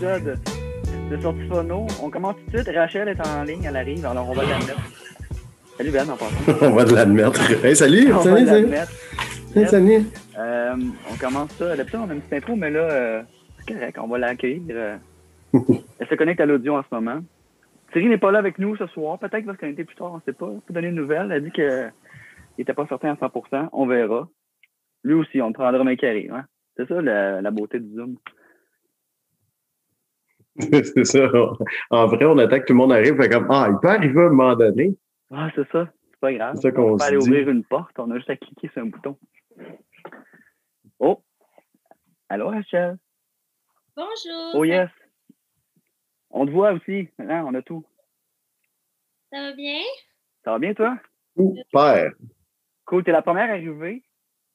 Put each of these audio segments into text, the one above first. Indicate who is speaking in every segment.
Speaker 1: épisode de Sortie Phono. On commence tout de suite. Rachel est en ligne, elle arrive, alors on va l'admettre. Salut Ben, en passant.
Speaker 2: on va l'admettre. Hey, salut!
Speaker 1: On
Speaker 2: salut,
Speaker 1: va
Speaker 2: salut.
Speaker 1: l'admettre.
Speaker 2: Hey, salut.
Speaker 1: Euh, on commence ça. D'habitude, on a une petite intro, mais là, euh, c'est correct, on va l'accueillir. euh. Elle se connecte à l'audio en ce moment. Thierry n'est pas là avec nous ce soir. Peut-être va se connecter plus tard, on ne sait pas. Pour donner une nouvelle, elle a dit qu'il n'était pas certain à 100% On verra. Lui aussi, on le prendra main carré. Hein? C'est ça la, la beauté du Zoom.
Speaker 2: c'est ça. En vrai, on attend que tout le monde arrive. Fait comme, ah, il peut arriver à un moment donné.
Speaker 1: Ah, c'est ça. C'est pas grave.
Speaker 2: C'est ça qu'on
Speaker 1: on peut aller
Speaker 2: dit.
Speaker 1: ouvrir une porte. On a juste à cliquer sur un bouton. Oh! Allô, Rachel?
Speaker 3: Bonjour.
Speaker 1: Oh yes! On te voit aussi. Hein? On a tout.
Speaker 3: Ça va bien?
Speaker 1: Ça va bien, toi?
Speaker 2: Père.
Speaker 1: Cool, t'es la première arrivée.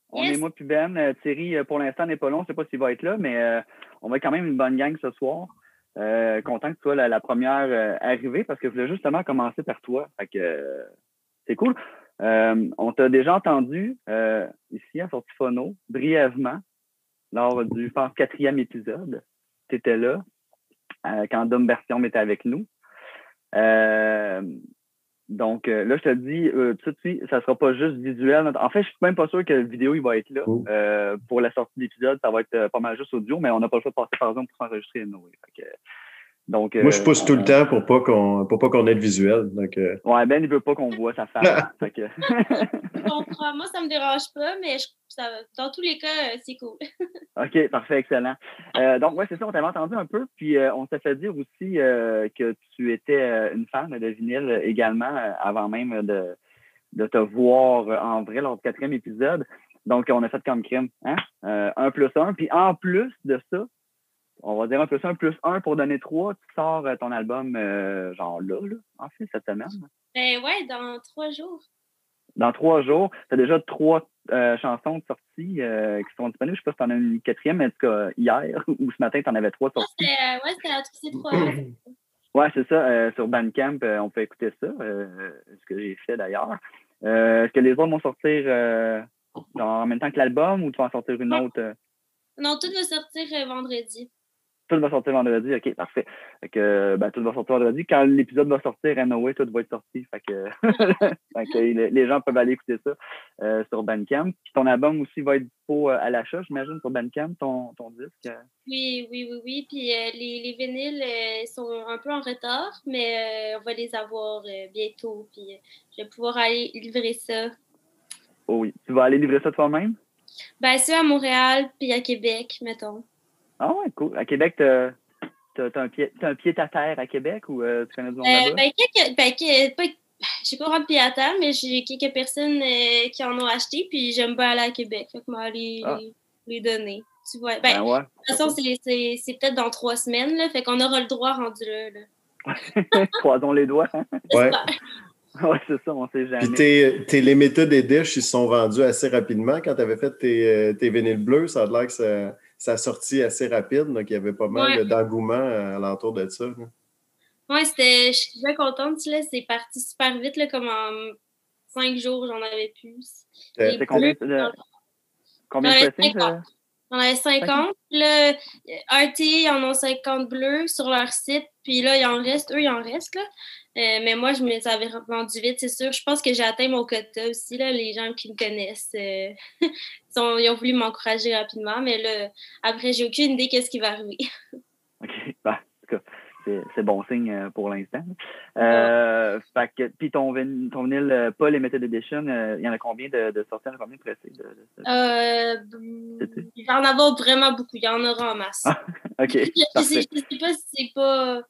Speaker 1: On
Speaker 3: Yes.
Speaker 1: est moi puis Ben. Euh, Thierry, euh, pour l'instant, n'est pas long. Je sais pas s'il va être là, mais euh, on va être quand même une bonne gang ce soir. Euh, content que tu sois la, première euh, arrivée parce que je voulais justement commencer par toi. Euh, c'est cool. On t'a déjà entendu ici à Sortie Phono, brièvement, lors du quatrième épisode. Tu étais là quand Dom Bertion était avec nous. Donc euh, là, je te dis, euh, tout de suite, ça sera pas juste visuel. En fait, je suis même pas sûr que la vidéo il va être là.
Speaker 2: Oh.
Speaker 1: Euh, pour la sortie de l'épisode, ça va être euh, pas mal juste audio, mais on n'a pas le choix de passer par exemple pour s'enregistrer. anyway. Donc,
Speaker 2: Moi, je
Speaker 1: euh,
Speaker 2: pousse tout le temps pour pas qu'on pour pas qu'on ait de visuel. Donc, euh,
Speaker 1: Ouais, Ben, il veut pas qu'on voit sa face. fait que...
Speaker 3: Je comprends. Moi, ça me dérange pas, mais je- ça- dans tous les cas, euh, c'est cool.
Speaker 1: OK, parfait, excellent. Euh, donc, ouais, c'est ça, on t'avait entendu un peu, puis euh, on s'est fait dire aussi euh, que tu étais euh, une fan de vinyle également, euh, avant même de, de te voir en vrai lors du quatrième épisode. Donc, on a fait comme crime, hein? Euh, un plus un. Puis en plus de ça, on va dire un plus un plus un pour donner trois, tu sors euh, ton album euh, genre là, là, en fait, cette semaine.
Speaker 3: Ben ouais, dans trois jours.
Speaker 1: Dans trois jours, tu as déjà trois euh, chansons de sortie euh, qui sont disponibles. Je sais pas si tu en as une quatrième, mais en tout cas, hier ou ce matin, tu en avais trois
Speaker 3: Ah,
Speaker 1: sorties.
Speaker 3: Euh, ouais, c'était trois.
Speaker 1: Ouais, c'est ça. sur Bandcamp, on peut écouter ça, ce que j'ai fait d'ailleurs. Est-ce que les autres vont sortir en même temps que l'album ou tu vas en sortir une
Speaker 3: Ouais.
Speaker 1: autre?
Speaker 3: Non, tout va sortir vendredi.
Speaker 1: Tout va sortir vendredi, ok, parfait. Fait que ben, tout va sortir vendredi. Quand l'épisode va sortir, anyway, tout va être sorti. Fait que, fait que les, gens peuvent aller écouter ça euh, sur Bandcamp. Puis ton album aussi va être dispo euh, à l'achat, j'imagine, sur Bandcamp, ton, ton disque?
Speaker 3: Oui, oui, oui, oui. Puis euh, les, les vinyles euh, sont un peu en retard, mais on va les avoir bientôt. Puis je vais pouvoir aller livrer ça.
Speaker 1: Oh oui. Tu vas aller livrer ça toi-même?
Speaker 3: Ben, c'est à Montréal, puis à Québec, mettons.
Speaker 1: Ah ouais, cool. À Québec, t'as t'as- t'as un pied t'as un pied à terre à Québec ou euh, tu connais du monde
Speaker 3: Euh,
Speaker 1: là-bas?
Speaker 3: ben, quelques, ben, que- pas, j'ai pas vraiment de pied à terre, mais j'ai quelques personnes euh, qui en ont acheté, puis j'aime pas aller à Québec. Fait que moi, les,
Speaker 1: Ah.
Speaker 3: les, les donner. Tu vois. Ben,
Speaker 1: Ben ouais.
Speaker 3: de toute façon, c'est, c'est, c'est peut-être dans trois semaines, là, fait qu'on aura le droit rendu là. là.
Speaker 1: Croisons les doigts. hein.
Speaker 2: ouais.
Speaker 1: Ouais, c'est ça, on sait jamais.
Speaker 2: Puis tes, tes Limited Edition, ils se sont vendus assez rapidement. Quand tu avais fait tes, euh, tes vinyles bleus, ça a l'air que ça, ça a sorti assez rapide. Donc, il y avait pas mal
Speaker 3: Ouais.
Speaker 2: d'engouement euh, alentour de ça. là.
Speaker 3: Ouais, c'était, je suis bien contente. Là, c'est parti super vite, là, comme en cinq jours, j'en avais plus.
Speaker 1: C'est combien de, combien de pressings?
Speaker 3: J'en avais 50. Puis Là, RT, ils en ont 50 bleus sur leur site. Puis là, il en reste. Eux, il en reste. Là. Euh, mais moi, je me les avais vendu vite, c'est sûr. Je pense que j'ai atteint mon quota aussi. Là. Les gens qui me connaissent, euh, ils, sont- ils ont voulu m'encourager rapidement. Mais là, après, j'ai aucune idée qu'est-ce qui va arriver.
Speaker 1: OK. En tout cas, c'est bon signe euh, pour l'instant. Euh, puis ton, vin- ton vinyle pas Limited Edition, il y en a combien de, de sorties? Il y en a combien de pressés? De, de-
Speaker 3: il va en avoir vraiment beaucoup. Il y en aura en masse.
Speaker 1: Ah, OK,
Speaker 3: je, sais, je sais pas si c'est pas.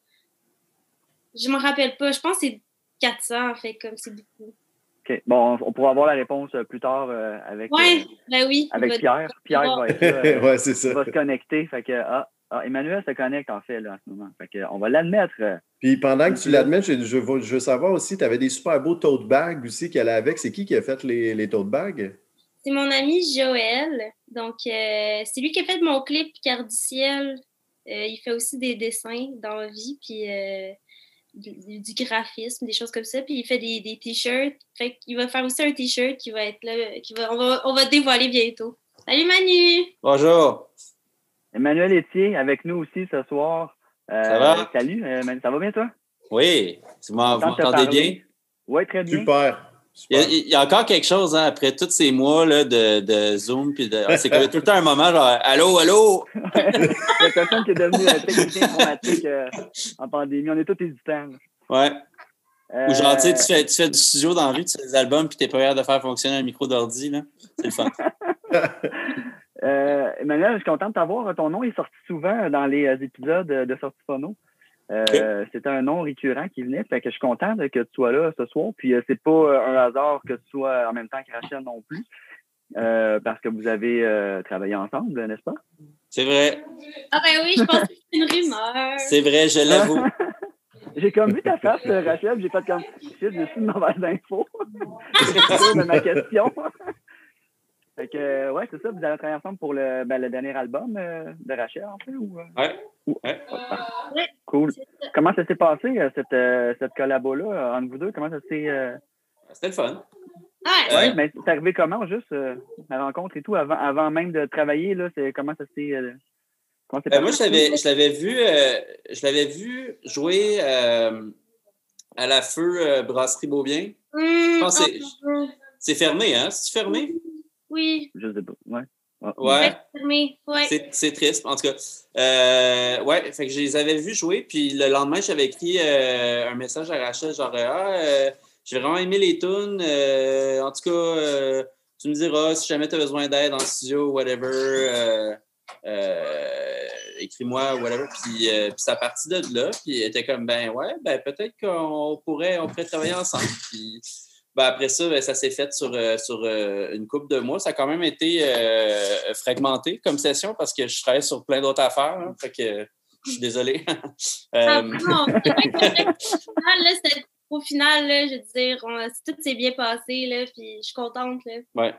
Speaker 3: Je me rappelle pas. Je pense que c'est 400, en fait, comme c'est beaucoup.
Speaker 1: OK. Bon, on, on pourra avoir la réponse euh, plus tard euh, avec,
Speaker 3: Ouais,
Speaker 1: euh,
Speaker 3: ben oui.
Speaker 1: avec Pierre. Pierre va être là.
Speaker 2: ouais, ça.
Speaker 1: va se connecter. Fait que, ah, ah, Emmanuel se connecte en fait là, en ce moment. Fait que, on va l'admettre.
Speaker 2: Puis pendant que tu l'admets, je, je veux, je veux savoir aussi, tu avais des super beaux tote bags aussi qui allaient avec. C'est qui qui a fait les, les tote bags?
Speaker 3: C'est mon ami Joël. Donc, euh, c'est lui qui a fait mon clip Carte du ciel. Euh, il fait aussi des dessins dans la vie, puis euh, du, du graphisme, des choses comme ça. Puis il fait des, des t-shirts. Fait qu'il va faire aussi un t-shirt qui va être là, qui va, on, va, on va dévoiler bientôt. Salut Manu!
Speaker 4: Bonjour.
Speaker 1: Emmanuel Etier avec nous aussi ce soir.
Speaker 4: ça va?
Speaker 1: Salut, ça va bien toi?
Speaker 4: Oui, vous m'entendez bien?
Speaker 1: Oui, très bien.
Speaker 2: Super.
Speaker 4: Il y, a, encore quelque chose, hein, après tous ces mois là, de, de Zoom, puis ah, c'est tout le temps un moment genre Allô, allô?
Speaker 1: Il y a personne qui est devenu un technicien informatique euh, en pandémie. On est tous hésitants.
Speaker 4: Ouais. Ou genre, tu, fais, tu fais du studio dans la rue, tu fais des albums, puis tu n'es pas capable de faire fonctionner un micro d'ordi. C'est le fun.
Speaker 1: euh, Emmanuel, je suis content de t'avoir. Ton nom est sorti souvent dans les euh, épisodes de Sortie Phono. Euh, C'était un nom récurrent qui venait. Fait que je suis content que tu sois là ce soir. Puis euh, c'est pas euh, un hasard que tu sois en même temps que Rachel non plus. Euh, parce que vous avez travaillé ensemble, n'est-ce pas?
Speaker 4: C'est vrai.
Speaker 3: Ah ben oui, je pense que c'est une rumeur.
Speaker 4: C'est vrai, je l'avoue.
Speaker 1: j'ai comme vu ta face, Rachel, j'ai fait comme shit, j'ai su une mauvaise info. de ma question. Fait que, ouais, c'est ça, vous avez travaillé ensemble pour le, ben, le dernier album euh, de Rachel, en fait? Ou,
Speaker 4: euh? ouais. ouais.
Speaker 1: Cool. Comment ça s'est passé, euh, cette, cette collabo-là, entre vous deux? Comment ça s'est.
Speaker 4: C'était le fun.
Speaker 3: Ouais,
Speaker 1: ouais mais c'est arrivé comment, juste, la rencontre et tout, avant, avant même de travailler, là, c'est, comment ça s'est.
Speaker 4: moi, je l'avais, je l'avais vu, je l'avais vu jouer à la Feu Brasserie Beaubien.
Speaker 3: Mmh, je
Speaker 4: pense c'est, oh, c'est fermé, hein? C'est fermé?
Speaker 3: Oui.
Speaker 1: Je sais pas. Ouais.
Speaker 4: Ouais.
Speaker 3: ouais.
Speaker 4: C'est triste, en tout cas. Euh, ouais, fait que je les avais vus jouer, puis le lendemain, j'avais écrit euh, un message à Rachel, genre Ah, euh, j'ai vraiment aimé les tunes. en tout cas, tu me diras si jamais tu as besoin d'aide en studio, whatever. écris-moi, whatever. Puis, puis ça partit de là, puis elle était comme ben ouais, ben peut-être qu'on pourrait, on pourrait travailler ensemble. Puis ben, après ça, ben, ça s'est fait sur, euh, sur euh, une couple de mois. Ça a quand même été euh, fragmenté comme session parce que je travaille sur plein d'autres affaires. Hein, fait que je suis désolé.
Speaker 3: ah, non, au final, là, je veux dire, tout s'est bien passé, là, puis je suis contente. Là.
Speaker 4: Ouais.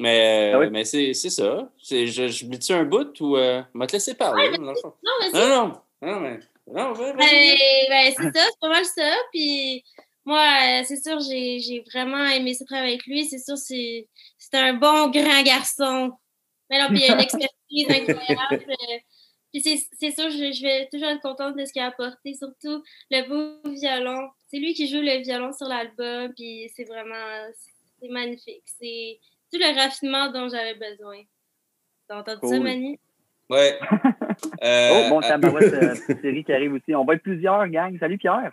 Speaker 4: Mais, ah mais c'est ça. Je, je tu un bout ou euh, va te laisser parler?
Speaker 3: Ouais, non, mais
Speaker 4: non, non, non, mais, non,
Speaker 3: ben, ben, c'est ça, c'est pas mal ça. Puis moi, euh, c'est sûr, j'ai vraiment aimé ce travail avec lui. C'est sûr, c'est un bon grand garçon. Mais non, puis il a une expertise incroyable. Euh, puis c'est sûr, je, je, vais toujours être contente de ce qu'il a apporté, surtout le beau violon. C'est lui qui joue le violon sur l'album, puis c'est vraiment c'est magnifique. C'est tout le raffinement dont j'avais besoin. T'as entendu ça, Mani?
Speaker 4: Ouais.
Speaker 1: Euh, oh, bon, tabarouette, euh, série qui arrive aussi. On va être plusieurs, gang. Salut, Pierre.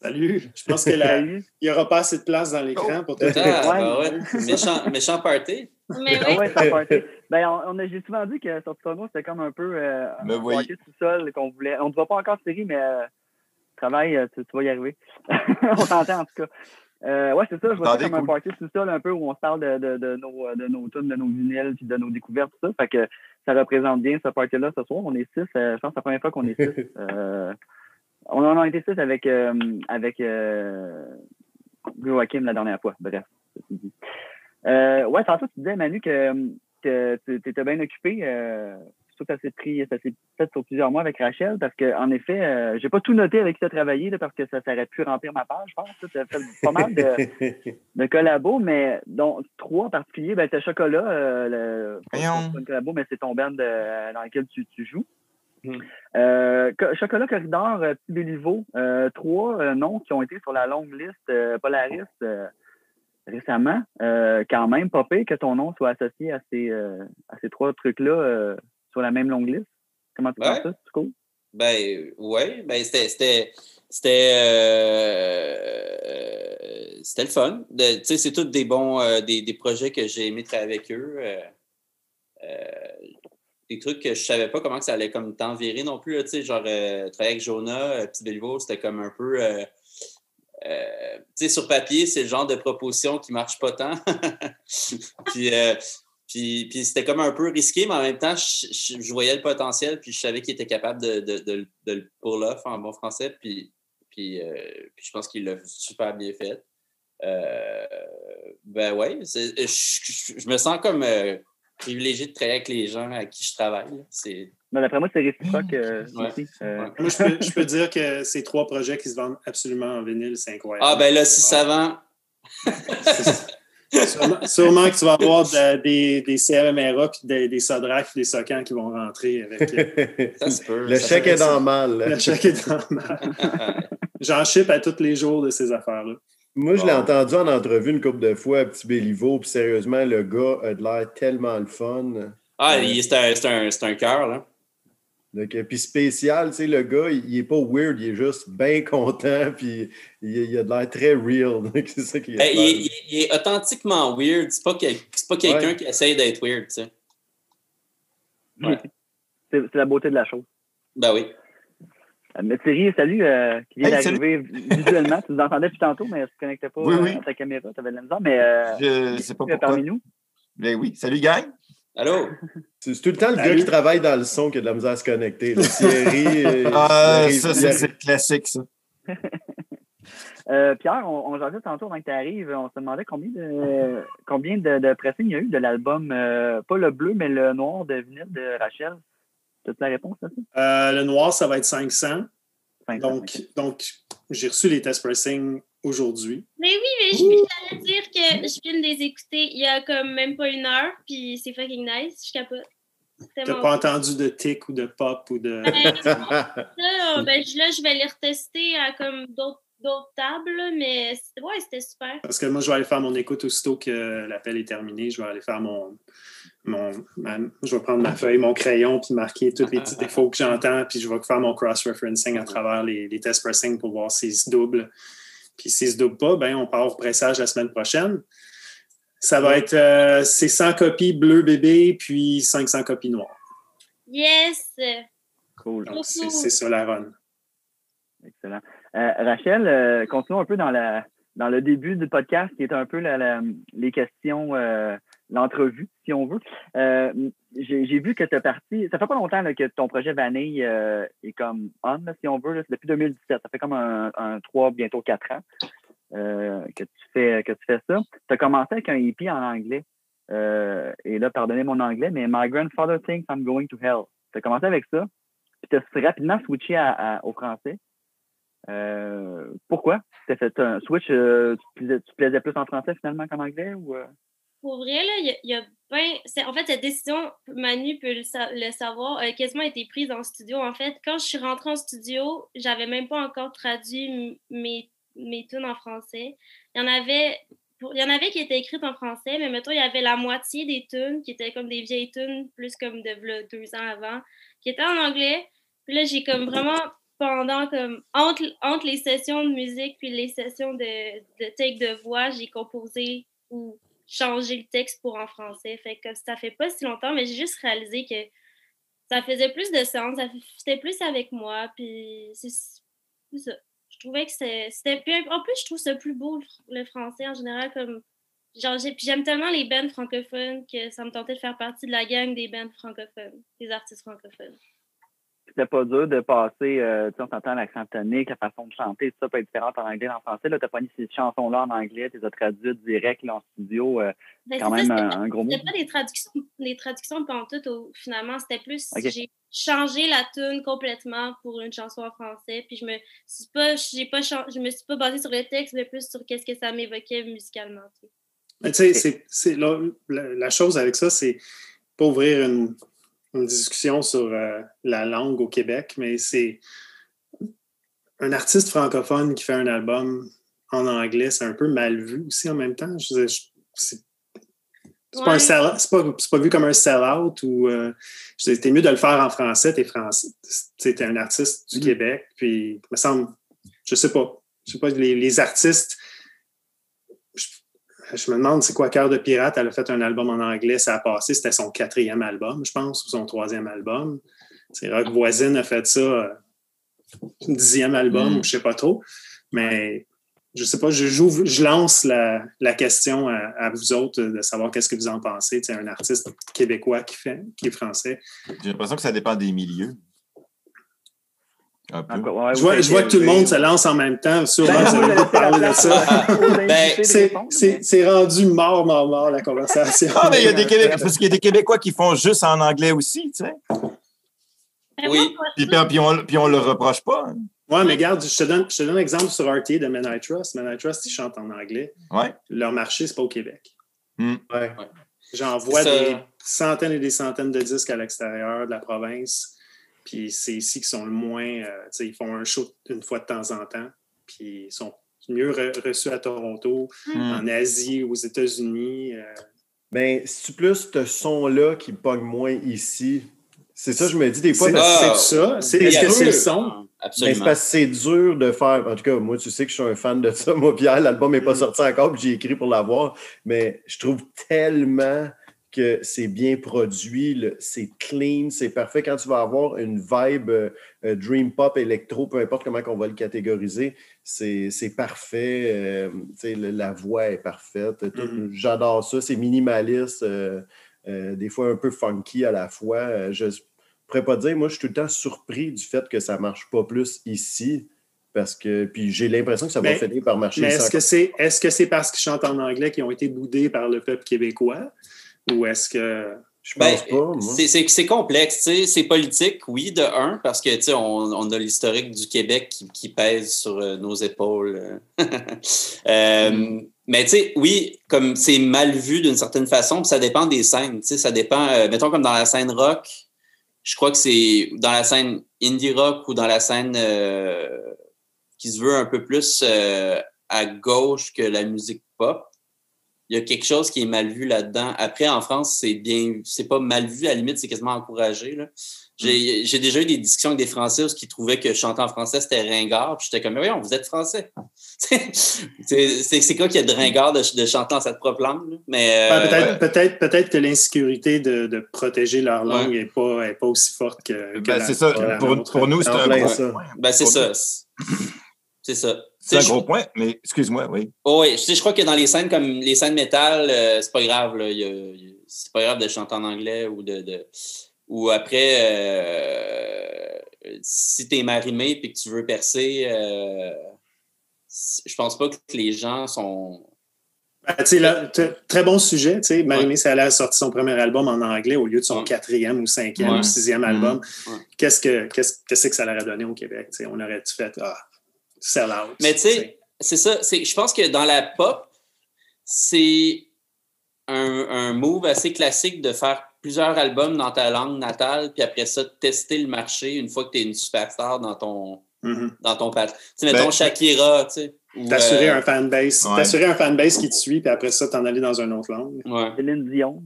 Speaker 5: Salut. Je pense qu'il n'y aura pas assez de place dans l'écran pour te
Speaker 4: ah, ouais. méchant, méchant party.
Speaker 3: Mais oui.
Speaker 1: ouais, party. Ben, on, a, j'ai souvent dit que Sortitono, c'était comme un peu euh, un party tout seul qu'on voulait. On ne te voit pas encore série, mais euh, travail, euh, tu, vas y arriver. on t'entend en tout cas. Euh, ouais, c'est ça, je vois ça comme un party tout seul, un peu où on se parle de, de, de nos, de nos tunes, de nos vinyles, puis de nos découvertes, tout ça. Fait que ça représente bien ce party-là ce soir. On est six. je pense que c'est la première fois qu'on est six. On en a été six avec, euh, avec euh, Joachim la dernière fois. Bref, euh, ouais, tantôt, tu disais, Manu, que, que tu étais bien occupé. Euh, que ça s'est pris, ça s'est fait sur plusieurs mois avec Rachel, parce qu'en effet, euh, j'ai pas tout noté avec qui tu as travaillé, parce que ça, aurait pu remplir ma page, je pense. Tu as fait pas mal de, de collabos, mais dont trois en particulier, ben, c'est Chocolat, euh, le, pas une collabo, mais c'est ton band dans lequel tu, tu joues. Hmm. Euh, Chocolat Corridor, euh, Petit Béliveau, euh, trois noms qui ont été sur la longue liste Polaris récemment. quand même, pas que ton nom soit associé à ces, à ces trois trucs-là sur la même longue liste. Comment tu penses ça? C'est cool?
Speaker 4: Ben, oui. Ben, c'était. C'était c'était le fun. Tu sais, c'est tous des bons des, des, projets que j'ai aimé travailler avec eux des trucs que je savais pas comment que ça allait comme virer non plus. Sais, genre, euh, travailler avec Jonah, euh, Petit c'était comme un peu. Euh, sais, sur papier, c'est le genre de proposition qui marche pas tant. puis, puis, puis c'était comme un peu risqué, mais en même temps, je, voyais le potentiel, puis je savais qu'il était capable de, de, de, le pull off en bon français, puis, puis, puis je pense qu'il l'a super bien fait. ben ouais, je, je, me sens comme privilégié de travailler avec les gens à qui je travaille. C'est...
Speaker 1: Mais d'après moi, c'est réciproque euh, aussi.
Speaker 5: Euh. Moi, je peux, je peux, dire que ces trois projets qui se vendent absolument en vinyle, c'est incroyable.
Speaker 4: Ah, ben là, si ça vend.
Speaker 5: sûrement, que tu vas avoir des, des CMRA puis des, des Sodrac des Socans qui vont rentrer avec.
Speaker 2: Euh, le chèque est dans mal.
Speaker 5: Le chèque est dans mal. J'en chip à tous les jours de ces affaires-là.
Speaker 2: Moi, je l'ai entendu en entrevue une couple de fois à Petit Béliveau, puis sérieusement, le gars a de l'air tellement le fun.
Speaker 4: Ah, euh, c'est un, un, un cœur, là.
Speaker 2: Donc, puis spécial, tu sais, le gars, il, n'est pas weird, il est juste bien content, puis il, a de l'air très real.
Speaker 4: c'est ça est. il, il, est authentiquement weird. C'est pas, pas quelqu'un qui essaye d'être weird, tu sais.
Speaker 1: Ouais. C'est la beauté de la chose.
Speaker 4: Ben oui.
Speaker 1: Euh, mais Thierry, salut, euh, qui vient d'arriver visuellement. tu nous entendais depuis tantôt, mais tu ne connectais pas à ta caméra, tu avais de la misère, mais
Speaker 6: euh, je sais pas pourquoi. parmi nous. Ben oui, salut gang.
Speaker 4: Allô?
Speaker 2: C'est tout le temps le gars qui travaille dans le son qui a de la misère à se connecter. Thierry.
Speaker 6: Euh, ah, ça, c'est classique, ça.
Speaker 1: Euh, Pierre, on, on jasait tantôt avant que tu arrives. On se demandait combien de combien de, de pressing il y a eu de l'album, euh, pas le bleu, mais le noir de vinyle de Rachel. La réponse à
Speaker 5: ça? le noir, ça va être 500. donc, donc j'ai reçu les test pressing aujourd'hui.
Speaker 3: Mais oui, mais je vais dire que je viens de les écouter il y a comme même pas une heure, puis c'est fucking nice. Je capote.
Speaker 5: T'as pas entendu de tic ou de pop ou de. Ben,
Speaker 3: ben, là, je vais les retester à comme d'autres tables, mais ouais, c'était super.
Speaker 5: Parce que moi, je vais aller faire mon écoute aussitôt que l'appel est terminé. Je vais aller faire mon. Mon je vais prendre ma feuille, mon crayon, puis marquer tous les petits défauts que j'entends, puis je vais faire mon cross-referencing à travers les, les tests pressing pour voir s'ils se doublent puis s'il ne se double pas, ben, on part au pressage la semaine prochaine. Ça va être euh, 100 copies bleu bébé, puis 500 copies noires.
Speaker 3: Yes!
Speaker 1: Cool.
Speaker 5: C'est ça la run.
Speaker 1: Excellent. Euh, Rachel, euh, continuons un peu dans, la, dans le début du podcast, qui est un peu les questions, euh, l'entrevue, si on veut j'ai vu que tu es parti. Ça fait pas longtemps que ton projet Vanille euh, est comme on, si on veut. depuis 2017. Ça fait comme un, un 3, bientôt 4 ans euh, que, tu fais, que tu fais ça. Tu as commencé avec un EP en anglais. Euh, et là, pardonnez mon anglais, mais My grandfather thinks I'm going to hell. Tu as commencé avec ça. Puis tu as rapidement switché au français. pourquoi? Tu as fait un switch, tu, te plaisais plus en français finalement qu'en anglais? Ou,
Speaker 3: pour vrai, il y, a, En fait, cette décision, Manu peut le, savoir, a quasiment été prise en studio. En fait, quand je suis rentrée en studio, j'avais même pas encore traduit mes, mes tunes en français. Il y en avait. il y en avait qui étaient écrites en français, mais mettons, il y avait la moitié des tunes qui étaient comme des vieilles tunes, plus comme de deux ans avant, qui étaient en anglais. Puis là, j'ai comme vraiment pendant comme entre, entre les sessions de musique puis les sessions de, de take de voix, j'ai composé ou changer le texte pour en français. Fait que ça fait pas si longtemps, mais j'ai juste réalisé que ça faisait plus de sens, ça c'était plus avec moi, puis c'est ça. Je trouvais que c'était... En plus, je trouve ça plus beau, le français, en général, comme... Genre, j'aime tellement les bands francophones que ça me tentait de faire partie de la gang des bands francophones, des artistes francophones
Speaker 1: c'était pas dur de passer, euh, tu entends l'accent tonique, la façon de chanter, tout ça peut être différent en anglais et en français. Tu as pas mis ces chansons-là en anglais, tu les as traduites direct en studio. Euh, ben, quand même un, gros mot.
Speaker 3: C'était pas des traductions, des traductions tout, finalement. C'était plus, j'ai changé la tune complètement pour une chanson en français. Puis je me suis pas, j'ai pas, je me suis pas basée sur le texte, mais plus sur qu'est-ce que ça m'évoquait musicalement.
Speaker 5: Tu sais, c'est, la, la, chose avec ça, c'est pas ouvrir une une discussion sur euh, la langue au Québec, mais c'est un artiste francophone qui fait un album en anglais, c'est un peu mal vu aussi en même temps. c'est pas, pas, vu comme un sell-out ou euh, c'était mieux de le faire en français, t'es français, t'es un artiste du mm. Québec, puis il me semble, je sais pas, je sais pas, les, les artistes je me demande c'est quoi Cœur de Pirate? Elle a fait un album en anglais, ça a passé. C'était son quatrième album, je pense, ou son troisième album. C'est Rock Voisine a fait ça, euh, dixième album, mm. ou je sais pas trop. Mais je sais pas, je, je lance la, question à, vous autres de savoir qu'est-ce que vous en pensez. C'est un artiste québécois qui fait, qui est français.
Speaker 6: J'ai l'impression que ça dépend des milieux
Speaker 5: je, vois, je vois, que tout le monde se lance en même temps. Sûrement, ben, vous parler de ça. ben, c'est rendu mort, mort, mort, la conversation.
Speaker 6: Ah, mais il y a des Québécois, parce qu'il y a des Québécois qui font juste en anglais aussi, tu sais.
Speaker 4: Oui.
Speaker 6: Puis, puis, on, puis on le reproche pas. Hein.
Speaker 5: Oui, mais regarde, je te donne, je te donne un exemple sur RT de Men I Trust. Men I Trust, ils chantent en anglais.
Speaker 6: Ouais.
Speaker 5: Leur marché, c'est pas au Québec.
Speaker 2: Ouais.
Speaker 5: J'envoie des centaines et des centaines de disques à l'extérieur de la province. Puis c'est ici qu'ils sont le moins. euh, tu sais, ils font un show une fois de temps en temps. Puis ils sont mieux re- reçus à Toronto,
Speaker 6: Hmm.
Speaker 5: en Asie, aux États-Unis. euh,
Speaker 2: Ben, c'est plus ce son-là qui pogne moins ici? C'est ça, je me dis des fois.
Speaker 5: c'est c'est ça. C'est-
Speaker 2: c'est
Speaker 5: Est-ce que c'est le son?
Speaker 2: Mais c'est
Speaker 4: Absolument.
Speaker 2: parce que c'est dur de faire. En tout cas, moi, tu sais que je suis un fan de ça. Moi, Pierre, l'album n'est pas
Speaker 5: Mm.
Speaker 2: sorti encore, puis j'ai écrit pour l'avoir. Mais je trouve tellement que c'est bien produit, c'est clean, c'est parfait. Quand tu vas avoir une vibe euh, dream pop, électro, peu importe comment on va le catégoriser, c'est parfait. euh, le- la voix est parfaite.
Speaker 5: Mhm.
Speaker 2: J'adore ça. C'est minimaliste, euh, des fois un peu funky à la fois. Je pourrais pas dire, moi, je suis tout le temps surpris du fait que ça marche pas plus ici. Parce que, puis j'ai l'impression que ça va
Speaker 5: Mais-
Speaker 2: finir par marcher.
Speaker 5: Mais est-ce que c'est est-ce que c'est parce qu'ils chantent en anglais qu'ils ont été boudés par le peuple québécois? Ou est-ce que.
Speaker 2: Je
Speaker 4: Ben,
Speaker 2: pense pas, moi?
Speaker 4: C'est- complexe. C'est politique, oui, de un, parce que, on, on a l'historique du Québec qui, qui pèse sur euh, nos épaules. Euh,
Speaker 2: Mm.
Speaker 4: Mais, tu sais, oui, comme c'est mal vu d'une certaine façon, puis ça dépend des scènes. Ça dépend, euh, mettons, comme dans la scène rock, je crois que c'est dans la scène indie rock ou dans la scène euh, qui se veut un peu plus euh, à gauche que la musique pop il y a quelque chose qui est mal vu là-dedans. Après, en France, c'est bien, c'est pas mal vu, à la limite, c'est quasiment encouragé. là. J'ai j'ai déjà eu des discussions avec des Français où ils trouvaient que chanter en français, c'était ringard. Puis j'étais comme, mais voyons, vous êtes français. c'est c'est- c'est quoi qu'il y a de ringard de, de chanter en cette propre langue? là? Mais,
Speaker 5: Ben,
Speaker 4: euh,
Speaker 5: peut-être peut-être peut-être que l'insécurité de, de protéger leur langue n'est pas, est pas aussi forte que. que
Speaker 6: Ben,
Speaker 5: la-
Speaker 6: c'est ça. Pour, nous, c'est un point.
Speaker 4: ben, c'est
Speaker 6: Pour
Speaker 4: ça.
Speaker 6: nous,
Speaker 4: C'est ça.
Speaker 6: C'est un gros point, mais excuse-moi, oui.
Speaker 4: Oh oui, je, sais, je crois que dans les scènes comme les scènes métal, euh, c'est pas grave. Là, Il y a- il y a- c'est pas grave de chanter en anglais ou de. de- ou après, euh, si t'es marimé et que tu veux percer, euh, je pense pas que les gens sont.
Speaker 5: Tu sais, là, très bon sujet. tu sais. Marimé Saleh a sorti son premier album en anglais au lieu de son
Speaker 4: Ouais.
Speaker 5: quatrième ou cinquième
Speaker 4: Ouais.
Speaker 5: ou sixième album.
Speaker 4: Ouais.
Speaker 5: Qu'est-ce que qu'est-ce qu'est-ce que ça leur a donné au Québec? tu sais? On aurait-tu fait ah, sell out?
Speaker 4: Mais tu sais, c'est ça. c'est- Je pense que dans la pop, c'est un, un move assez classique de faire plusieurs albums dans ta langue natale, puis après ça, tester le marché une fois que tu es une superstar dans ton,
Speaker 5: Mhm.
Speaker 4: dans ton. Tu sais, mettons
Speaker 6: Ben,
Speaker 4: Shakira, tu sais. Ou,
Speaker 5: T'assurer
Speaker 4: euh,
Speaker 5: un fanbase,
Speaker 6: Ouais.
Speaker 5: t'assurer un fanbase qui te suit, puis après ça, t'en aller dans une autre langue.
Speaker 4: Ouais.
Speaker 1: Céline Dion.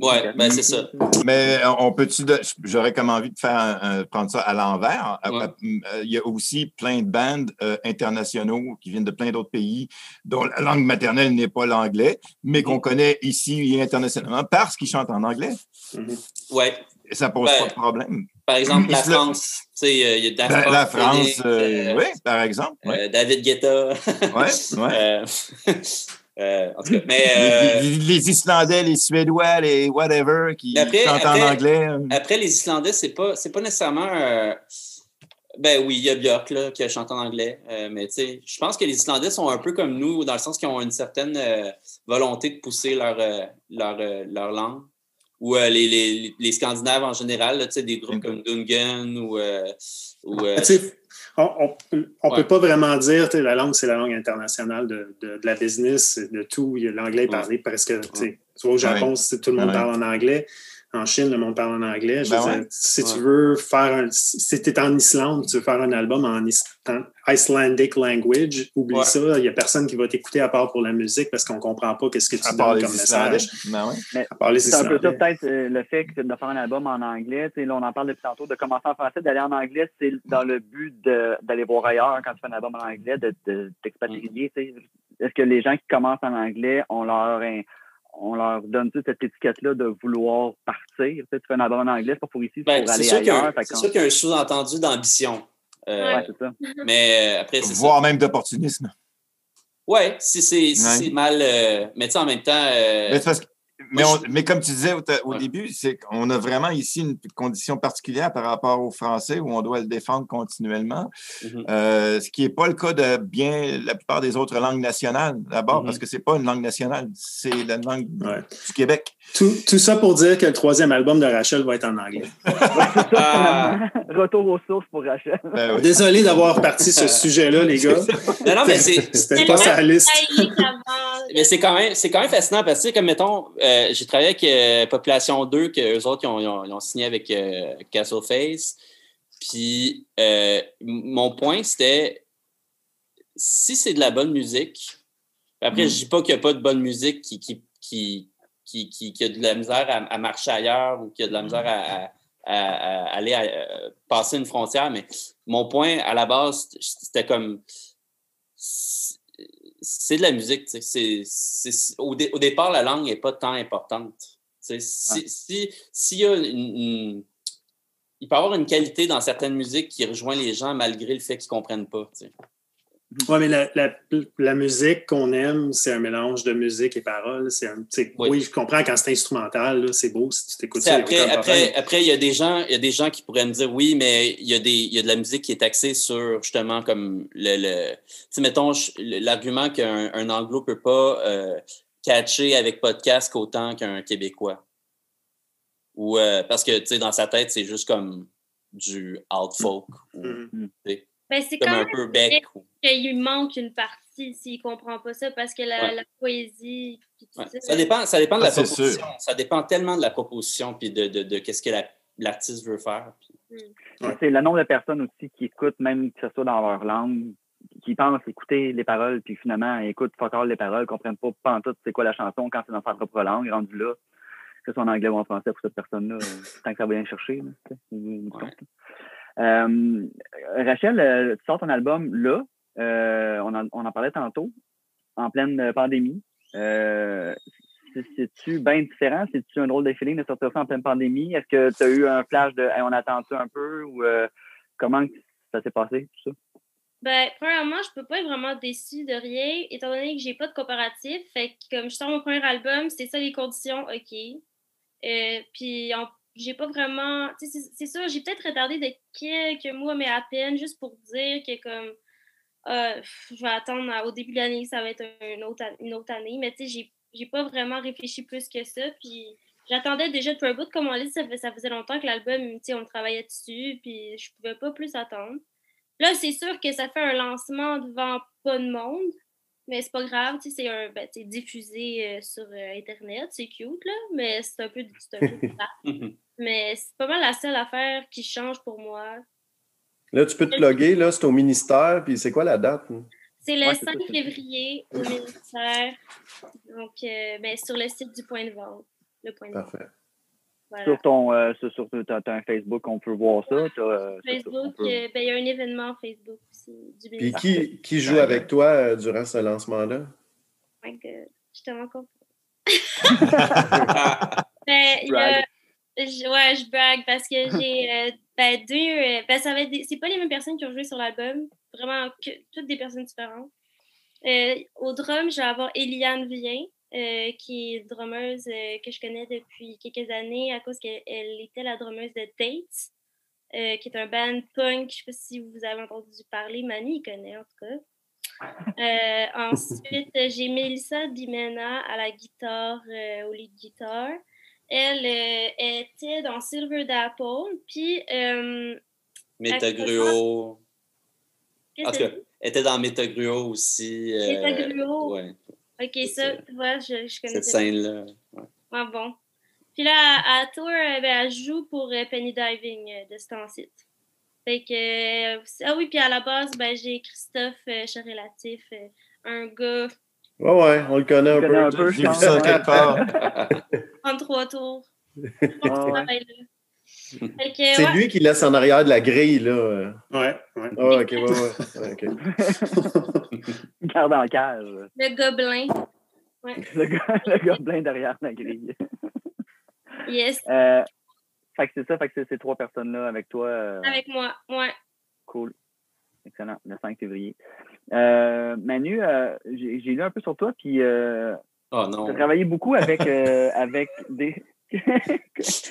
Speaker 1: correct.
Speaker 4: ben, c'est ça.
Speaker 6: Mais euh, on peut-tu, de- j'aurais comme envie de faire un- un- prendre ça à l'envers. Euh,
Speaker 4: Ouais.
Speaker 6: euh, Il y a aussi plein de bandes euh, internationaux qui viennent de plein d'autres pays dont la langue maternelle n'est pas l'anglais, mais qu'on connaît ici et internationalement parce qu'ils chantent en anglais.
Speaker 5: Mhm.
Speaker 4: Ouais.
Speaker 6: Et ça pose
Speaker 4: Ben,
Speaker 6: pas de problème.
Speaker 4: Par exemple, la France. Euh, il y a Daft
Speaker 6: La,
Speaker 4: Punk,
Speaker 6: la France,
Speaker 4: Phoenix,
Speaker 6: euh,
Speaker 4: euh,
Speaker 6: oui, par exemple.
Speaker 4: David Guetta. Euh, euh, en tout cas, mais. euh,
Speaker 6: Les, Islandais, les Suédois, les whatever qui
Speaker 4: après-
Speaker 6: chantent
Speaker 4: après-
Speaker 6: en anglais. euh,
Speaker 4: Après, les Islandais, c'est pas, c'est pas nécessairement. euh, Ben oui, il y a Björk là, qui a chanté en anglais, mais tu sais, je pense que les Islandais sont un peu comme nous, dans le sens qu'ils ont une certaine volonté de pousser leur, leur, leur langue. Ou euh, les, les, les Scandinaves en général, là, tu sais, des groupes comme Dungan ou. euh, ou euh,
Speaker 5: Tu sais, on
Speaker 4: Ouais.
Speaker 5: peut pas vraiment dire, tu sais, la langue, c'est la langue internationale de, de, de la business, de tout. Il y a L'anglais est parlé presque, tu vois, au Japon,
Speaker 6: Ouais.
Speaker 5: tout le monde
Speaker 6: Ouais.
Speaker 5: parle en anglais. En Chine, le monde parle en anglais. Je
Speaker 6: Ben
Speaker 5: veux
Speaker 6: ouais.
Speaker 5: dire, si tu
Speaker 4: Ouais.
Speaker 5: veux faire un, si tu es en Islande, tu veux faire un album en, is- en Icelandic language, oublie
Speaker 4: Ouais.
Speaker 5: ça. Il n'y a personne qui va t'écouter à part pour la musique parce qu'on comprend pas qu'est-ce que tu
Speaker 6: à part
Speaker 5: donnes comme
Speaker 6: Islandais.
Speaker 5: message.
Speaker 6: Ben ouais.
Speaker 5: À part les
Speaker 1: C'est un peu ça, peut-être, euh, le fait que de faire un album en anglais. Tu sais, là, on en parle depuis tantôt, de commencer en français, d'aller en anglais, c'est dans le but de- d'aller voir ailleurs quand tu fais un album en anglais, de, de t'expatrier. Est-ce que les gens qui commencent en anglais, on leur, on leur donne cette étiquette-là de vouloir partir? Tu, sais, tu fais un album en anglais, c'est pas pour ici, c'est
Speaker 4: ben,
Speaker 1: pour aller
Speaker 4: sûr qu'il y a un-
Speaker 1: ailleurs.
Speaker 4: C'est sûr qu'il y a un sous-entendu d'ambition. Euh,
Speaker 1: Ouais, c'est ça.
Speaker 4: Mais euh, après, c'est ça.
Speaker 6: Voire même d'opportunisme.
Speaker 4: Ouais, si c'est si
Speaker 6: Ouais.
Speaker 4: c'est mal. euh, mais tu sais, en même temps. euh,
Speaker 6: Mais, c'est parce que- mais,
Speaker 4: moi,
Speaker 6: on- mais comme tu disais au, au
Speaker 4: Ouais.
Speaker 6: début, c'est qu'on a vraiment ici une condition particulière par rapport au français où on doit le défendre continuellement,
Speaker 4: mhm.
Speaker 6: euh, ce qui n'est pas le cas de bien la plupart des autres langues nationales, d'abord,
Speaker 4: Mhm.
Speaker 6: parce que c'est pas une langue nationale, c'est la langue
Speaker 5: Ouais.
Speaker 6: du Québec.
Speaker 5: Tout, tout ça pour dire que le troisième album de Rachel va être en anglais.
Speaker 4: Ah.
Speaker 1: Retour aux sources pour Rachel.
Speaker 6: Ben oui.
Speaker 5: Désolé d'avoir parti ce sujet-là, les gars.
Speaker 4: Non, non, mais c'est.
Speaker 5: C'était pas sa liste.
Speaker 4: Mais c'est quand, même, quand même fascinant parce que, comme mettons, euh, j'ai travaillé avec euh, Population 2, que eux autres, ils ont, ils ont, signé avec euh, Castle Face. Puis, mon point, c'était si c'est de la bonne musique, après, mm. je ne dis pas qu'il n'y a pas de bonne musique qui, qui, qui, qui, qui, a de la misère à, marcher ailleurs ou qui a de la misère à, à aller passer une frontière, mais mon point à la base, c'était comme c'est de la musique. C'est, au, au, départ, la langue n'est pas tant importante. Si, si, si y a une, il peut y avoir une qualité dans certaines musiques qui rejoint les gens malgré le fait qu'ils ne comprennent pas.
Speaker 5: Oui, mais la, la, la musique qu'on aime, c'est un mélange de musique et paroles. C'est un, oui. oui. je comprends quand c'est instrumental, c'est beau si tu t'écoutes ça.
Speaker 4: Après, après, après, il y a des gens, il y a des gens qui pourraient me dire oui, mais il y a des, il y a de la musique qui est axée sur justement comme le, le tu mettons l'argument qu'un un anglo peut pas euh, catcher avec podcast autant qu'un québécois. Ou euh, parce que tu sais, dans sa tête, c'est juste comme du alt folk. Ou,
Speaker 3: mm-hmm. Ben, c'est comme un peu bec. Qu'il lui manque une partie s'il ne comprend pas ça parce que la, poésie.
Speaker 4: ça, dépend, ça dépend de la ah, proposition. Ça dépend tellement de la proposition puis de, de, de qu'est-ce que l'artiste veut faire.
Speaker 1: Hmm. C'est le nombre de personnes aussi qui écoutent, même que ce soit dans leur langue, qui pensent écouter les paroles, puis finalement écoutent pas les paroles, ne comprennent pas pas tout c'est quoi la chanson quand c'est dans sa propre langue, rendu là, que ce soit en anglais ou en français pour cette personne-là, euh, tant que ça va bien chercher. Euh, Rachel, euh, tu sors ton album là. Euh, on, en, parlait tantôt, en pleine pandémie. C'est-tu bien différent? C'est-tu un drôle de feeling de sortir ça en pleine pandémie? Est-ce que tu as eu un flash de on attend ça un peu? Ou comment ça s'est passé, tout ça?
Speaker 3: Ben, premièrement, je peux pas être vraiment déçue de rien, étant donné que j'ai pas de comparatif. Fait que comme je sors mon premier album, c'est ça les conditions, OK. Euh, puis en j'ai pas vraiment. C'est sûr, j'ai peut-être retardé de quelques mois, mais à peine, juste pour dire que comme euh, je vais attendre au début de l'année, ça va être une autre, une autre année. Mais tu sais, j'ai pas vraiment réfléchi plus que ça. Puis j'attendais déjà de bout, comme on dit, ça, ça, faisait longtemps que l'album, on travaillait dessus, puis je pouvais pas plus attendre. Là, c'est sûr que ça fait un lancement devant pas de monde. Mais c'est pas grave, c'est un, ben, diffusé euh, sur euh, Internet, c'est cute, là, mais c'est un peu, un peu Mais c'est pas mal la seule affaire qui change pour moi.
Speaker 2: Là, tu peux te loguer, là, c'est au ministère, puis c'est quoi la date? Hein?
Speaker 3: C'est le 5 février au ministère, donc euh, ben, sur le site du point de vente. Le point de Parfait.
Speaker 1: Sur ton euh, sur, as, un Facebook, on peut voir ça.
Speaker 3: Euh, Facebook, ben, il y a un événement Facebook aussi
Speaker 2: du Puis qui, qui joue avec toi durant ce lancement-là?
Speaker 3: Oh my God, je te rends compte. ben, il y a, je, ouais, je brague parce que j'ai euh, ben, deux. Euh, ben, ça va c'est pas les mêmes personnes qui ont joué sur l'album. Vraiment, que, toutes des personnes différentes. Euh, au drum, je vais avoir Eliane Vien, qui est drummeuse que je connais depuis quelques années à cause qu'elle était la drummeuse de Dates, qui est un band punk. Je sais pas si vous avez entendu parler. Mani, il connaît en tout cas. ensuite, j'ai Melissa Bimena à la guitare, au lead guitar elle euh, était dans Silver d'Apple, puis... Euh,
Speaker 4: Metagruo. En tout cas, elle était dans Metagruo aussi.
Speaker 3: Euh, Metagruo? Ouais. OK, ça, tu vois, je, je connais
Speaker 4: Cette scène-là. Ouais.
Speaker 3: Ah bon. Puis là, à, Tour, ben, elle joue pour Penny Diving de ce temps-ci. Fait que... ah oui, puis à la base, ben, j'ai Christophe Charrelatif, un gars
Speaker 2: Ouais, ouais, on le connaît un peu. peu. J'ai vu ça quelque part.
Speaker 3: en trois
Speaker 2: C'est lui qui laisse en arrière de la grille, là.
Speaker 5: Ouais, ouais.
Speaker 2: Oh, ok, ouais, ouais. Okay.
Speaker 1: Garde en cage.
Speaker 3: Le gobelin. Ouais.
Speaker 1: Le, le, gobelin derrière la grille.
Speaker 3: Yes.
Speaker 1: Euh, fait que c'est ça, fait que c'est ces trois personnes-là avec toi. Euh...
Speaker 3: Avec moi, ouais.
Speaker 1: Cool. Excellent, le 5 février. Euh, Manu, euh, j'ai lu un peu sur toi, puis euh,
Speaker 4: oh non.
Speaker 1: tu as travaillé beaucoup avec, avec des. Tu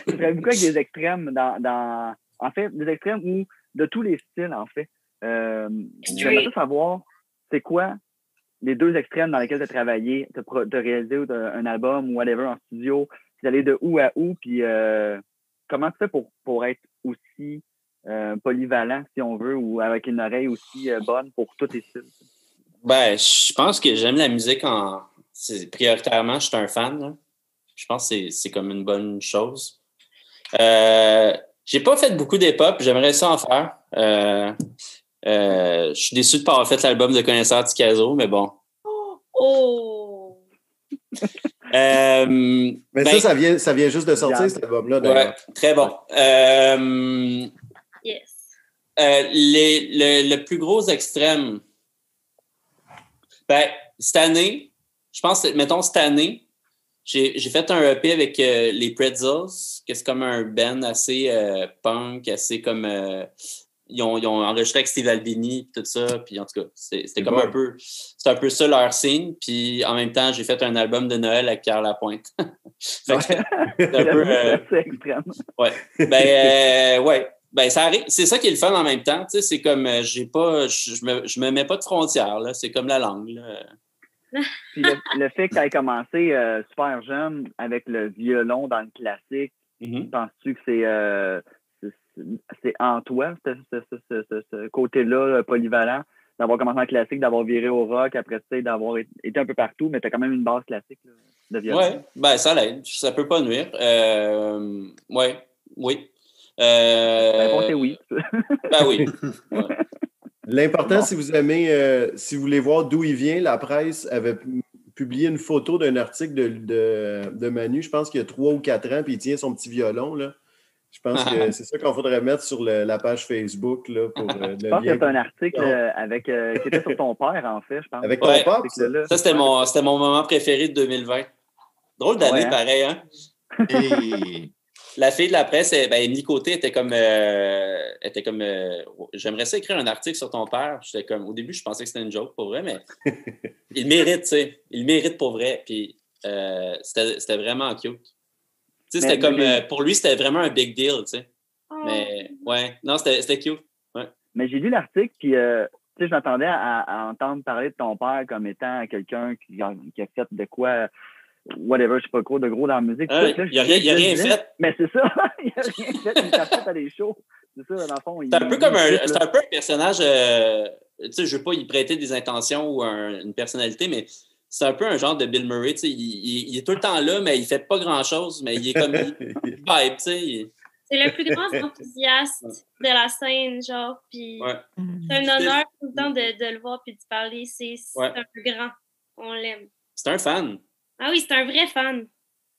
Speaker 1: travaillé beaucoup avec des extrêmes dans, dans, En fait, des extrêmes ou de tous les styles, en fait. J'aimerais savoir, c'est quoi les deux extrêmes dans lesquels tu as travaillé, tu as, réalisé un album ou whatever en studio, tu allé de où à où, puis comment tu fais pour, pour être aussi euh, polyvalent, si on veut, ou avec une oreille aussi euh, bonne pour tous les styles?
Speaker 4: Ben, je pense que j'aime la musique en. prioritairement, je suis un fan. là. Je pense que c'est- c'est comme une bonne chose. Euh, j'ai pas fait beaucoup d'hip-hop, j'aimerais ça en faire. Euh, euh, je suis déçu de pas avoir fait l'album de Connaisseur Ticazo, mais bon.
Speaker 3: Oh!
Speaker 4: Euh,
Speaker 2: Mais
Speaker 4: ben,
Speaker 2: ça, ça vient, ça vient juste de sortir,
Speaker 1: Bien.
Speaker 2: cet album-là,
Speaker 4: ouais, très bon. Euh,
Speaker 3: Yes.
Speaker 4: Euh, les, le, le plus gros extrême, ben, cette année, je pense, que, mettons, cette année, j'ai fait un EP avec euh, les Pretzels, que c'est comme un band assez euh, punk, assez comme. euh, ils, ont, ils ont enregistré avec Steve Albini, tout ça, puis en tout cas, c'était comme
Speaker 2: bon.
Speaker 4: un peu. C'est un peu ça leur signe, puis en même temps, j'ai fait un album de Noël avec Pierre Lapointe. C'est un peu.
Speaker 1: C'est extrême.
Speaker 4: ben, ouais. Ben, ça arrive. C'est ça qui est le fun en même temps. Tu sais, c'est comme, j'ai pas, je, me, je me mets pas de frontières, là. C'est comme la langue, là.
Speaker 1: Puis le, le fait que tu aies commencé euh, super jeune avec le violon dans le classique,
Speaker 4: Mhm.
Speaker 1: penses-tu que c'est euh, c'est- c'est en toi, ce, ce- ce- ce- ce- ce côté-là euh, polyvalent, d'avoir commencé en classique, d'avoir viré au rock, après tu sais, d'avoir été un peu partout, mais tu as quand même une base classique là, de violon?
Speaker 4: Ouais. Ben, ça l'aide. Ça peut pas nuire. Euh, ouais. Oui. Euh,
Speaker 1: La réponse est oui.
Speaker 4: Ben oui.
Speaker 2: L'important,
Speaker 1: Bon.
Speaker 2: si vous aimez, euh, si vous voulez voir d'où il vient, la presse avait pu- publié une photo d'un article de, de, de Manu, je pense qu'il y a trois ou quatre ans, puis il tient son petit violon. Là. Je pense que c'est ça qu'on faudrait mettre sur le- la page Facebook là, pour euh,
Speaker 1: Je
Speaker 2: le
Speaker 1: pense que c'est un article euh, avec, euh, qui était sur ton père, en fait, je pense.
Speaker 2: Avec ton
Speaker 4: Ouais.
Speaker 1: C'est
Speaker 2: ça?
Speaker 4: Ça, c'était mon, c'était mon moment préféré de 2020. Drôle d'année,
Speaker 1: Ouais, hein?
Speaker 4: pareil, hein?
Speaker 6: Et
Speaker 4: La fille de la presse, elle- ben, Émilie Côté était comme. euh, était comme euh, J'aimerais ça écrire un article sur ton père. J'étais comme. Au début, je pensais que c'était une joke pour vrai, mais il mérite, tu sais. Il mérite pour vrai. Puis euh, c'était c'était vraiment cute. Tu sais, c'était
Speaker 1: Mais-
Speaker 4: comme.
Speaker 1: mais-
Speaker 4: euh, pour lui, c'était vraiment un big deal, tu sais.
Speaker 3: Oh.
Speaker 4: Mais ouais, non, c'était c'était cute.
Speaker 1: Mais j'ai lu l'article, puis euh, tu sais, je m'attendais à, à entendre parler de ton père comme étant quelqu'un qui, a- qui a fait de quoi, whatever, je sais pas quoi, de gros dans la musique.
Speaker 4: Hein, il a rien- il a rien
Speaker 1: disais,
Speaker 4: fait.
Speaker 1: Mais c'est ça, il a rien fait, il fait à des shows. C'est ça, dans le fond.
Speaker 4: C'est un peu comme un, c'est un peu un personnage. euh, tu sais, je veux pas y prêter des intentions ou un- une personnalité, mais c'est un peu un genre de Bill Murray. Tu sais, il, il- il est tout le temps là, mais il fait pas grand chose, mais il est comme il vibe, tu sais. il-
Speaker 3: C'est le plus grand enthousiaste de la scène, genre. Puis
Speaker 4: Ouais.
Speaker 3: c'est un honneur tout le temps de, de le voir puis de parler. C'est c'est
Speaker 4: Ouais.
Speaker 3: un peu grand. On l'aime.
Speaker 4: C'est un fan.
Speaker 3: Ah oui, c'est un vrai fan.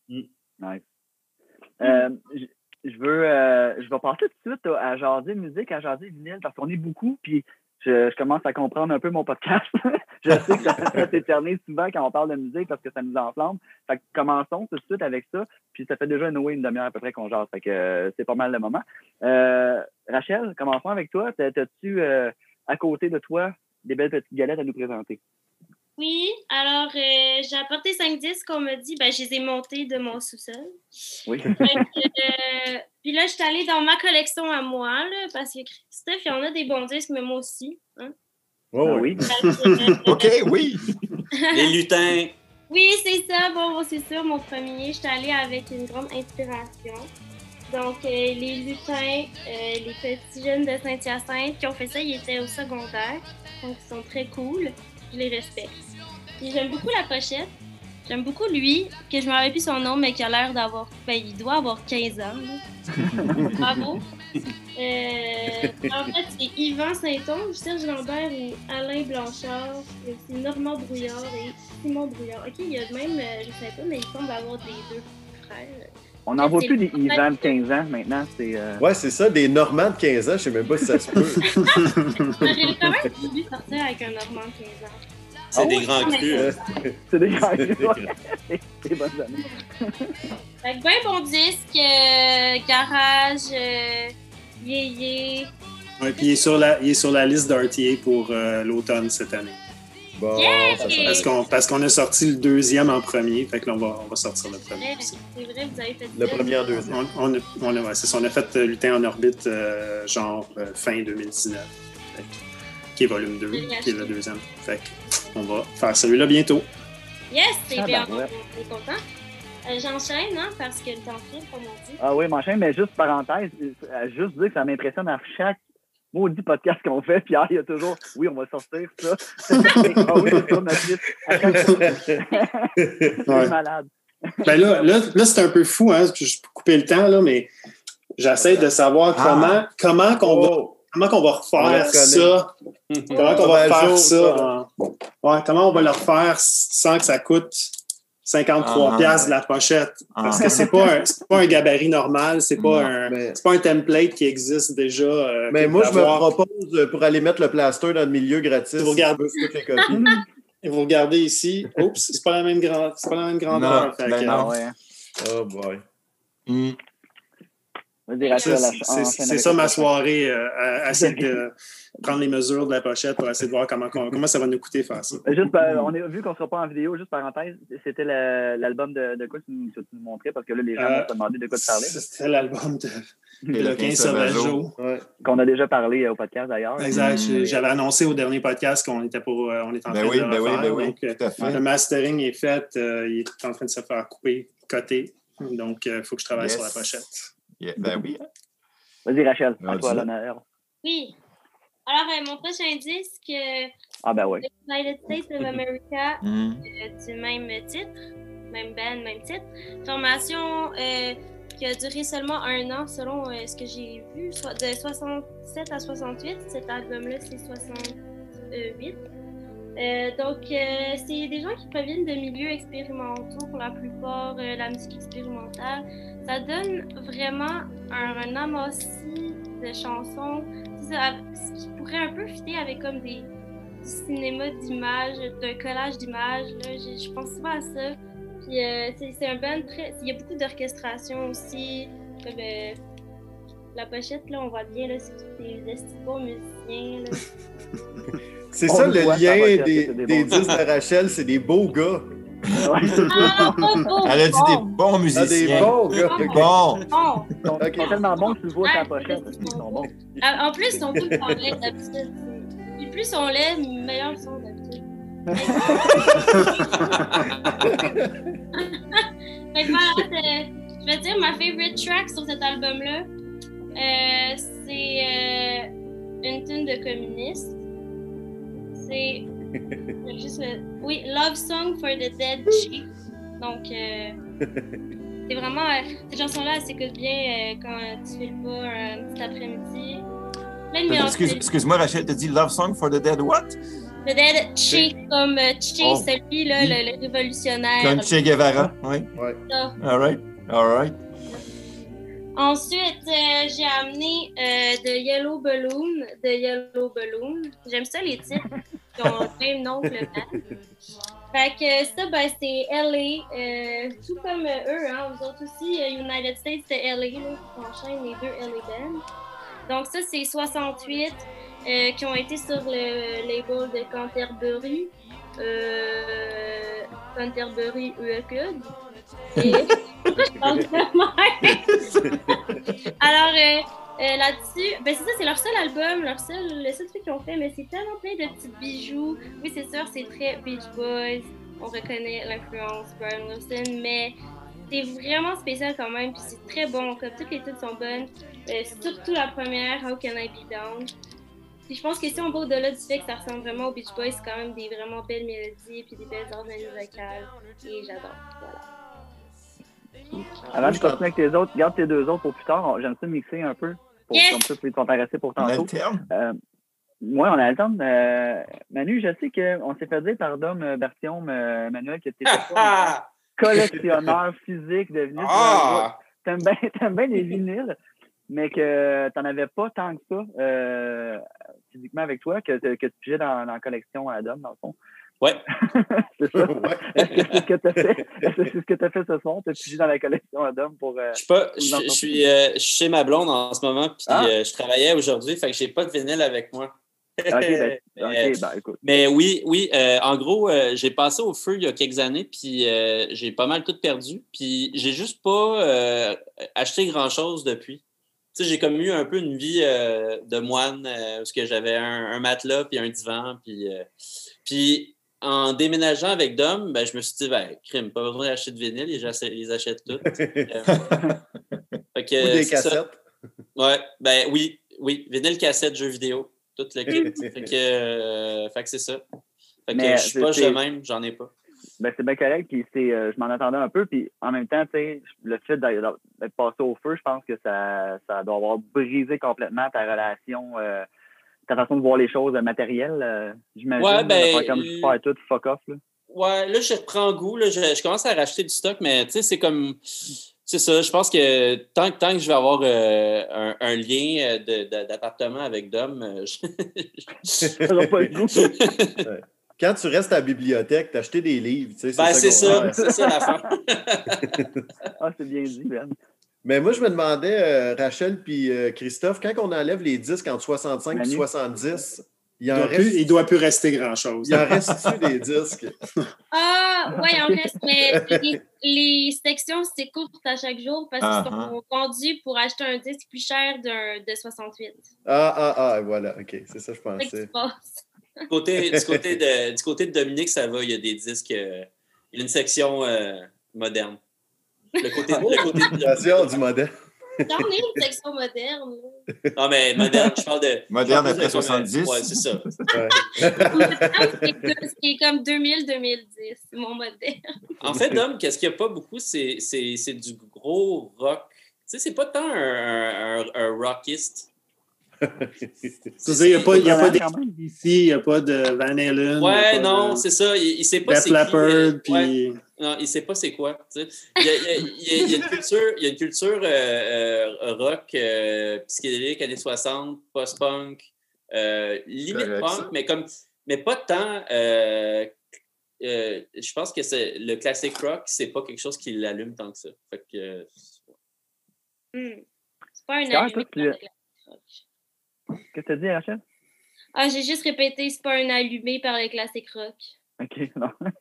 Speaker 1: Nice. Euh, je- veux, euh, je vais passer tout de suite à jaser musique, à jaser vinyle, parce qu'on est beaucoup, puis je, commence à comprendre un peu mon podcast. je sais que ça, s'éternise souvent quand on parle de musique parce que ça nous enflamme. Fait que commençons tout de suite avec ça. Puis ça fait déjà une, une demi-heure à peu près qu'on jase. Fait que euh, c'est pas mal le moment. Rachel, commençons avec toi. T'as- T'as-tu à côté de toi des belles petites galettes à nous présenter?
Speaker 3: Oui, alors euh, j'ai apporté cinq disques qu'on m'a dit, ben je les ai montés de mon sous-sol.
Speaker 1: Oui.
Speaker 3: Euh, puis là, je suis allée dans ma collection à moi, là, parce que Christophe, il y en a des bons disques, mais moi aussi. hein.
Speaker 1: Ah
Speaker 2: ouais.
Speaker 1: oui.
Speaker 3: Euh,
Speaker 6: OK, oui.
Speaker 4: Les lutins.
Speaker 3: Oui, c'est ça. Bon, bon, c'est sûr, mon premier. J'étais allée avec une grande inspiration. Donc, euh, les lutins, euh, les petits jeunes de Saint-Hyacinthe qui ont fait ça, ils étaient au secondaire. Donc, ils sont très cool. Je les respecte. Puis, j'aime beaucoup la pochette. J'aime beaucoup lui, que je me rappelle plus son nom, mais qui a l'air d'avoir. Ben, il doit avoir 15 ans. Bravo. Euh, en fait, c'est Yvan Saint-Onge, Serge Lambert ou Alain Blanchard. Il y a aussi Normand Brouillard et Simon Brouillard. Ok, il y a même, euh, je sais pas, mais il semble avoir des deux frères.
Speaker 1: On n'en voit
Speaker 3: C'est
Speaker 1: plus des Ivan de 15 ans maintenant. C'est. euh,
Speaker 2: Ouais, c'est ça, des Normands de 15 ans, je sais même pas si ça se peut.
Speaker 3: J'ai quand même voulu sortir avec un Normand de 15 ans.
Speaker 4: C'est
Speaker 1: Ah
Speaker 4: des
Speaker 1: ouais?
Speaker 4: grands crus.
Speaker 1: C'est des.
Speaker 2: C'est des grands.
Speaker 1: C'est des bonnes années.
Speaker 3: Fait que ben bon disque, euh, garage, euh, yéyé.
Speaker 5: Ouais, puis il est, sur la, il est sur la liste d'RTA pour euh, l'automne cette année.
Speaker 2: Bon,
Speaker 3: Yeah!
Speaker 5: Parce qu'on parce qu'on a sorti le deuxième en premier, fait que là, on va, on va sortir le premier.
Speaker 3: C'est vrai, vous avez fait
Speaker 2: le premier en deuxième.
Speaker 5: On, on, a, on, a, ouais, c'est ça, on a fait euh, Lutin en orbite, euh, genre euh, fin 2019, Fait que- qui est volume 2,
Speaker 3: Génial.
Speaker 5: qui est le deuxième. Fait que on va faire celui-là bientôt.
Speaker 3: Yes, c'est
Speaker 1: Ah,
Speaker 3: bien,
Speaker 1: ben ouais.
Speaker 3: on est content. Euh, J'enchaîne, hein, parce que le temps file, comme on dit.
Speaker 1: Ah oui, mon chien, mais juste parenthèse, euh, juste dire que ça m'impressionne à chaque maudit podcast qu'on fait. Puis, ah, il y a toujours, oui, on va sortir ça. ah oui, c'est sur notre liste. C'est
Speaker 5: Ouais.
Speaker 1: malade.
Speaker 5: Ben là, là, là c'est un peu fou, hein? Je peux couper le temps, là, mais j'essaie de savoir
Speaker 6: Ah.
Speaker 5: comment, comment qu'on va,
Speaker 2: Oh,
Speaker 5: comment qu'on va
Speaker 2: On
Speaker 5: refaire ça? Comment qu'on va
Speaker 2: chaud,
Speaker 5: ça?
Speaker 2: ça.
Speaker 5: en- Ouais, comment on va le refaire sans que ça coûte 53
Speaker 6: Ah.
Speaker 5: piastres de la pochette? Parce que c'est pas un, c'est pas un gabarit normal, c'est pas,
Speaker 6: Non,
Speaker 5: un,
Speaker 2: mais-
Speaker 5: pas un template qui existe déjà. euh,
Speaker 2: Mais moi, je me propose euh, pour aller mettre le plaster dans le milieu gratis.
Speaker 5: Vous regardez. Et vous regardez ici, oups, c'est pas la même grande, c'est pas la même grandeur.
Speaker 6: Non, ben non.
Speaker 1: Ah ouais.
Speaker 2: Oh boy.
Speaker 6: Hmm.
Speaker 5: C'est ça ma soirée, euh, à, à essayer de prendre les mesures de la pochette pour essayer de voir comment, comment ça va nous coûter faire ça.
Speaker 1: Juste, par- on a vu qu'on ne sera pas en vidéo, juste parenthèse, c'était l'album de, de quoi tu nous, tu nous montrais, parce que là, les gens
Speaker 5: Euh,
Speaker 1: vont se demander de quoi tu parlais,
Speaker 5: C'était l'album de
Speaker 6: Et le
Speaker 5: Le 15
Speaker 6: Sauvageau.
Speaker 2: Ouais.
Speaker 1: qu'on a déjà parlé euh, au podcast d'ailleurs.
Speaker 5: Exact.
Speaker 6: Mm.
Speaker 5: J'avais annoncé au dernier podcast qu'on était pour, euh, on est en
Speaker 6: Ben
Speaker 5: train
Speaker 6: oui,
Speaker 5: de le
Speaker 6: ben oui,
Speaker 5: refaire.
Speaker 6: ben oui,
Speaker 5: Donc, euh,
Speaker 6: fait.
Speaker 5: le mastering est fait, euh, il est en train de se faire couper, coter. Donc, il faut que je travaille
Speaker 6: Yes.
Speaker 5: sur la pochette.
Speaker 6: Yeah, Ben oui. hein.
Speaker 1: Vas-y, Rachel, à toi l'honneur.
Speaker 3: Oui. Alors, euh, mon prochain disque, euh,
Speaker 1: Ah, ben oui.
Speaker 3: United States of America,
Speaker 6: Hmm.
Speaker 3: euh, du même titre, même band, même titre. Formation euh, qui a duré seulement un an selon euh, ce que j'ai vu, soit de 67 à 68. Cet album-là, c'est 68. Euh, donc, euh, c'est des gens qui proviennent de milieux expérimentaux pour la plupart, euh, la musique expérimentale. Ça donne vraiment un, un amassis de chansons, ça, ce qui pourrait un peu fitter avec comme des, du cinéma d'images, d'un collage d'images. là. Je, je pense souvent à ça. Puis euh, c'est un band très. Il y a beaucoup d'orchestration aussi. Comme, euh, la pochette, là, on voit bien, là, c'est tous des bons musiciens.
Speaker 2: C'est ça
Speaker 1: le
Speaker 2: lien des,
Speaker 1: des
Speaker 2: des disques de Rachel, c'est des beaux gars.
Speaker 3: Ah,
Speaker 6: Elle a dit des
Speaker 3: bon,
Speaker 6: bons
Speaker 2: Ah, des
Speaker 6: musiciens.
Speaker 2: bons gars.
Speaker 3: Ah,
Speaker 2: ok.
Speaker 6: Bon.
Speaker 3: bon.
Speaker 1: Ils sont,
Speaker 2: Ok.
Speaker 1: ils sont tellement bons que tu le vois la
Speaker 3: Ouais,
Speaker 1: pochette.
Speaker 3: c'est
Speaker 1: Ils sont bons.
Speaker 3: Ah, En plus, ils sont tout le temps laids d'habitude. Puis plus ils sont laids, meilleurs ils sont d'habitude. Fait que voilà, c'est- je vais dire ma favorite track sur cet album-là. Euh, c'est euh, une tune de communiste. C'est. Juste le- Oui, Love Song for the Dead Chief. Donc, euh, c'est vraiment. euh, cette chanson-là, elle s'écoute bien euh, quand tu fais le pas un petit après-midi.
Speaker 6: Excuse-. Excuse-moi, Rachel, t'as dit Love Song for the Dead what?
Speaker 3: The Dead Chief, comme euh, Che,
Speaker 6: Oh.
Speaker 3: celui, là, le, le révolutionnaire.
Speaker 6: Comme Che Guevara. Oui.
Speaker 3: ça.
Speaker 6: All right. All right.
Speaker 3: Ensuite, euh, j'ai amené euh, The Yellow Balloon, The Yellow Balloon. J'aime ça les titres ont même nom que le band. Fait que ça, ben, c'est LA, euh, tout comme eux, hein, vous autres aussi, euh, United States, c'est LA, là, qui enchaînent les deux LA bands. Donc ça, c'est 68, euh, qui ont été sur le label de Canterbury, euh, Canterbury UECUD. Et... Pourquoi je parle de même? Alors, euh, là-dessus, ben c'est ça, c'est leur seul album, leur seul, le seul truc qu'ils ont fait, mais c'est tellement plein de petits bijoux. Oui, c'est sûr, c'est très Beach Boys, on reconnaît l'influence Brian Wilson, mais c'est vraiment spécial quand même, puis c'est très bon, comme toutes les toutes sont bonnes, Euh, surtout la première, How Can I Be Down. Puis je pense que si on va au-delà du fait que ça ressemble vraiment aux Beach Boys, c'est quand même des vraiment belles mélodies, puis des belles harmonies vocales, et j'adore, voilà.
Speaker 1: Avant de continuer avec tes autres, garde tes deux autres pour plus tard. J'aime ça mixer un peu. Pour,
Speaker 3: Yes!
Speaker 1: Comme ça, puis t'intéresser pour
Speaker 6: On
Speaker 1: tantôt.
Speaker 6: alterne.
Speaker 1: Euh, moi, on a le temps. Euh, Manu, je sais qu'on s'est fait dire par Dom euh, Bertium, euh, Manuel, que tu étais pas un collectionneur physique de vinyles.
Speaker 4: Ah!
Speaker 1: T'aimes bien, t'aimes bien les vinyles, mais que t'en avais pas tant que ça euh, physiquement avec toi, que, que tu pigeais dans, dans la collection à Dom, dans le fond.
Speaker 4: Ouais.
Speaker 1: c'est ça.
Speaker 2: Ouais.
Speaker 1: Est-ce que c'est ce que tu as fait? Est-ce que c'est ce que tu as fait ce soir? Tu as pigé dans la collection à Dom pour. euh,
Speaker 4: Je suis pas, je, je suis, euh, je suis chez ma blonde en ce moment, puis
Speaker 1: Ah.
Speaker 4: euh, je travaillais aujourd'hui, fait que j'ai pas de vinyle avec moi.
Speaker 1: Ok, ben, ben, écoute.
Speaker 4: Mais oui, oui. euh, en gros, euh, j'ai passé au feu il y a quelques années, puis euh, j'ai pas mal tout perdu. Puis j'ai juste pas euh, acheté grand-chose depuis. Tu sais, j'ai comme eu un peu une vie euh, de moine, euh, parce que j'avais un, un matelas, puis un divan, puis... euh, puis en déménageant avec Dom, ben, je me suis dit, ben, crime, pas besoin d'acheter de vinyle, les, j'ach- les achète toutes. Euh, fait que,
Speaker 2: Ou des
Speaker 4: ça.
Speaker 2: cassettes.
Speaker 4: Ouais, ben oui. oui, vinyle, cassette, jeux vidéo, tout le kit. fait que, euh, fait que c'est ça. Fait que
Speaker 1: Mais
Speaker 4: je suis
Speaker 1: c'est-
Speaker 4: pas de même, j'en ai pas.
Speaker 1: Ben, c'est bien correct, puis c'est, euh, je m'en attendais un peu, puis en même temps, tu sais, le fait d'être d'être passé au feu, je pense que ça, ça doit avoir brisé complètement ta relation, euh, ta façon de voir les choses euh, matérielles, euh, j'imagine.
Speaker 4: Ouais, ben,
Speaker 1: faire comme je faire tout, fuck off, là.
Speaker 4: Ouais, là, je reprends goût. Là, je, je commence à racheter du stock, mais tu sais, c'est comme. C'est ça. Je pense que tant, tant que je vais avoir euh, un, un lien euh, de- de- d'appartement avec Dom, euh, je-
Speaker 1: Ça doit pas le goût.
Speaker 2: Quand tu restes à la bibliothèque, t'acheter des livres, tu sais,
Speaker 4: ben, c'est
Speaker 2: qu'on
Speaker 4: ça. C'est ça l'affaire.
Speaker 1: Ah, c'est bien dit, Ben.
Speaker 2: Mais moi, je me demandais, euh, Rachel puis euh, Christophe, quand on enlève les disques entre 65 et
Speaker 1: Manu?
Speaker 2: 70, il
Speaker 5: doit
Speaker 2: reste,
Speaker 5: doit plus rester grand-chose.
Speaker 2: il en reste-tu des disques?
Speaker 3: Ah, ouais, en reste, mais les, les sections, c'est court à chaque jour parce qu'ils
Speaker 6: Ah,
Speaker 3: sont vendus pour acheter un disque plus cher d'un de 68.
Speaker 2: Ah, ah, ah, voilà, OK, c'est ça que je pensais.
Speaker 3: passe.
Speaker 4: Du côté, du, côté de, du côté de Dominique, ça va. Il y a des disques. euh, il y a une section euh, moderne. Le côté, le côté
Speaker 2: Attention du modèle.
Speaker 3: J'en ai une section moderne.
Speaker 4: Non, mais moderne, je parle de.
Speaker 6: Moderne après
Speaker 4: de comme, euh,
Speaker 6: 70.
Speaker 4: Ouais, c'est ça.
Speaker 2: Ouais.
Speaker 3: C'est que- c'est comme 2000-2010, c'est mon modèle.
Speaker 4: En fait, Dom, qu'est-ce qu'il n'y a pas beaucoup, c'est c'est- c'est du gros rock. Tu sais, c'est pas tant un, un, un- un rockiste.
Speaker 5: C'est-à-dire, il n'y a pas, il y a pas d'ACDC, il n'y a pas de Van Halen.
Speaker 4: Ouais, non,
Speaker 5: de
Speaker 4: c'est ça. Il, il sait pas c'est qui. euh,
Speaker 5: puis...
Speaker 4: ouais. Non, il sait pas c'est quoi. tu sais. Il y a, il y a- il y a- il y a une culture, il y a une culture euh, euh, rock euh, psychédélique années 60, post-punk, euh, limite punk,
Speaker 6: ça.
Speaker 4: mais comme mais pas tant. euh, euh, je pense que c'est le classic rock, c'est pas quelque chose qui l'allume tant que ça. Fait que,
Speaker 3: Hmm. C'est pas un allumé le classic rock.
Speaker 1: Qu'est-ce que tu dis, Rachel?
Speaker 3: Ah, j'ai juste répété, c'est pas un allumé par le classic rock.
Speaker 1: OK, non.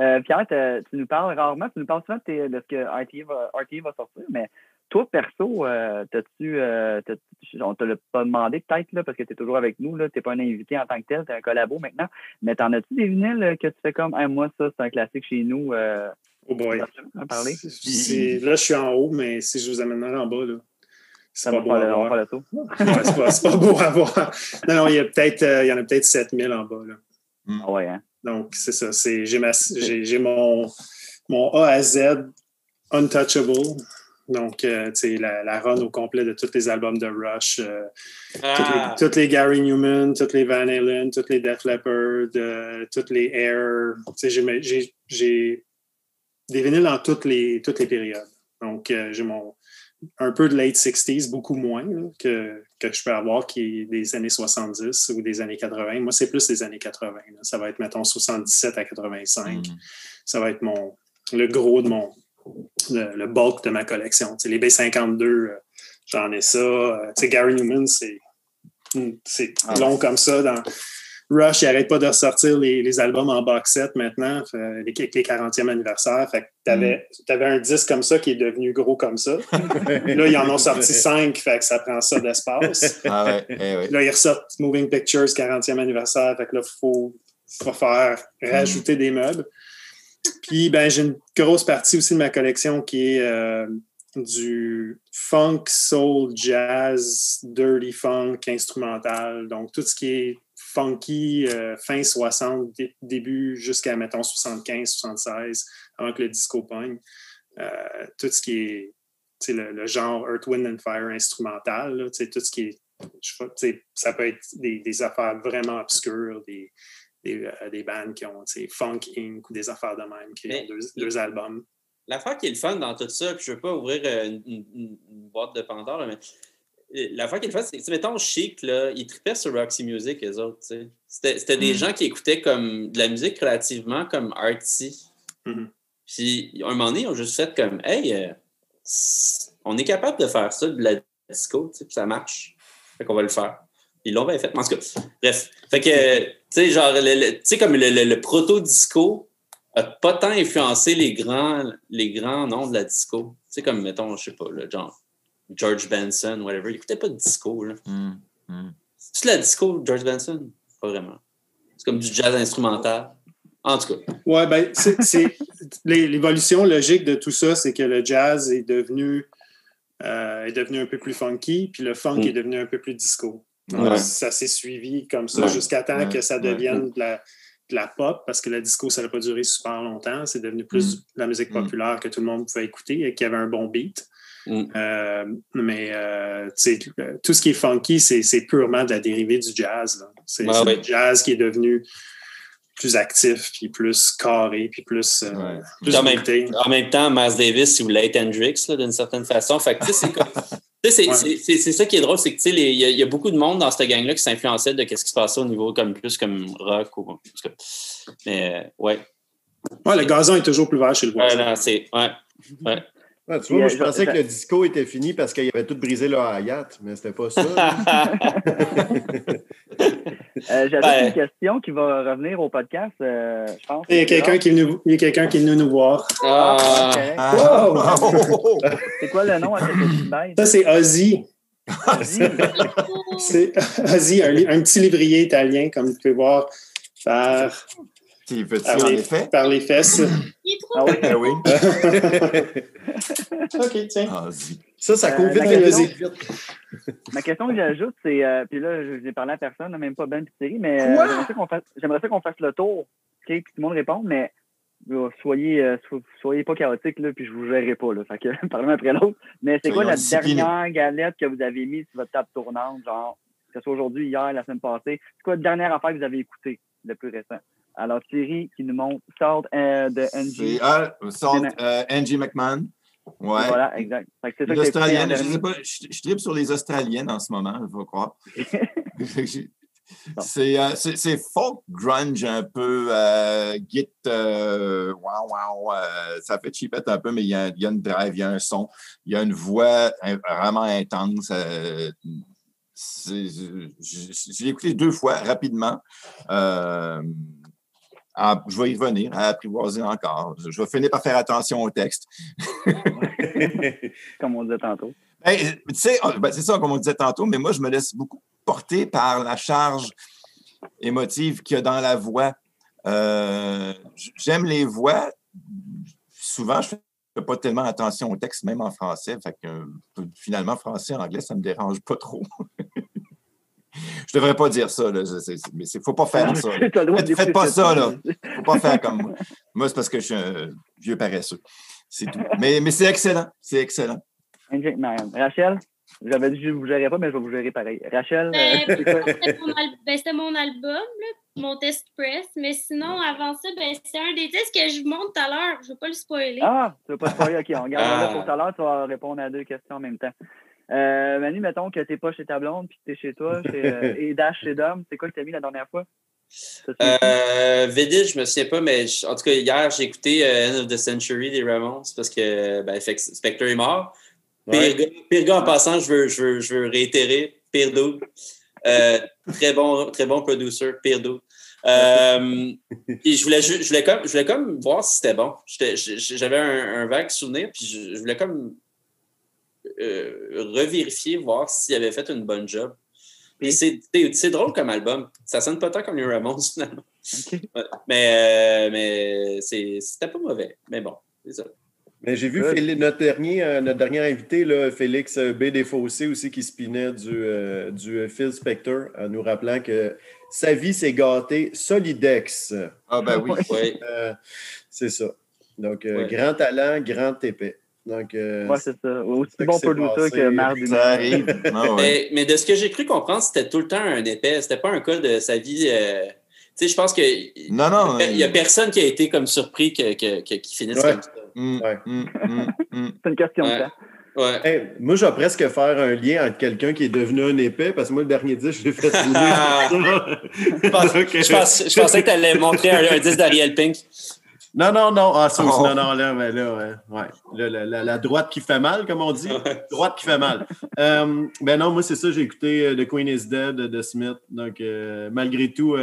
Speaker 1: Euh, Pierre, tu nous parles rarement, tu nous parles souvent de, tes- de ce que RTA va, RTA va sortir, mais toi, perso, euh, t'as-tu, euh, on te l'a pas demandé peut-être, là, parce que tu es toujours avec nous, tu n'es pas un invité en tant que tel, tu es un collabo maintenant, mais t'en as-tu des vinyles euh, que tu fais comme, Hey, moi, ça, c'est un classique chez nous,
Speaker 5: Oh boy.
Speaker 1: en parler?
Speaker 5: Là, je suis en haut, mais si je vous amène en bas, là, pas beau à voir. Ouais, c'est pas, c'est pas beau à voir. Non, non, il y, a peut-être, euh, il y en a peut-être 7000 en bas. Là.
Speaker 1: Ah ouais, hein?
Speaker 5: Donc, c'est ça. C'est, j'ai, ma- j'ai, j'ai mon, mon A à Z untouchable. Donc, euh, tu sais, la, la run au complet de tous les albums de Rush, euh,
Speaker 4: ah,
Speaker 5: toutes, les, Gary Newman, toutes les Van Halen, toutes les Def Leppard, euh, toutes les Air. Tu sais, j'ai, mes- j'ai, j'ai des vinyles dans toutes les, toutes les périodes. Donc, euh, j'ai mon un peu de late 60s, beaucoup moins là, que, que je peux avoir qui est des années 70 ou des années 80. Moi, c'est plus des années 80. là. Ça va être, mettons, 77 à 85.
Speaker 6: Mm.
Speaker 5: Ça va être mon le gros de mon le, le bulk de ma collection. Les B52, euh, j'en ai ça. Euh, Gary Newman, c'est hmm, c'est
Speaker 1: Ah
Speaker 5: long comme ça. Dans Rush, il n'arrête pas de ressortir les, les albums en box set maintenant, avec les 40e anniversaire. Fait que t'avais, avais un disque comme ça qui est devenu gros comme ça. Là, ils en ont sorti cinq, fait que ça prend ça d'espace.
Speaker 6: Ah ouais, eh ouais.
Speaker 5: Là, ils ressortent Moving Pictures 40e anniversaire. Fait que là, il faut, faut faire rajouter des meubles. Puis, ben, j'ai une grosse partie aussi de ma collection qui est euh, du funk, soul, jazz, dirty funk, instrumental. Donc, tout ce qui est funky, euh, fin 60, dé- début jusqu'à, mettons, 75, 76, avant que le disco pogne. Euh, tout ce qui est le, le genre Earth, Wind and Fire instrumental, là, tout ce qui est ça peut être des, des affaires vraiment obscures, des, des, euh, des bands qui ont Funk Inc. ou des affaires de même qui
Speaker 4: Mais-
Speaker 5: ont deux, deux albums.
Speaker 4: L'affaire qui est le fun dans tout ça, puis je veux pas ouvrir une, une- boîte de Pandore, mais euh, l'affaire qui est le fun, c'est que, mettons, Chic, là, ils tripaient sur Roxy Music, eux autres, tu sais. C'était des
Speaker 6: Mm.
Speaker 4: gens qui écoutaient comme de la musique relativement comme artsy.
Speaker 5: Mhm.
Speaker 4: Puis, à un moment donné, ils ont juste fait comme, hey, euh, on est capable de faire ça, de la disco, tu sais, puis ça marche. Fait qu'on va le faire. Ils l'ont bien fait. En tout cas, bref. Fait que, tu sais, genre, le- le- tu sais, comme le, le- le proto-disco a pas tant influencé les grands, les grands noms de la disco. Tu sais, comme, mettons, je sais pas, là, genre, George Benson, whatever. Ils écoutaient pas de disco, là.
Speaker 6: Mm, mm.
Speaker 4: C'est la disco, George Benson? Pas vraiment. C'est comme du jazz instrumental. En tout cas.
Speaker 5: Ouais, ben, c'est- c'est l'é- l'évolution logique de tout ça, c'est que le jazz est devenu euh, est devenu un peu plus funky, puis le funk
Speaker 4: Mm.
Speaker 5: est devenu un peu plus disco.
Speaker 4: Ouais.
Speaker 5: Ça s'est suivi comme ça
Speaker 6: Ouais.
Speaker 5: jusqu'à temps
Speaker 6: Ouais.
Speaker 5: que ça
Speaker 6: Ouais.
Speaker 5: devienne de, la, de la pop, parce que la disco, ça n'a pas duré super longtemps. C'est devenu plus
Speaker 6: Mm.
Speaker 5: de la musique
Speaker 6: Mm.
Speaker 5: populaire que tout le monde pouvait écouter et qui avait un bon beat.
Speaker 4: Mm.
Speaker 5: Euh, mais euh, euh, tout ce qui est funky, c'est c'est purement de la dérivée du jazz. C'est le jazz qui est devenu plus actif, puis plus carré, puis plus, euh,
Speaker 6: Ouais.
Speaker 5: plus
Speaker 4: En même, en même temps, Miles Davis, il voulait être Hendrix d'une certaine façon. Fait que, tu sais, c'est comme-
Speaker 5: Ouais.
Speaker 4: ça qui est drôle, c'est que tu sais, les- il y, a- il y a beaucoup de monde dans cette gang-là qui s'influençait de ce qui se passait au niveau comme plus comme rock ou que- mais euh, ouais.
Speaker 5: Ouais, le gazon est toujours plus vert chez le
Speaker 4: Ouais,
Speaker 5: voisin.
Speaker 4: non, c'est ouais. ouais.
Speaker 2: Tu vois, moi, je
Speaker 1: euh,
Speaker 2: pensais
Speaker 1: je-
Speaker 2: que le disco était fini parce qu'ils avaient tout brisé leur Hayat, mais c'était pas ça.
Speaker 1: Euh, J'avais
Speaker 4: Ben.
Speaker 1: une question qui va revenir au podcast, euh, je pense.
Speaker 5: Il y a quelqu'un qui est venu, il y a quelqu'un qui est venu nous voir.
Speaker 4: Ah.
Speaker 6: Ah.
Speaker 5: Wow!
Speaker 1: C'est quoi le nom à cette petite bête?
Speaker 5: Ça, c'est Ozzy.
Speaker 1: Vas-y.
Speaker 5: C'est Ozzy, un, petit livrier italien, comme vous pouvez voir, par,
Speaker 6: C'est petit,
Speaker 5: par
Speaker 6: en
Speaker 5: les,
Speaker 6: effet?
Speaker 5: par les fesses.
Speaker 3: Il est trop
Speaker 1: Ah oui.
Speaker 6: Ah oui.
Speaker 5: OK, tiens.
Speaker 6: Ah,
Speaker 2: ça, ça court
Speaker 1: Euh,
Speaker 2: vite,
Speaker 1: la
Speaker 2: vite,
Speaker 1: question-
Speaker 2: vite.
Speaker 1: Ma question que j'ajoute, c'est, euh, puis là, je n'ai parlé à personne, même pas Ben Thierry, mais euh, j'aimerais ça qu'on fasse, le tour, OK, puis tout le monde répond, mais euh, soyez, euh, so- soyez pas chaotique, là, puis je vous gérerai pas, là. Fait que, parlez après l'autre. Mais c'est quoi la dernière galette que vous avez mise sur votre table tournante, genre, que ce soit aujourd'hui, hier, la semaine passée? C'est quoi la dernière affaire que vous avez écoutée, le plus récent? Alors, Thierry qui nous montre Salt euh, de NG.
Speaker 6: ah, Salt, euh, Angie McMahon. Ouais.
Speaker 1: Voilà, exact.
Speaker 6: Les Australiennes, je sais pas, je, je tripe sur les Australiennes en ce moment, je vais croire. C'est, euh, c'est, folk grunge un peu, euh, git, euh, wow, wow, ça fait cheapette un peu, mais il y a, il y a une drive, il y a un son, il y a une voix vraiment intense. je, je- je l'ai écouté deux fois rapidement. Euh, ah, je vais y revenir, à apprivoiser encore. Je vais finir par faire attention au texte.
Speaker 1: Comme on disait tantôt.
Speaker 6: Ben, tu sais, ben, c'est ça, comme on disait tantôt, mais moi, je me laisse beaucoup porter par la charge émotive qu'il y a dans la voix. Euh, J'aime les voix. Souvent, je ne fais pas tellement attention au texte, même en français. Fait que, euh, finalement, français, anglais, ça ne me dérange pas trop. je devrais pas dire ça, là. C'est- c'est- mais il ne faut pas faire ça.
Speaker 1: le
Speaker 6: Faites- pas ça, là. faut pas faire comme moi. Moi, c'est parce que je suis un vieux paresseux. C'est tout. Mais, mais c'est excellent. C'est excellent.
Speaker 1: McMahon. Rachel, j'avais dit que je ne vous gérerais pas, mais je vais vous gérer pareil. Rachel,
Speaker 3: Ben,
Speaker 1: euh, c'est quoi?
Speaker 3: C'était mon, al- ben, c'était mon album, là, mon test press. Mais sinon, avant ça, ben, c'est un des tests que je vous montre tout à l'heure. Je ne veux pas le spoiler.
Speaker 1: Ah, tu veux pas spoiler, ok, on regarde
Speaker 4: Ah.
Speaker 1: là pour tout à l'heure, tu vas répondre à deux questions en même temps. Euh, Manu, mettons que tu n'es pas chez ta blonde puis que tu es chez toi, chez, euh, et Dash chez Dom, c'est quoi que tu as mis la dernière fois?
Speaker 4: Euh, Vedil, je me souviens pas, mais je- en tout cas, hier, j'ai écouté euh, End of the Century des Ramones parce que ben, fait Spectre est mort. Pire,
Speaker 2: Ouais.
Speaker 4: gars, pire gars en passant, je veux, je veux, je veux réitérer, pire. Euh, très, bon, très bon producer, pire. Euh, puis je voulais, je, voulais comme, je voulais comme voir si c'était bon. J'avais un, un vague souvenir, puis je, je voulais comme euh, revérifier, voir s'il avait fait une bonne job. Puis c'est drôle comme album. Ça sonne pas tant comme les Ramones, finalement. Mais, euh, mais c'est- c'était pas mauvais. Mais bon, c'est ça.
Speaker 2: Mais j'ai vu. Félix- notre, dernier, euh, notre dernier invité, là, Félix euh, B. Desfossés, aussi, qui spinait du, euh, du euh, Phil Spector, en nous rappelant que sa vie s'est gâtée solidex.
Speaker 6: Ah, ben oui.
Speaker 4: Oui.
Speaker 2: Euh, c'est ça. Donc, euh,
Speaker 4: Ouais.
Speaker 2: grand talent, grand épais. Donc, euh,
Speaker 1: Ouais, c'est ça. Aussi bon
Speaker 2: passé.
Speaker 1: que Marc du
Speaker 6: Ça arrive. Ouais.
Speaker 4: Mais, mais de ce que j'ai cru comprendre, c'était tout le temps un épais. C'était pas un cas de sa vie. euh, Tu sais, je pense que.
Speaker 6: Non, non.
Speaker 4: Il n'y a personne qui a été comme surpris que, que, finisse
Speaker 2: Ouais.
Speaker 4: comme ça.
Speaker 6: Hum,
Speaker 2: Ouais.
Speaker 6: hum, hum.
Speaker 1: C'est une question
Speaker 4: Ouais.
Speaker 1: de temps.
Speaker 4: Ouais.
Speaker 2: hey, moi, je vais presque faire un lien entre quelqu'un qui est devenu un épais, parce que moi, le dernier disque, je l'ai fait.
Speaker 4: Je, pense-
Speaker 2: Donc,
Speaker 4: je pense- je pensais que tu allais montrer un, un disque d'Ariel Pink.
Speaker 2: Non, non, non. Ah, ça aussi,
Speaker 6: Oh.
Speaker 2: non, non, là, mais là, ouais. la, la- la droite qui fait mal, comme on dit. Droite qui fait mal. Euh, ben non, moi, c'est ça, j'ai écouté euh, The Queen is Dead de Smith. Donc, euh, malgré tout,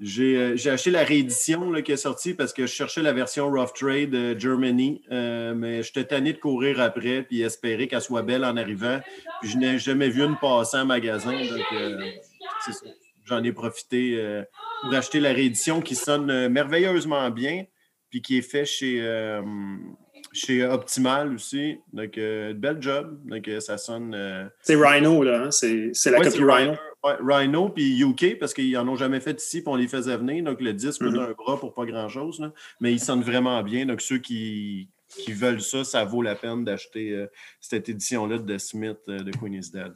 Speaker 2: j'ai acheté la réédition là, qui est sortie parce que je cherchais la version Rough Trade Germany, mais j'étais tanné de courir après puis espérer qu'elle soit belle en arrivant. Puis je n'ai jamais vu une passer en magasin. Donc, c'est ça. J'en ai profité euh, pour acheter la réédition qui sonne merveilleusement bien puis qui est fait chez, euh, chez Optimal aussi. Donc, euh, bel job. Donc, euh, ça sonne. euh,
Speaker 5: C'est Rhino, là. hein? C'est c'est la
Speaker 2: ouais,
Speaker 5: copie Rhino.
Speaker 2: ouais, Rhino puis UK, parce qu'ils n'en ont jamais fait ici, puis on les faisait venir. Donc, le disque coûte
Speaker 5: Mhm.
Speaker 2: un bras pour pas grand-chose. là. Mais ils sonnent vraiment bien. Donc, ceux qui, qui veulent ça, ça vaut la peine d'acheter euh, cette édition-là de Smith euh, de Queen is Dead.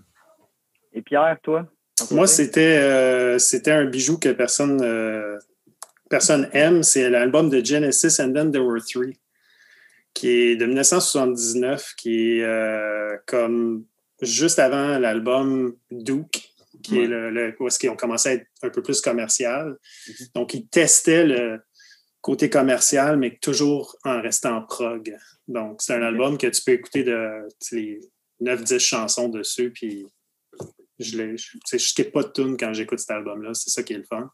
Speaker 1: Et Pierre, toi?
Speaker 5: Moi, euh, c'était un bijou que personne, euh, personne aime. C'est l'album de Genesis and Then There Were Three, qui est de 1979, qui est euh, comme juste avant l'album Duke, qui est le, le- où est-ce qu'ils ont commencé à être un peu plus commercial. Donc, ils testaient le côté commercial, mais toujours en restant prog. Donc, c'est un album que tu peux écouter de les 9-10 chansons dessus, puis je ne je, je pas de tune quand j'écoute cet album-là. C'est ça qui est le fun.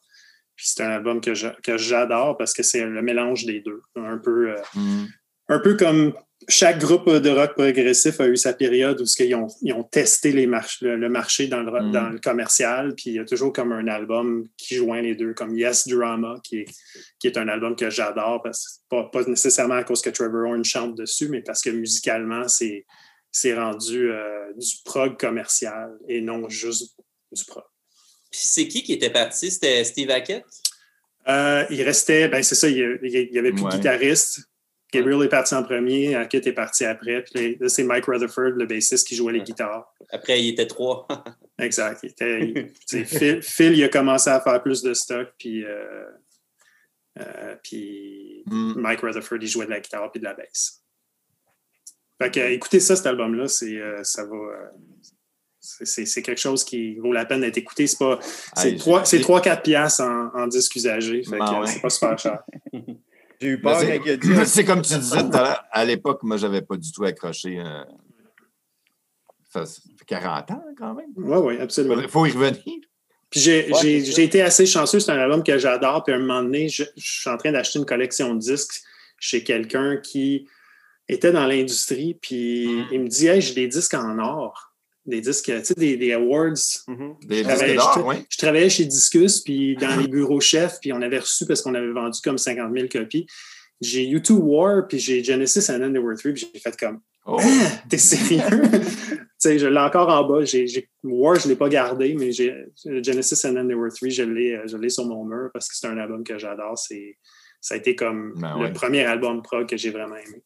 Speaker 5: Puis c'est un album que j'adore parce que c'est le mélange des deux. Un peu, euh,
Speaker 6: Mm.
Speaker 5: un peu comme chaque groupe de rock progressif a eu sa période où qu'ils ont, ils ont testé les march- le, le marché dans le, rock-
Speaker 6: Mm.
Speaker 5: dans le commercial. Puis il y a toujours comme un album qui joint les deux, comme Yes Drama, qui est, qui est un album que j'adore, parce pas, pas nécessairement à cause que Trevor Horn chante dessus, mais parce que musicalement, c'est c'est rendu euh, du prog commercial et non juste du prog.
Speaker 4: Puis c'est qui qui était parti? C'était Steve Hackett?
Speaker 5: Euh, il restait, ben c'est ça, il n'y avait plus
Speaker 6: Ouais.
Speaker 5: de guitariste. Gabriel est parti en premier, Hackett est parti après. Puis là, c'est Mike Rutherford, le bassiste, qui jouait les guitares.
Speaker 4: Après, il était trois.
Speaker 5: Exact. Il était, il- tu sais, Phil, Phil, il a commencé à faire plus de stock, puis, euh, euh, puis
Speaker 6: Mm.
Speaker 5: Mike Rutherford, il jouait de la guitare puis de la basse. Fait que, écoutez ça, cet album-là, c'est, euh, ça va. C'est- quelque chose qui vaut la peine d'être écouté. C'est pas. C'est
Speaker 6: Hey,
Speaker 5: 3
Speaker 6: j'ai-
Speaker 5: 3-4 piastres en, en disque usagé.
Speaker 6: Ben ouais.
Speaker 5: c'est pas super cher.
Speaker 2: J'ai eu peur
Speaker 6: Mais
Speaker 2: quand il a dit.
Speaker 6: C'est comme tu disais tout à l'heure, à l'époque, moi, j'avais pas du tout accroché. euh, Ça, fait 40 ans quand même.
Speaker 5: Oui, oui, absolument.
Speaker 6: Il faut y revenir.
Speaker 5: Puis j'ai
Speaker 1: Ouais,
Speaker 5: été assez chanceux. C'est un album que j'adore. Puis à un moment donné, je, je suis en train d'acheter une collection de disques chez quelqu'un qui était dans l'industrie. Puis
Speaker 6: Mm.
Speaker 5: il me dit Hey, j'ai des disques en or. Des disques, tu sais, des, des awards.
Speaker 2: Mhm.
Speaker 6: Des
Speaker 5: Je
Speaker 6: disques d'or, oui.
Speaker 5: Je travaillais chez Discus, puis dans les bureaux chefs, puis on avait reçu parce qu'on avait vendu comme 50 000 copies. J'ai U2 War, puis j'ai Genesis and Then There Were Three, puis j'ai fait comme
Speaker 6: Oh.
Speaker 5: Ah, T'es sérieux? tu sais, je l'ai encore en bas. War, je ne l'ai pas gardé, mais j'ai Genesis and Then There Were Three, je l'ai, euh, je l'ai sur mon mur parce que c'est un album que j'adore. C'est, ça a été comme
Speaker 6: Ben
Speaker 5: le
Speaker 6: ouais.
Speaker 5: premier album prog que j'ai vraiment aimé.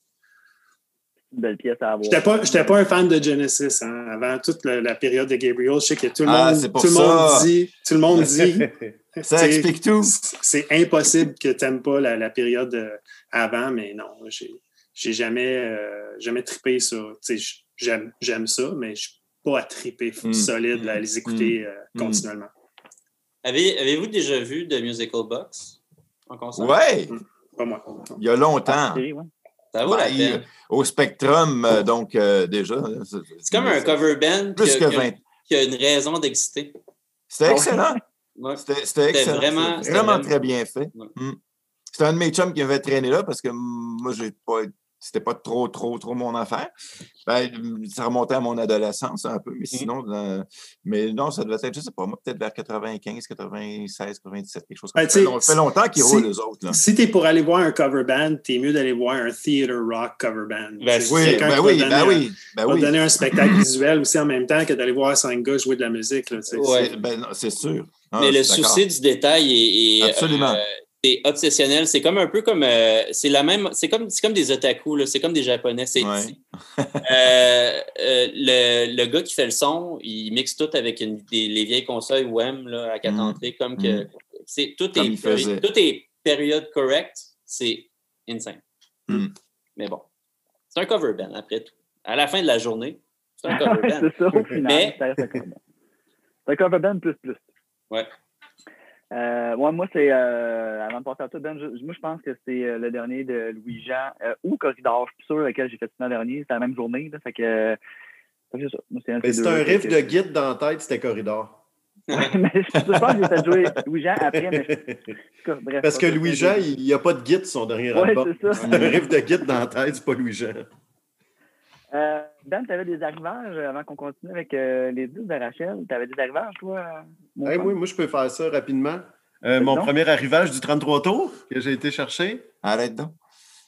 Speaker 1: Une belle pièce à avoir.
Speaker 5: J'étais pas, j'étais pas un fan de Genesis. hein. Avant toute la, la période de Gabriel, je sais que tout le
Speaker 6: Ah,
Speaker 5: monde, tout le dit, tout le monde dit,
Speaker 6: Ça explique tout.
Speaker 5: c'est impossible que tu n'aimes pas la, la période avant, mais non, j'ai, j'ai jamais, euh, jamais trippé sur. J'aime, j'aime ça, mais je suis pas à triper
Speaker 6: Mm.
Speaker 5: solide à les écouter euh,
Speaker 6: Mm.
Speaker 5: continuellement.
Speaker 4: Avez, avez-vous déjà vu The Musical Box en concert?
Speaker 6: Ouais,
Speaker 5: Pas moi.
Speaker 6: il y a longtemps.
Speaker 1: Ouais.
Speaker 4: Ça vaut la
Speaker 6: Ben,
Speaker 4: peine.
Speaker 6: Au Spectrum, euh, donc euh, déjà.
Speaker 4: C'est comme un cover band
Speaker 6: Plus
Speaker 4: qui,
Speaker 6: que
Speaker 4: a, qui a-
Speaker 6: 20.
Speaker 4: qui a une raison d'exister.
Speaker 6: C'était excellent.
Speaker 4: Ouais.
Speaker 6: C'était excellent.
Speaker 4: vraiment-
Speaker 6: vraiment
Speaker 4: vraiment-
Speaker 6: très bien fait.
Speaker 4: Ouais.
Speaker 6: Mm. C'était un de mes chums qui m'avait traîné là parce que moi, j'ai pas. C'était pas trop, trop, trop mon affaire. Ben, ça remontait à mon adolescence un peu, mais sinon, euh, mais non, ça devait être, je sais pas, moi, peut-être vers 95, 96, 97, quelque chose comme
Speaker 5: Ben,
Speaker 6: ça. Ça fait longtemps qu'ils
Speaker 5: si-
Speaker 6: roulent, les autres. Là.
Speaker 5: Si tu es pour aller voir un cover band, tu es mieux d'aller voir un theater rock cover band.
Speaker 4: Ben,
Speaker 6: Oui, ben oui,
Speaker 5: donner
Speaker 6: ben oui, ben oui.
Speaker 5: donner un spectacle visuel aussi en même temps que d'aller voir cinq gars jouer de la musique.
Speaker 6: C'est- ben non, c'est sûr. Ah,
Speaker 4: Mais le souci du détail est, est,
Speaker 6: Absolument.
Speaker 4: euh, est obsessionnel. C'est comme un peu comme euh, c'est la même. C'est comme c'est comme des otaku. là. C'est comme des japonais. C'est
Speaker 6: Ouais.
Speaker 4: Euh, euh, le, le gars qui fait le son, il mixe tout avec une- des, les vieilles consoles WEM là, à quatre
Speaker 6: Mm.
Speaker 4: entrées, comme que c'est tout
Speaker 6: Comme
Speaker 4: est tout est période correcte. C'est insane.
Speaker 6: Mm.
Speaker 4: Mais bon, c'est un cover band après tout. À la fin de la journée, c'est un cover band.
Speaker 1: c'est ça, au final.
Speaker 4: Mais-
Speaker 1: ça reste un cover band. C'est un cover band plus plus.
Speaker 4: Ouais.
Speaker 1: Euh, ouais, moi, c'est. Euh, avant de passer à tout, Ben, je- moi, je pense que c'est euh, le dernier de Louis-Jean euh, ou Corridor. Je suis sûr lequel j'ai fait l'an dernier. C'était la même journée. Là, fait que. c'est un
Speaker 2: riff de guide dans la tête, c'était Corridor.
Speaker 1: mais je je pense que j'ai fait jouer Louis-Jean après. Mais je- bref,
Speaker 2: Parce que Louis-Jean, il n'y a pas de guide son dernier
Speaker 1: Ouais,
Speaker 2: album.
Speaker 1: C'est
Speaker 2: un riff de guide dans la tête, c'est pas Louis-Jean.
Speaker 1: Euh, ben, tu avais des arrivages avant qu'on continue avec euh, les 10 de Rachel. Tu avais des arrivages, toi? euh,
Speaker 2: Hey,
Speaker 1: frère?
Speaker 2: moi, je peux faire ça rapidement. Euh, mon
Speaker 1: donc.
Speaker 2: premier arrivage du 33 tours que j'ai été chercher.
Speaker 6: Arrête donc.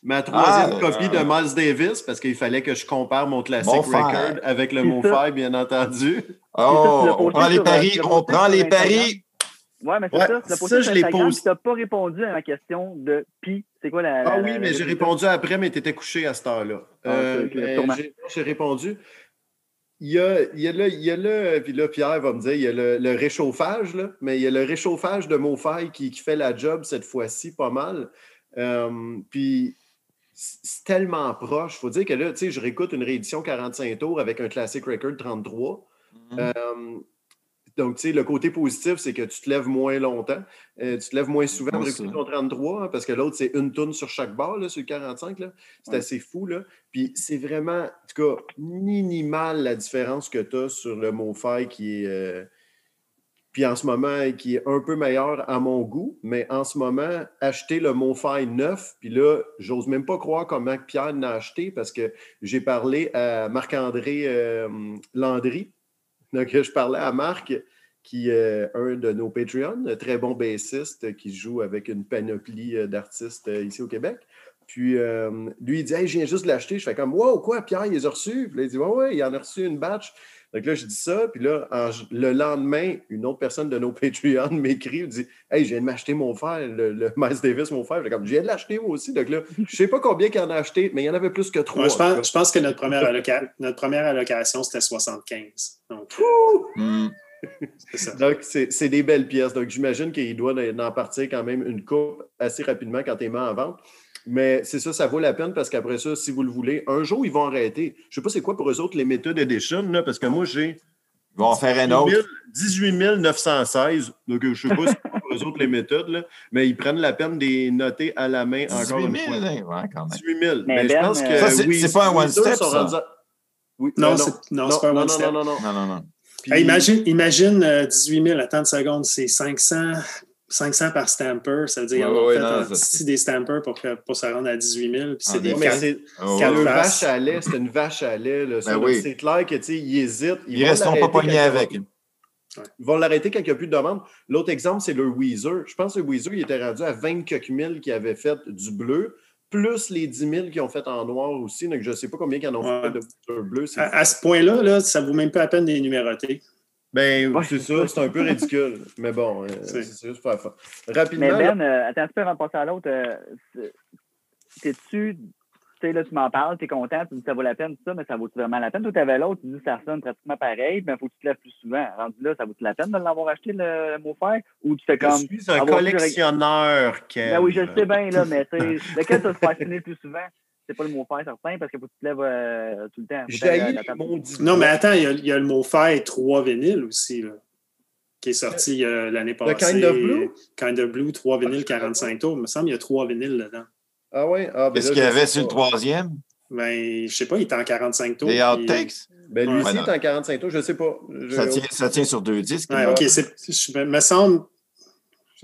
Speaker 2: Ma troisième
Speaker 6: Ah,
Speaker 2: copie de
Speaker 6: euh,
Speaker 2: Miles Davis, parce qu'il fallait que je compare mon
Speaker 6: frère.
Speaker 2: record avec le mot bien entendu.
Speaker 6: Oh, on prend les paris, on prend les paris.
Speaker 1: Ouais, mais c'est
Speaker 2: Ouais,
Speaker 1: ça. Tu
Speaker 2: ça, je l'ai posté.
Speaker 1: puis t'as pas répondu à ma question de pi. C'est quoi la.
Speaker 2: Ah
Speaker 1: la-
Speaker 2: oui,
Speaker 1: la-
Speaker 2: mais j'ai répondu après, mais tu étais couché à cette heure-là.
Speaker 1: Ah,
Speaker 2: Euh, j'ai- répondu. Il y a, il y a le, il y a le- puis là, Pierre va me dire, il y a le, le réchauffage, là, mais il y a le réchauffage de MoFi qui, qui fait la job cette fois-ci pas mal. Euh, puis c'est tellement proche. Il faut dire que là, tu sais, je réécoute une réédition 45 tours avec un Classic Record 33.
Speaker 6: Mhm.
Speaker 2: Euh, donc, tu sais, le côté positif, c'est que tu te lèves moins longtemps. Euh, tu te lèves moins souvent ton 33, hein, parce que l'autre, c'est une tourne sur chaque barre, là, sur le 45. là. C'est
Speaker 1: Ouais.
Speaker 2: assez fou. Là. Puis c'est vraiment, en tout cas, minimal la différence que tu as sur le MoFi qui est. euh, puis en ce moment, qui est un peu meilleur à mon goût, mais en ce moment, acheter le MoFi 9, puis là, j'ose même pas croire comment Pierre l'a acheté parce que j'ai parlé à Marc-André euh, Landry. Donc, je parlais à Marc, qui est un de nos Patreons, un très bon bassiste qui joue avec une panoplie euh, d'artistes euh, ici au Québec. Puis euh, lui, il dit Hey, je viens juste de l'acheter. Je fais comme Wow, quoi, Pierre, il les a reçus? Puis là, il dit Ouais, ouais, il en a reçu une batch. Donc là, je dis ça. Puis là, en- le lendemain, une autre personne de nos Patreons m'écrit il dit Hey, je viens de m'acheter mon frère, le, le Miles Davis, mon frère. Je fais comme Je viens de l'acheter moi aussi. Donc là, je sais pas combien qu'il en a acheté, mais il y en avait plus que trois.
Speaker 5: Ouais, je, pense, je pense que notre première, alloca- notre première allocation, c'était 75. Donc, euh,
Speaker 6: Hmm.
Speaker 5: c'est ça.
Speaker 2: Donc, c'est c'est des belles pièces. Donc, j'imagine qu'il doit en partir quand même une coupe assez rapidement quand tu es mis en vente. Mais c'est ça, ça vaut la peine parce qu'après ça, si vous le voulez, un jour, ils vont arrêter. Je ne sais pas c'est quoi pour eux autres les méthodes edition, là, parce que moi, j'ai
Speaker 6: Ils vont en faire un autre.
Speaker 2: 18 916. Donc, euh, je ne sais pas c'est quoi pour eux autres les méthodes, là, mais ils prennent la peine de les noter à la main encore
Speaker 6: 18
Speaker 2: une
Speaker 6: 000,
Speaker 2: fois.
Speaker 6: hein, ouais, quand même.
Speaker 2: 18 000.
Speaker 1: Mais
Speaker 2: Mais, je
Speaker 1: Ben,
Speaker 2: pense
Speaker 1: euh,
Speaker 2: que
Speaker 6: Ça, c'est-
Speaker 2: oui,
Speaker 6: c'est pas un one
Speaker 2: Weezer
Speaker 6: step,
Speaker 2: sont
Speaker 6: ça.
Speaker 2: rendus à- Oui,
Speaker 5: Non,
Speaker 2: euh,
Speaker 5: c'est- non, c'est pas un
Speaker 2: non,
Speaker 5: one
Speaker 2: non,
Speaker 5: step.
Speaker 2: non, non, non.
Speaker 6: Non, non, non.
Speaker 2: Puis-
Speaker 5: Hey, imagine, imagine euh, 18 000, attends une seconde, c'est 500, 500 par stamper. Ça veut dire qu'ils
Speaker 6: Ouais,
Speaker 5: ont
Speaker 6: ouais,
Speaker 5: fait des stampers pour, que- pour se rendre à 18 000. Puis c'est
Speaker 6: Ah,
Speaker 5: des
Speaker 6: Oh, ouais.
Speaker 2: une
Speaker 5: faces.
Speaker 2: vache à lait, c'est une vache à lait.
Speaker 6: Ben oui.
Speaker 2: C'est clair que, tu sais, ils hésitent.
Speaker 6: Ils
Speaker 2: vont
Speaker 6: resteront pas pognés avec.
Speaker 2: Ils vont l'arrêter quand il n'y a plus de demande. L'autre exemple, c'est le Weezer. Je pense que le Weezer, il était rendu à 20 quelques mille qui avaient fait du bleu, plus les 10 000 qui ont fait en noir aussi. Donc, je ne sais pas combien qui en ont
Speaker 5: Ouais.
Speaker 2: fait de Weezer bleu.
Speaker 5: À ce point-là, là, ça ne vaut même pas la peine de les numéroter.
Speaker 2: Ben,
Speaker 1: Ouais,
Speaker 2: c'est ça, c'est un peu ridicule. Mais bon, euh,
Speaker 5: C'est-
Speaker 2: c'est juste pour la fin. Rapidement,
Speaker 1: Mais
Speaker 2: là,
Speaker 1: Ben, euh, attends un petit peu avant de passer à l'autre. euh, T'es-tu. Tu sais, là, tu m'en parles, t'es content, tu dis que ça vaut la peine, tout ça, mais ça vaut vraiment la peine? Toi, t'avais l'autre, tu dis que ça sonne pratiquement pareil, mais il faut que tu te lèves plus souvent. Rendu là, ça vaut la peine de l'avoir acheté, le, le mot fer? Ou tu fais
Speaker 2: je
Speaker 1: comme.
Speaker 2: suis un collectionneur, Kev.
Speaker 1: Ben oui, je le sais bien, là, mais tu sais, lequel tu vas te faire plus souvent? C'est pas le mot fer certain, parce qu'il faut que tu te lèves euh, tout le temps. Que
Speaker 2: J'ai maudits
Speaker 5: Non, mais attends, il y a, il y a le mot fait 3 vinyles aussi, là, qui est sorti euh, l'année
Speaker 2: Le
Speaker 5: passée.
Speaker 2: Kind of Blue?
Speaker 5: Kind of Blue, 3 vinyles,
Speaker 2: je savais
Speaker 5: 45 tours. Il me semble qu'il y a 3 vinyles dedans.
Speaker 2: Ah ouais? Ah, ben
Speaker 6: Qu'est-ce qu'il y avait sur le troisième?
Speaker 5: Ben, je sais pas, il est en 45 tours.
Speaker 6: Les
Speaker 5: puis-
Speaker 6: outtakes?
Speaker 2: Ben, lui
Speaker 5: Ouais,
Speaker 2: aussi, il est en 45 tours, je ne sais pas. Je-
Speaker 6: Ça tient, ça tient sur deux disques.
Speaker 5: Ouais. OK, je me semble.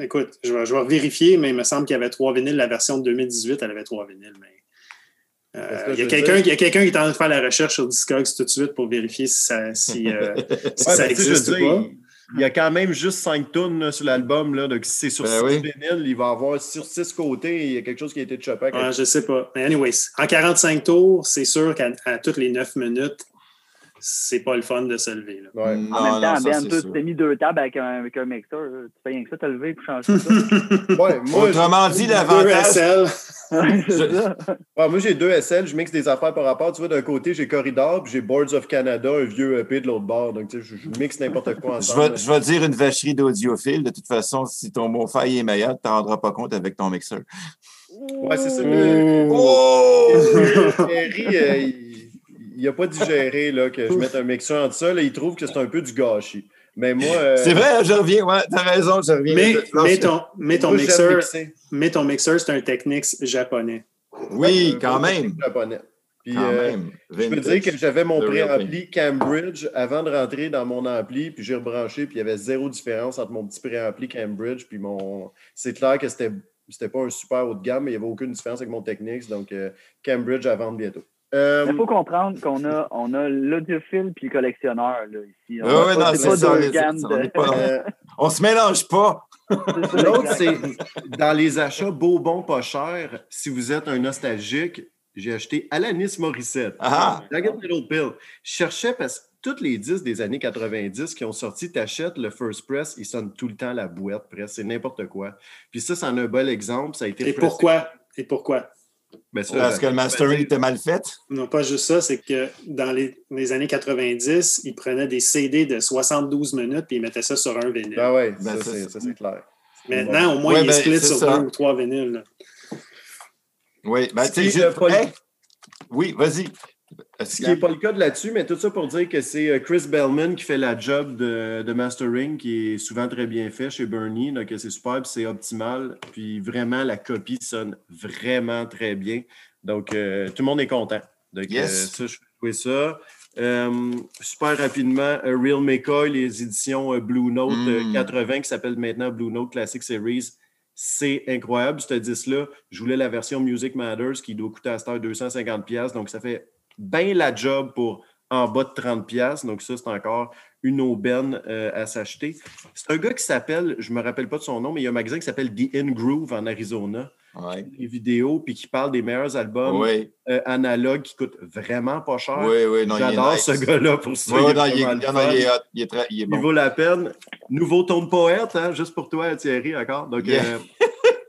Speaker 5: Écoute, je vais, je vais vérifier, mais il me semble qu'il y avait trois vinyles. La version de 2018, elle avait trois vinyles. Mais, euh, il, y a quelqu'un,
Speaker 2: veux
Speaker 5: il y a quelqu'un qui est en train de faire la recherche sur Discogs tout de suite pour vérifier si ça, si, euh, si
Speaker 2: Ouais,
Speaker 5: ça
Speaker 2: ben,
Speaker 5: existe ou
Speaker 2: dire,
Speaker 5: pas.
Speaker 2: il- y a quand même juste 5 tonnes sur l'album. là, Donc, si c'est sur
Speaker 6: Ben
Speaker 2: 6
Speaker 6: oui.
Speaker 2: vinyles, il va avoir sur 6 côtés. Il y a quelque chose qui a été chopé.
Speaker 5: Ouais, je sais pas. Mais anyways, en 45 tours, c'est sûr qu'à toutes les 9 minutes, c'est pas le fun de se lever. là.
Speaker 2: Ouais.
Speaker 1: En
Speaker 6: Non,
Speaker 1: même
Speaker 6: non,
Speaker 1: temps,
Speaker 6: ça,
Speaker 1: Ben, tu t'es mis deux tables avec un, avec un mixeur. Tu fais rien que ça, t'as levé pour changer ça.
Speaker 2: Ouais, moi,
Speaker 6: Autrement dit,
Speaker 5: Deux
Speaker 6: l'avantage.
Speaker 5: SL.
Speaker 1: Ouais,
Speaker 6: Je-
Speaker 2: moi, j'ai deux SL. Je mixe des affaires par rapport. Tu vois, d'un côté, j'ai Corridor, puis j'ai Boards of Canada, un vieux EP de l'autre bord. Donc, tu sais, je, je mixe n'importe quoi
Speaker 6: Je
Speaker 2: ensemble.
Speaker 6: vais, je vais dire une vacherie d'audiophile. De toute façon, si ton mot faille est meilleur, tu t'en rendras pas compte avec ton mixeur.
Speaker 2: Ouais, c'est ça.
Speaker 6: Oh!
Speaker 2: Jerry, euh, il n'a pas digéré là, que je mette un mixeur entre ça. Là, il trouve que c'est un peu du gâchis. Mais moi. euh,
Speaker 6: C'est vrai, je reviens. Ouais, t'as raison, je reviens.
Speaker 5: Mais,
Speaker 6: Non, c'est-
Speaker 5: ton, mais ton
Speaker 2: moi, j'aime
Speaker 5: mixeur,
Speaker 2: mixer.
Speaker 5: mais ton mixeur, c'est un Technics japonais.
Speaker 6: Oui, quand même.
Speaker 2: japonais. Puis,
Speaker 6: Quand
Speaker 2: euh,
Speaker 6: même.
Speaker 2: Je peux dire que j'avais mon préampli Cambridge avant de rentrer dans mon ampli, puis j'ai rebranché, puis il y avait zéro différence entre mon petit préampli Cambridge, puis mon. C'est clair que c'était c'était pas un super haut de gamme, mais il n'y avait aucune différence avec mon Technics, donc euh, Cambridge à vendre bientôt. Euh,
Speaker 1: Il faut comprendre qu'on a, on a l'audiophile puis le collectionneur là, ici. On
Speaker 6: Ouais,
Speaker 1: a
Speaker 6: ouais,
Speaker 1: pas-
Speaker 6: non,
Speaker 1: c'est
Speaker 6: ça,
Speaker 1: de-
Speaker 6: pas- On se mélange pas.
Speaker 2: L'autre, c'est dans les achats beau, bon, pas cher. Si vous êtes un nostalgique, j'ai acheté Alanis Morissette.
Speaker 6: Ah!
Speaker 2: Jagged Little Pill. Je cherchais parce que tous les disques des années 90 qui ont sorti, t'achètes le First Press, ils sonnent tout le temps la boîte, presque. C'est n'importe quoi. Puis ça, c'en est un bel exemple. Ça a été
Speaker 5: Et
Speaker 2: pressé-
Speaker 5: pourquoi? Et pourquoi?
Speaker 2: Ben, ça,
Speaker 6: Parce que le mastering était mal fait.
Speaker 5: Non, pas juste ça, c'est que dans les, les années 90, ils prenaient des CD de 72 minutes et ils mettaient ça sur un vinyle.
Speaker 2: Ah ouais,
Speaker 6: Ben,
Speaker 2: ça,
Speaker 6: c'est-
Speaker 2: c'est ça, c'est clair.
Speaker 5: Maintenant, au moins,
Speaker 6: Ouais,
Speaker 5: il est
Speaker 6: ben,
Speaker 5: split sur
Speaker 6: ça.
Speaker 5: deux ou trois vinyles. là.
Speaker 6: Oui, ben, tu sais,
Speaker 2: le-
Speaker 6: Hey! Oui, vas-y.
Speaker 2: Ce qui n'est pas le cas de là-dessus, mais tout ça pour dire que c'est euh, Chris Bellman qui fait la job de, de mastering, qui est souvent très bien fait chez Bernie. Donc, c'est super, puis c'est optimal. Puis vraiment, la copie sonne vraiment très bien. Donc, euh, tout le monde est content. Donc,
Speaker 6: Yes.
Speaker 2: euh, ça, je fais jouer ça. Euh, super rapidement, euh, Real McCoy, les éditions euh, Blue Note euh,
Speaker 6: Mm.
Speaker 2: 80, qui s'appelle maintenant Blue Note Classic Series. C'est incroyable, ce disque-là. Je voulais la version Music Matters qui doit coûter à cette heure 250$. Donc, ça fait bien la job pour en bas de 30$. Donc, ça, c'est encore une aubaine euh, à s'acheter. C'est un gars qui s'appelle, je ne me rappelle pas de son nom, mais il y a un magasin qui s'appelle The In Groove en Arizona.
Speaker 6: Ouais.
Speaker 2: Des vidéos, puis qui parle des meilleurs albums euh, analogues qui coûtent vraiment pas cher.
Speaker 6: oui, oui. non, il est
Speaker 2: J'adore
Speaker 6: nice.
Speaker 2: ce gars-là pour ça. Il vaut la peine. Nouveau ton de poète, hein, juste pour toi, Thierry, encore. Donc,
Speaker 6: Yeah.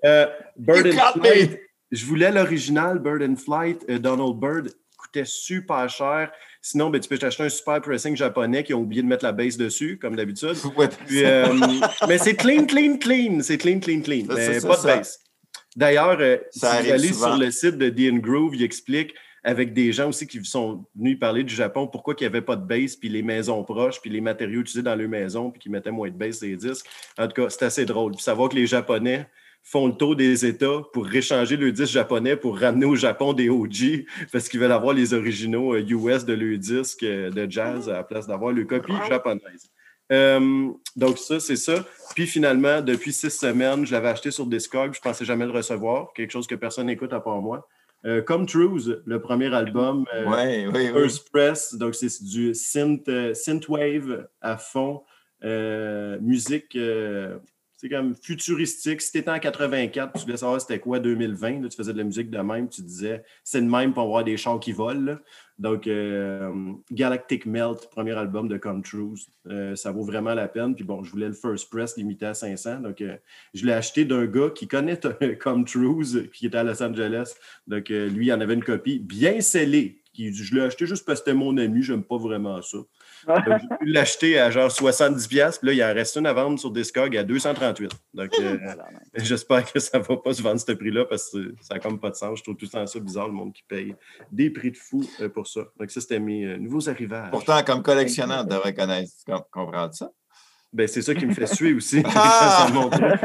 Speaker 2: euh, Bird and Flight.
Speaker 6: me.
Speaker 2: Je voulais l'original Bird and Flight. Donald Bird coûtait super cher. Sinon, ben, tu peux t'acheter un super pressing japonais qui ont oublié de mettre la base dessus, comme d'habitude. Puis, euh, mais c'est clean, clean, clean. C'est clean, clean, clean.
Speaker 6: Ça,
Speaker 2: Mais
Speaker 6: ça,
Speaker 2: pas
Speaker 6: ça,
Speaker 2: de base. D'ailleurs, euh, si vous allez
Speaker 6: souvent.
Speaker 2: sur le site de The Groove, il explique avec des gens aussi qui sont venus parler du Japon pourquoi il n'y avait pas de base, puis les maisons proches, puis les matériaux utilisés dans leur maison, puis qui mettaient moins de base des disques. En tout cas, c'est assez drôle. Puis savoir que les Japonais font le tour des États pour réchanger le disque japonais pour ramener au Japon des OG parce qu'ils veulent avoir les originaux euh, US de leur disque euh, de jazz à la place d'avoir le copie japonaise. Euh, donc, ça, c'est ça. Puis finalement, depuis six semaines, je l'avais acheté sur Discog, je ne pensais jamais le recevoir, quelque chose que personne n'écoute à part moi. Euh, Comme Truth, le premier album, euh. First Press, donc c'est du synth, euh, synthwave à fond, euh, musique, euh, c'est comme futuristique. Si tu étais en 84, tu voulais savoir c'était quoi 2020, là, tu faisais de la musique de même, tu disais c'est de même pour avoir des chars qui volent. Donc, euh, Galactic Melt, premier album de Come True, euh, ça vaut vraiment la peine. Puis bon, je voulais le First Press limité à 500, donc euh, je l'ai acheté d'un gars qui connaît Come True, qui était à Los Angeles. Donc, lui, il en avait une copie bien scellée. Qui, je l'ai acheté juste parce que c'était mon ami, j'aime pas vraiment ça. Donc, j'ai pu l'acheter à genre 70$, puis là, il en reste une à vendre sur Discog à 238$. Donc, euh, j'espère que ça va pas se vendre ce prix-là parce que ça n'a comme pas de sens. Je trouve tout le temps ça bizarre, le monde qui paye des prix de fou euh, pour ça. Donc, ça, c'était mes euh, nouveaux arrivages.
Speaker 6: Pourtant, comme collectionneur, tu devrais connaître. Tu com- comprends ça?
Speaker 2: Ben, c'est ça qui me fait suer aussi.
Speaker 6: Ah!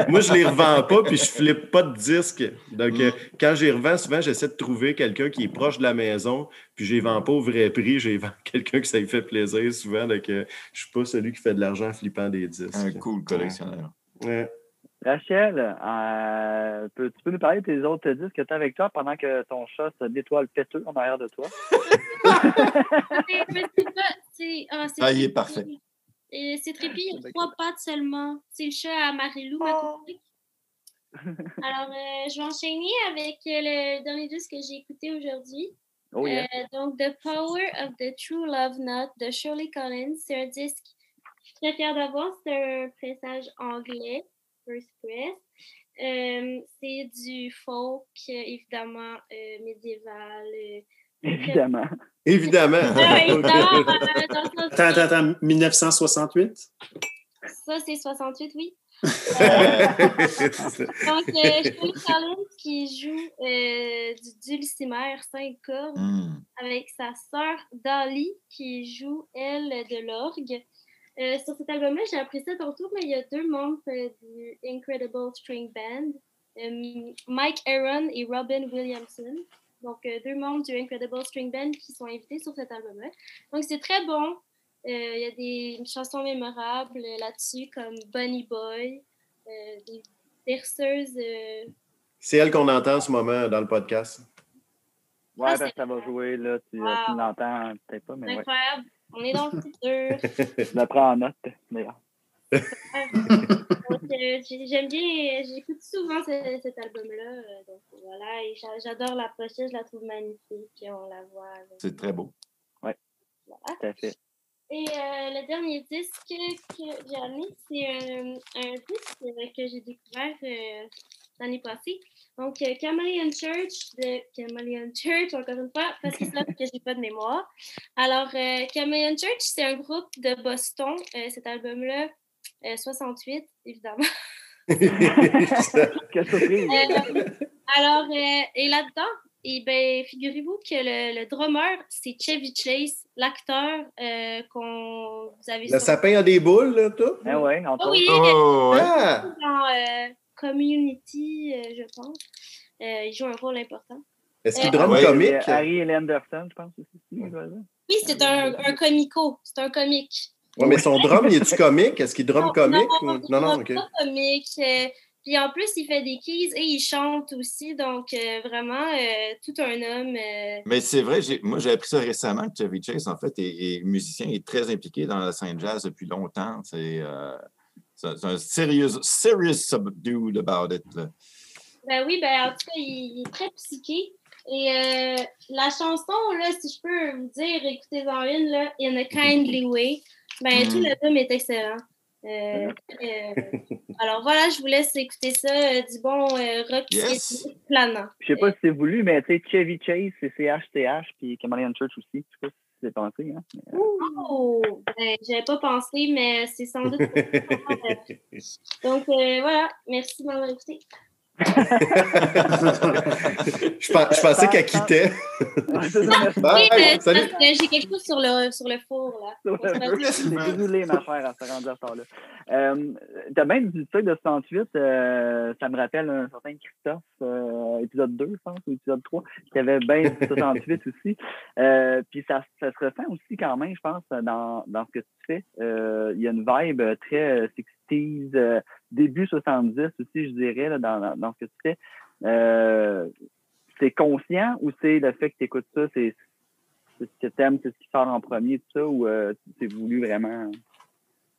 Speaker 2: Moi, je les revends pas, puis je flippe pas de disques. Donc, euh, quand j'y revends, souvent, j'essaie de trouver quelqu'un qui est proche de la maison, puis je les vends pas au vrai prix, je les vends à quelqu'un que ça lui fait plaisir souvent. Donc, euh, je suis pas celui qui fait de l'argent en flippant des disques.
Speaker 6: Un cool collectionneur.
Speaker 2: Ouais.
Speaker 1: Rachel, euh, peux- tu peux nous parler de tes autres disques que tu as avec toi pendant que ton chat se nettoie le péteux en arrière de toi?
Speaker 3: Mais- mais c'est pas- c'est- ah, c'est
Speaker 6: Ah, il est parfait.
Speaker 3: Et C'est trippy, il y a trois pattes seulement. C'est le chat à Marilou, ma copine. Alors, euh, je vais enchaîner avec euh, le dernier disque que j'ai écouté aujourd'hui.
Speaker 1: Oh yeah.
Speaker 3: Euh, donc, The Power of the True Love Note de Shirley Collins. C'est un disque que je suis très fière d'avoir. C'est un pressage anglais, First Press. Euh, c'est du folk, évidemment, euh, médiéval.
Speaker 1: Évidemment.
Speaker 2: Évidemment.
Speaker 3: Ah,
Speaker 5: Attends, attends, attends. 1968?
Speaker 3: Ça, c'est 68, oui.
Speaker 2: Euh,
Speaker 3: Donc, euh, Shirley Collins qui joue euh, du dulcimer 5 cordes
Speaker 6: Hmm.
Speaker 3: avec sa sœur Dali qui joue, elle, de l'orgue. Euh, sur cet album-là, j'ai appris ça tantôt, mais il y a deux membres euh, du Incredible String Band, euh, Mike Aaron et Robin Williamson. Donc, euh, deux membres du Incredible String Band qui sont invités sur cet album-là. Donc, c'est très bon. Euh, Il y a des chansons mémorables euh, là-dessus, comme Bunny Boy, euh, des berceuses. euh,
Speaker 2: C'est elle qu'on entend en ce moment dans le podcast.
Speaker 1: Ouais,
Speaker 3: Ah,
Speaker 1: parce que ça va jouer, là. Tu,
Speaker 3: Wow.
Speaker 1: tu l'entends peut-être pas, mais ouais.
Speaker 3: incroyables. On est dans le futur.
Speaker 1: Je la prends en note, d'ailleurs.
Speaker 3: Donc, euh, j'ai- j'aime bien, j'écoute souvent ce- cet album-là. euh, donc voilà, et j'adore la pochette, je la trouve magnifique. On la voit. avec-
Speaker 6: C'est très beau.
Speaker 3: voilà.
Speaker 1: Tout à fait.
Speaker 3: Et euh, le dernier disque que j'ai amené, c'est un, un disque euh, que j'ai découvert euh, l'année passée. Donc, euh, Chameleon Church de Chameleon Church, encore une fois, parce que ça, que j'ai pas de mémoire. Alors, euh, Chameleon Church, c'est un groupe de Boston. Euh, cet album-là, euh, 68, évidemment.
Speaker 1: Quelle surprise!
Speaker 3: Euh, alors, euh, et là-dedans, et ben, figurez-vous que le, le drummer, c'est Chevy Chase, l'acteur euh, qu'on vous avez
Speaker 2: Le sapin a des boules, là, tout?
Speaker 1: Ah ouais, entre
Speaker 3: Oh oui,
Speaker 6: Oh, ouais.
Speaker 2: Ah!
Speaker 3: dans euh, Community, euh, je pense. Euh, il joue un rôle important.
Speaker 2: Est-ce qu'il
Speaker 3: Euh,
Speaker 6: ouais,
Speaker 1: Euh,
Speaker 2: comique?
Speaker 1: Harry et Anderson, je pense aussi.
Speaker 3: Oui, c'est un, un comico. C'est un comique.
Speaker 2: Ouais, mais son drum, il est-tu comique? Est-ce qu'il drum
Speaker 3: Non,
Speaker 2: comique?
Speaker 3: non,
Speaker 2: ou- Non, non,
Speaker 3: il
Speaker 2: OK.
Speaker 3: est pas comique. euh, puis en plus, il fait des keys et il chante aussi. Donc, euh, vraiment, euh, tout un homme. euh,
Speaker 6: Mais c'est vrai, moi j'ai appris ça récemment que Chevy Chase, en fait, est, est musicien, est très impliqué dans la scène jazz depuis longtemps. C'est euh, un serious, serious subdued about it. là.
Speaker 3: Ben oui, ben en tout cas, il, il est très psyché. Et euh, la chanson, là, si je peux vous dire, écoutez-en une, là, In a Kindly Way, ben
Speaker 6: Mm.
Speaker 3: tout l'album est excellent. Euh, euh, alors voilà, je vous laisse écouter ça, euh, du bon rock
Speaker 6: Yes.
Speaker 3: planant.
Speaker 1: Je sais pas si c'est voulu, mais tu sais, Chevy Chase, c'est CHCH, puis Chameleon Church aussi. Je sais pas si c'est pensé. Hein? mais,
Speaker 3: Oh, ben, j'avais pas pensé, mais c'est sans doute. Donc voilà, merci de m'avoir écouté.
Speaker 2: Je, pen- je pensais qu'elle quittait.
Speaker 1: ouais, c'est ça, merci.
Speaker 2: Bye.
Speaker 3: Oui, mais
Speaker 2: salut.
Speaker 3: j'ai quelque chose sur le, sur le four, là.
Speaker 1: C'est désolé, ma chère, à se rendre à ce temps-là. Euh, T'as bien du truc de 68, euh, ça me rappelle un certain Christophe, euh, épisode 2, je pense, ou épisode 3, qui avait bien du 68 aussi. Euh, puis ça, ça se ressent aussi quand même, je pense, dans, dans ce que tu fais. Euh, Il y a une vibe très euh, 60s, euh, début 70 aussi, je dirais, dans, dans, ce que tu fais. Euh, c'est conscient ou c'est le fait que tu écoutes ça, c'est ce que t'aimes, c'est ce qui sort en premier, tout ça, ou euh, c'est voulu vraiment?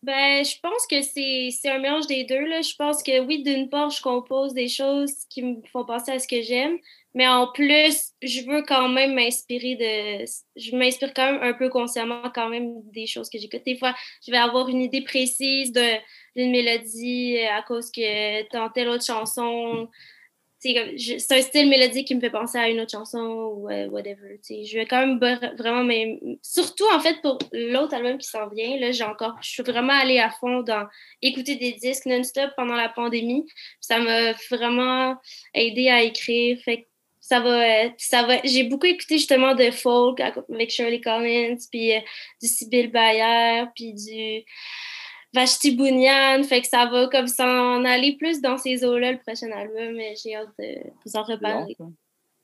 Speaker 3: Ben, je pense que c'est un mélange des deux. Là. Je pense que oui, d'une part, je compose des choses qui me font penser à ce que j'aime, mais en plus, je veux quand même m'inspirer de. Je m'inspire quand même un peu consciemment quand même des choses que j'écoute. Des fois, je vais avoir une idée précise d'une mélodie à cause que dans telle autre chanson. C'est un style mélodique qui me fait penser à une autre chanson ou euh, whatever. Je vais quand même vra- vraiment. m'im- Surtout, en fait, pour l'autre album qui s'en vient, là, j'ai encore. Je suis vraiment allée à fond dans écouter des disques non-stop pendant la pandémie. Ça m'a vraiment aidé à écrire. Fait ça va. euh, ça va j'ai beaucoup écouté justement de folk avec Shirley Collins, puis euh, du Sibyl Bayer, puis du. Vashti Bunyan, fait que ça va comme s'en aller plus dans ces eaux-là, le prochain album. et J'ai hâte de vous en reparler.
Speaker 1: bon,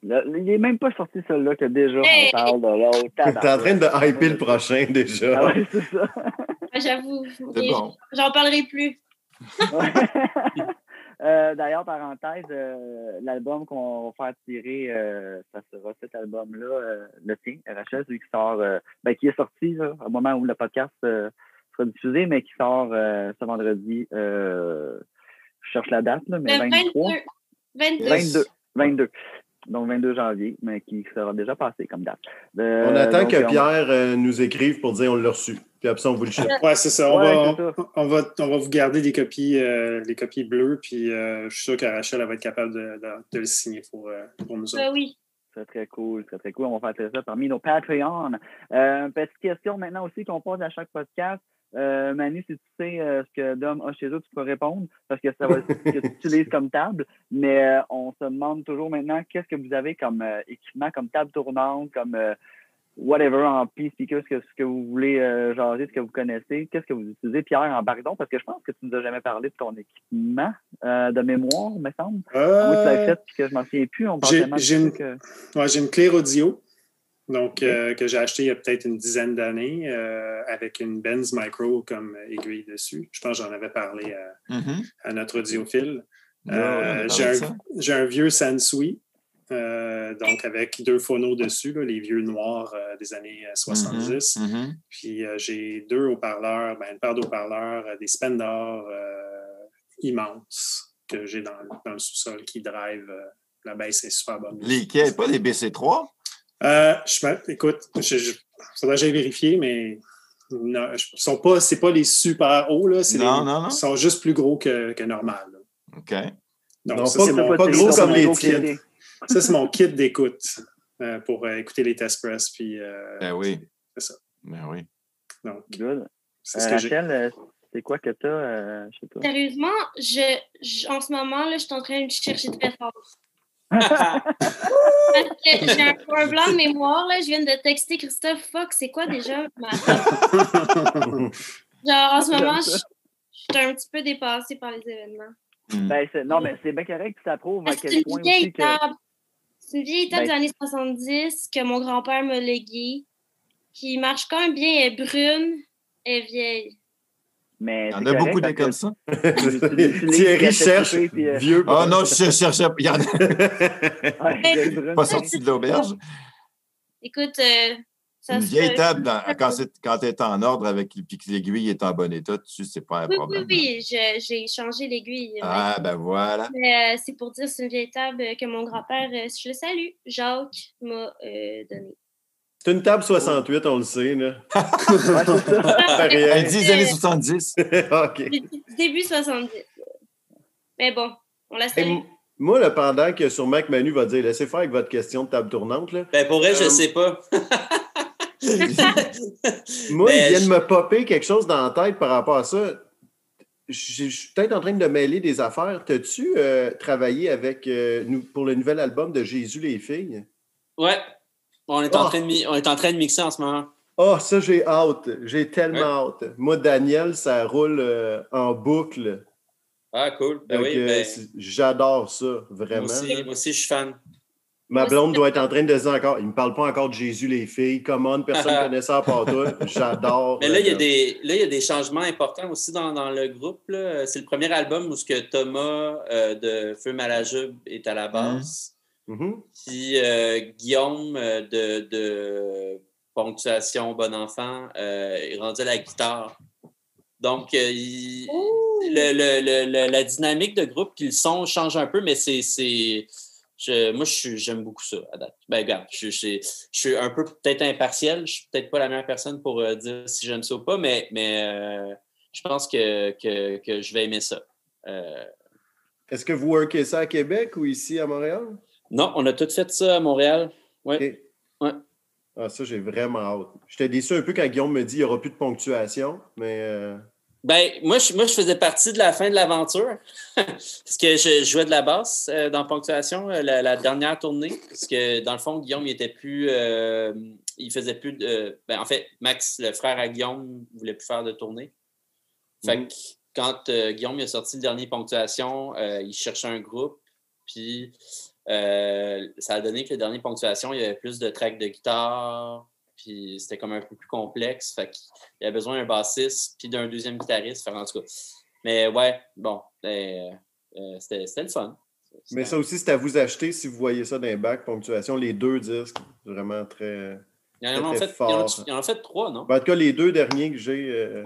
Speaker 1: il n'est même pas sorti celui-là que déjà
Speaker 3: Hey!
Speaker 1: on parle de l'autre.
Speaker 2: T'es en train de hyper le prochain déjà.
Speaker 1: Ah ouais, c'est ça.
Speaker 3: J'avoue, et
Speaker 6: bon.
Speaker 3: j'en parlerai plus.
Speaker 1: Euh, D'ailleurs, parenthèse, euh, l'album qu'on va faire tirer, euh, ça sera cet album-là, euh, le tien, RHS, celui qui sort, euh, ben, qui est sorti là, au moment où le podcast euh, sera diffusé, mais qui sort euh, ce vendredi. euh, je cherche la date, là, mais
Speaker 3: Le
Speaker 1: 23.
Speaker 3: 22. 22.
Speaker 1: 22. 22. Donc 22 janvier, mais qui sera déjà passé comme date. Euh,
Speaker 2: On attend
Speaker 1: donc,
Speaker 2: que
Speaker 1: on-
Speaker 2: Pierre euh, nous écrive pour dire on l'a reçu. Puis après ça, on vous le ship.
Speaker 5: Ouais, c'est ça. On,
Speaker 1: Ouais,
Speaker 5: va,
Speaker 1: ça.
Speaker 5: on, va, on va vous garder des copies, euh, les copies bleues, puis euh, je suis sûr que Rachel elle va être capable de, de- de le signer pour, euh, pour nous autres.
Speaker 3: Ben oui.
Speaker 1: Très, très cool, très, très cool. On va faire ça parmi nos Patreons. Euh, petite question maintenant aussi qu'on pose à chaque podcast. Euh, Manu, si tu sais euh, ce que Dom a chez eux, tu peux répondre parce que ça va être ce que tu utilises comme table. Mais euh, on se demande toujours maintenant qu'est-ce que vous avez comme euh, équipement, comme table tournante, comme whatever, ampli, speaker, ce que, ce que vous voulez jaser, ce que vous connaissez. Qu'est-ce que vous utilisez, Pierre, en pardon? Parce que je pense que tu nous as jamais parlé de ton équipement de mémoire, me semble. Oui, tu l'as fait puis que je m'en souviens plus. On parle
Speaker 5: j'ai- une-
Speaker 1: euh,
Speaker 5: Ouais, j'ai une clé audio donc, euh, que j'ai acheté il y a peut-être une dizaine d'années euh, avec une Benz Micro comme aiguille dessus. Je pense que j'en avais parlé à,
Speaker 6: Mhm.
Speaker 5: à notre audiophile.
Speaker 6: Ouais,
Speaker 5: Euh, j'ai, un, vieux Sansui donc avec deux phonos dessus, là, les vieux noirs des années euh, 70.
Speaker 6: Mhm.
Speaker 5: Puis euh, j'ai deux haut-parleurs, ben, une paire de haut-parleurs, euh, des Spender euh, immenses que j'ai dans, dans le sous-sol qui drive. la baisse est super bonne.
Speaker 6: Lesquels? Pas les BC3?
Speaker 5: Euh, je, écoute, je, je, faudrait que j'aille vérifier, mais non, je- sont pas, c'est pas les super hauts, là. c'est
Speaker 6: Non,
Speaker 5: les-
Speaker 6: non, non.
Speaker 5: Ils sont juste plus gros que, que normal. là.
Speaker 6: OK.
Speaker 5: Donc,
Speaker 2: Non,
Speaker 5: ça,
Speaker 2: pas
Speaker 5: c'est
Speaker 2: gros,
Speaker 5: mon,
Speaker 2: pas gros comme les
Speaker 1: crédit.
Speaker 5: ça, c'est mon kit d'écoute euh, pour euh, écouter les test press. Puis, euh,
Speaker 6: Ben oui.
Speaker 5: C'est ça.
Speaker 6: Ben oui.
Speaker 5: donc,
Speaker 1: Good.
Speaker 5: c'est
Speaker 1: Euh,
Speaker 5: ce que j'ai.
Speaker 1: Rachel, euh, c'est quoi que t'as euh, chez toi?
Speaker 3: Sérieusement, je, je- en ce moment, là, je suis en train de chercher très fort. Parce que j'ai un, un blanc de mémoire, là. Je viens de texter Christophe Fox. C'est quoi déjà? ma- Genre, en ce moment, je, je suis un petit peu dépassée par les événements.
Speaker 6: Hmm.
Speaker 1: Ben, c'est- non, mais c'est bien correct, ça prouve à
Speaker 3: que
Speaker 1: quel
Speaker 3: C'est
Speaker 1: point
Speaker 3: une vieille
Speaker 1: aussi que.
Speaker 3: table. C'est une vieille table
Speaker 1: Ben-
Speaker 3: des années 70 que mon grand-père m'a léguée, qui marche quand même bien. Elle est brune, elle est vieille.
Speaker 1: Mais
Speaker 6: Il y en a
Speaker 1: correct
Speaker 6: beaucoup des comme ça.
Speaker 2: Thierry cherche vieux.
Speaker 6: Ah non, je cherchais. Regarde,
Speaker 1: ouais, vieille brune.
Speaker 6: pas sorti de l'auberge.
Speaker 3: Écoute, euh, ça
Speaker 6: Une
Speaker 3: se
Speaker 6: vieille table, dans- quand, quand elle est en ordre avec puis que l'aiguille est en bon état, tu c'est pas un
Speaker 3: Oui, oui,
Speaker 6: problème.
Speaker 3: oui, je- j'ai changé l'aiguille.
Speaker 6: Ah, ben voilà.
Speaker 3: Mais, euh, c'est pour dire c'est une vieille table que mon grand-père, euh, je le salue, Jacques, m'a euh, donnée.
Speaker 2: C'est une table 68, on le sait. Là.
Speaker 6: Elle dit les années 70.
Speaker 2: OK.
Speaker 3: Début 70. Mais bon, on la salue.
Speaker 2: moi, le pendant que sûrement que Manu va dire, laissez faire avec votre question de table tournante. Là.
Speaker 4: Ben, pour vrai, je
Speaker 2: Euh,
Speaker 4: sais pas.
Speaker 2: Moi,
Speaker 4: Ben,
Speaker 2: il vient de me popper quelque chose dans la tête par rapport à ça. Je je suis peut-être en train de mêler des affaires. T'as-tu euh, travaillé avec euh, nous, pour le nouvel album de Jésus les filles?
Speaker 4: Ouais. On est, en
Speaker 2: Oh.
Speaker 4: train de, mi- on est en train de mixer en ce moment.
Speaker 2: Ah, ça, j'ai hâte. J'ai tellement
Speaker 4: Ouais.
Speaker 2: hâte. Moi, Daniel, ça roule euh, en boucle.
Speaker 4: Ah, cool. Ben
Speaker 2: Donc,
Speaker 4: oui,
Speaker 2: euh,
Speaker 4: ben,
Speaker 2: J'adore ça,
Speaker 4: moi,
Speaker 2: vraiment.
Speaker 4: aussi, moi aussi, je suis fan.
Speaker 2: Ma blonde doit être en train de dire encore, il ne me parle pas encore de Jésus les filles. Comment personne ne connaît ça à part toi. J'adore.
Speaker 4: Mais là, il y a des, là, il y a des changements importants aussi dans, dans le groupe. C'est le premier album où ce que Thomas euh, de Feu Malajube est à la basse.
Speaker 2: Mhm.
Speaker 4: Puis euh, Guillaume euh, de, de Ponctuation Bon Enfant euh, est rendu à la guitare. Donc, euh, il- le- le- le- le- la dynamique de groupe puis le son change un peu, mais c'est. c'est- je- moi, je suis- j'aime beaucoup ça à date. Ben, regarde, je, je- je suis un peu peut-être impartiel. Je suis peut-être pas la meilleure personne pour euh, dire si j'aime ça ou pas, mais, mais euh, je pense que, que, que je vais aimer ça. Euh,
Speaker 2: Est-ce que vous workez ça à Québec ou ici à Montréal?
Speaker 4: Non, on a tout fait ça à Montréal.
Speaker 2: OK.
Speaker 4: Ouais.
Speaker 2: Ah, ça, j'ai vraiment hâte. J'étais déçu un peu quand Guillaume me dit qu'il n'y aura plus de ponctuation, mais euh,
Speaker 4: Ben, moi je, moi, je faisais partie de la fin de l'aventure. parce que je jouais de la basse euh, dans Ponctuation, euh, la, la dernière tournée. Parce que, dans le fond, Guillaume, il était plus. euh, il faisait plus de. ben, en fait, Max, le frère à Guillaume, ne voulait plus faire de tournée. Fait
Speaker 2: Mhm.
Speaker 4: que quand Guillaume il a sorti le dernier Ponctuation, il cherchait un groupe. Puis, euh, ça a donné que le dernier Ponctuation, il y avait plus de tracks de guitare. Puis, c'était comme un peu plus complexe. Fait qu'il il avait besoin d'un bassiste puis d'un deuxième guitariste. Fait, en tout cas. Mais ouais, bon, euh, euh, c'était c'était le fun.
Speaker 2: Mais ça aussi, c'est à vous acheter si vous voyez ça dans les bacs, ponctuation, les deux disques. Vraiment très.
Speaker 4: Il y en a fait, il y en a-
Speaker 2: fort.
Speaker 4: il y en a fait trois, non?
Speaker 2: Ben, en tout cas, les deux derniers que j'ai,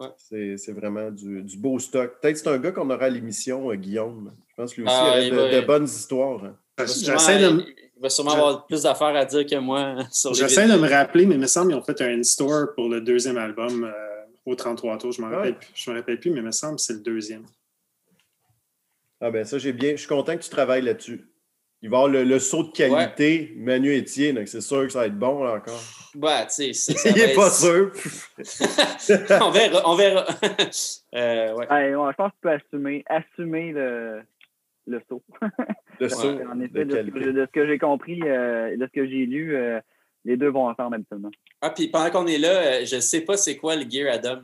Speaker 4: Ouais.
Speaker 2: c'est c'est vraiment du, du beau stock. Peut-être que c'est un gars qu'on aura à l'émission, Guillaume. Je pense que lui aussi
Speaker 4: Ah,
Speaker 2: aurait
Speaker 4: il
Speaker 2: de, de bonnes histoires. hein.
Speaker 4: Il va
Speaker 5: J'essaie
Speaker 4: sûrement-
Speaker 5: de, me-
Speaker 4: il va sûrement
Speaker 5: je-
Speaker 4: avoir plus d'affaires à dire que moi
Speaker 5: j'essaie de me rappeler, mais il me semble qu'ils ont fait un in-store pour le deuxième album euh, au 33 tours. Je ne me rappelle,
Speaker 2: Ouais.
Speaker 5: plus- je me rappelle plus, mais il me semble que c'est le deuxième.
Speaker 2: Ah ben ça, j'ai bien. Je suis content que tu travailles là-dessus. Il va y avoir le, le saut de qualité, Manu Etier, donc c'est sûr que ça va être bon là, encore.
Speaker 4: Ouais, tu sais,
Speaker 2: Il n'est pas sûr.
Speaker 4: on verra, on verra. Euh, ouais.
Speaker 1: Ouais, ouais, je pense que tu peux assumer, assumer le, le saut.
Speaker 2: Le
Speaker 4: Ouais.
Speaker 2: saut
Speaker 1: En effet, de, ce que- de ce que j'ai compris, euh, de ce que j'ai lu, euh, les deux vont ensemble habituellement.
Speaker 4: Ah, puis pendant qu'on est là, euh, je sais pas c'est quoi le gear Adam.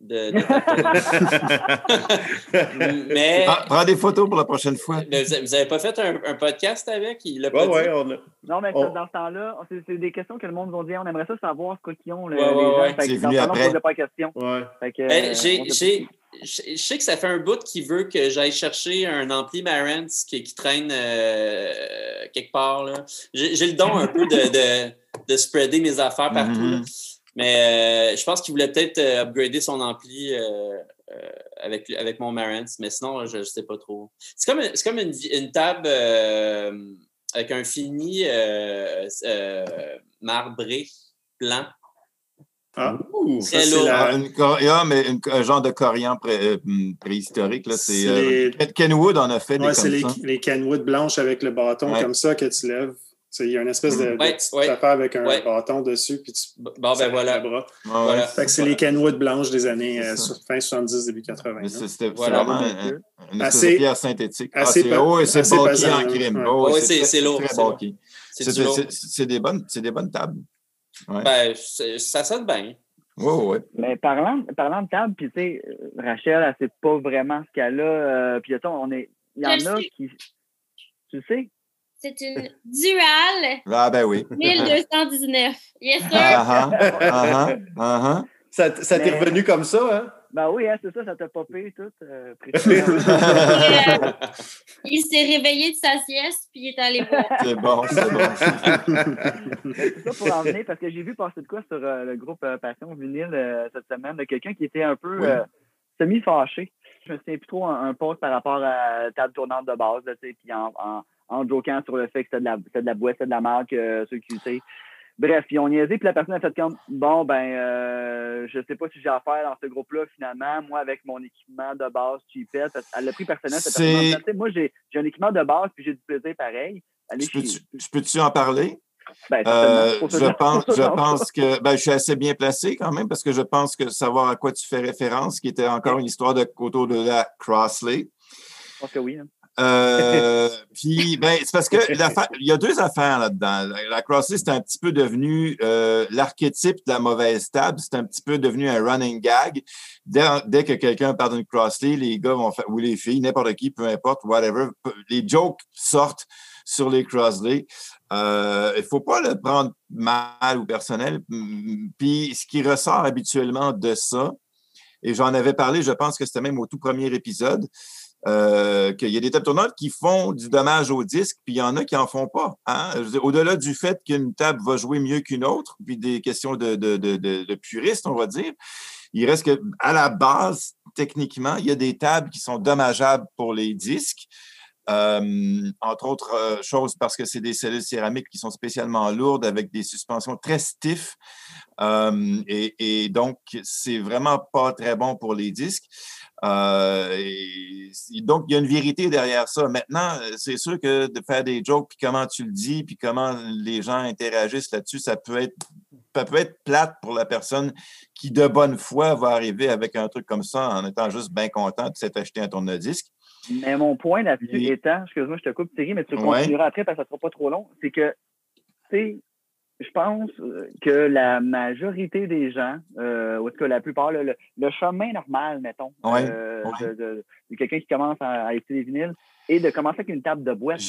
Speaker 4: De, de- mais
Speaker 6: Ah, prends des photos pour la prochaine fois.
Speaker 4: mais vous vous avez pas fait un, un podcast avec? Il l'a
Speaker 2: Ouais,
Speaker 4: pas dit?
Speaker 2: ouais, on a-
Speaker 1: Non, mais
Speaker 2: On-
Speaker 1: dans ce temps-là, c'est c'est des questions que le monde va dire. On aimerait ça savoir ce qu'ils ont, le,
Speaker 4: Ouais, ouais,
Speaker 1: les gens.
Speaker 4: ouais.
Speaker 1: Fait que
Speaker 6: C'est
Speaker 1: dans
Speaker 6: venu
Speaker 1: ce temps-là, on pose pas de questions.
Speaker 2: ouais.
Speaker 1: Fait que, euh,
Speaker 4: j'ai-
Speaker 1: on sait
Speaker 4: j'ai- je, je sais que ça fait un bout qui veut que j'aille chercher un ampli Marantz qui, qui traîne euh, quelque part. J'ai le don un peu de, de, de spreader mes affaires partout.
Speaker 6: Mhm.
Speaker 4: là. Mais euh, je pense qu'il voulait peut-être euh, upgrader son ampli euh, avec, avec mon Marantz. Mais sinon, je ne sais pas trop. C'est comme, c'est comme une, une table avec un fini marbré blanc.
Speaker 5: Ah, c'est
Speaker 6: Ah, un genre de corian pré- euh, préhistorique. là, C'est, euh,
Speaker 5: les-
Speaker 6: Ken- Kenwood en a fait des
Speaker 5: c'est
Speaker 6: comme
Speaker 5: les,
Speaker 6: ça.
Speaker 5: les Kenwood blanches avec le bâton
Speaker 6: Ouais.
Speaker 5: comme ça que tu lèves. Il y a une espèce de, de
Speaker 4: Ouais,
Speaker 5: petite
Speaker 4: ouais.
Speaker 5: affaire avec un
Speaker 4: Ouais.
Speaker 5: bâton dessus, puis tu
Speaker 4: Bon, ben voilà.
Speaker 5: le bras.
Speaker 6: Ouais, ouais.
Speaker 4: Voilà.
Speaker 5: Fait que c'est
Speaker 4: Voilà.
Speaker 5: les Kenwood blanches des années euh, fin 70, début 80.
Speaker 6: Mais
Speaker 5: là.
Speaker 6: c'est-
Speaker 4: Voilà.
Speaker 6: vraiment un- un- une
Speaker 5: Assez-
Speaker 6: de pierre synthétique. Ah,
Speaker 5: assez
Speaker 6: c'est
Speaker 5: pa-
Speaker 6: oh, c'est
Speaker 5: assez
Speaker 6: en
Speaker 5: hein.
Speaker 6: crime. Oh, c'est
Speaker 4: lourd, c'est
Speaker 6: des bonnes tables. Ouais.
Speaker 4: Ben, ça sonne bien.
Speaker 6: Ouais, ouais.
Speaker 1: Mais parlant, parlant de table, puis tu sais, Rachel, elle sait pas vraiment ce qu'elle a. euh, puis attends, on est. Il y en
Speaker 3: Je
Speaker 1: a
Speaker 3: sais.
Speaker 1: qui. Tu sais?
Speaker 3: C'est une Dual
Speaker 6: Ah, ben oui.
Speaker 3: 1219. Yes, sir.
Speaker 6: Ah, ah, ah.
Speaker 2: Ça, ça t'est
Speaker 1: Mais-
Speaker 2: revenu comme ça, hein?
Speaker 1: Ben oui, hein, c'est ça, ça t'a popé tout. Euh,
Speaker 3: euh, il s'est réveillé de sa sieste, puis il est allé voir.
Speaker 6: C'est bon, c'est bon.
Speaker 1: c'est ça pour en venir, parce que j'ai vu passer de quoi sur euh, le groupe euh, Passion Vinyle euh, cette semaine, de quelqu'un qui était un peu
Speaker 6: Oui.
Speaker 1: euh, semi-fâché. Je me souviens plus trop un, un post par rapport à la table tournante de base, là, tu sais, puis en, en, en joquant sur le fait que c'était de la, c'était de la boîte, c'était de la marque, euh, ceux qui, tu sais. Bref, ils ont niaisé, puis la personne a fait comme bon ben euh, je sais pas si j'ai affaire dans ce groupe-là finalement, moi avec mon équipement de base cheapette, qu'elle l'a pris personnel, cette
Speaker 6: C'est-
Speaker 1: personne moi j'ai un équipement de base puis j'ai du plaisir pareil. Allez
Speaker 6: Je peux-tu peux-tu en parler?
Speaker 1: Ben,
Speaker 6: Euh, je pense, je pense que ben, je suis assez bien placé quand même parce que je pense que savoir à quoi tu fais référence, qui était encore une histoire de, autour de la Crossley.
Speaker 1: Je pense que oui. hein.
Speaker 6: Euh, ben, c'est parce que il y a deux affaires là-dedans. La, Crossley, c'est un petit peu devenu euh, l'archétype de la mauvaise table. C'est un petit peu devenu un running gag. Dès, dès que quelqu'un parle d'une Crossley, les gars vont faire, ou les filles, n'importe qui, peu importe, whatever, les jokes sortent sur les Crossley. Euh, Il faut pas le prendre mal ou personnel. Puis, ce qui ressort habituellement de ça, et j'en avais parlé, je pense que c'était même au tout premier épisode, euh, qu'il y a des tables tournantes qui font du dommage au disque, puis il y en a qui n'en font pas. hein. Au-delà du fait qu'une table va jouer mieux qu'une autre, puis des questions de, de, de, de, puristes, on va dire, il reste que à la base, techniquement, il y a des tables qui sont dommageables pour les disques. Euh, entre autres euh, choses parce que c'est des cellules céramiques qui sont spécialement lourdes avec des suspensions très stiffs. Euh, et, et donc, c'est vraiment pas très bon pour les disques. Euh, et, et donc, il y a une vérité derrière ça. Maintenant, c'est sûr que de faire des jokes, puis comment tu le dis, puis comment les gens interagissent là-dessus, ça peut être ça peut être plate pour la personne qui, de bonne foi, va arriver avec un truc comme ça en étant juste bien content de s'être acheté un tourne-disque.
Speaker 1: Mais mon point là-dessus étant, excuse-moi, je te coupe Thierry, mais tu
Speaker 6: Ouais.
Speaker 1: continueras après parce que ça sera pas trop long, c'est que, tu sais, je pense euh, que la majorité des gens, euh, ou en tout cas la plupart, le, le chemin normal, mettons,
Speaker 6: Ouais,
Speaker 1: euh,
Speaker 6: ouais.
Speaker 1: de, de- de quelqu'un qui commence à, à écouter les vinyles, et de commencer avec une table de boîte.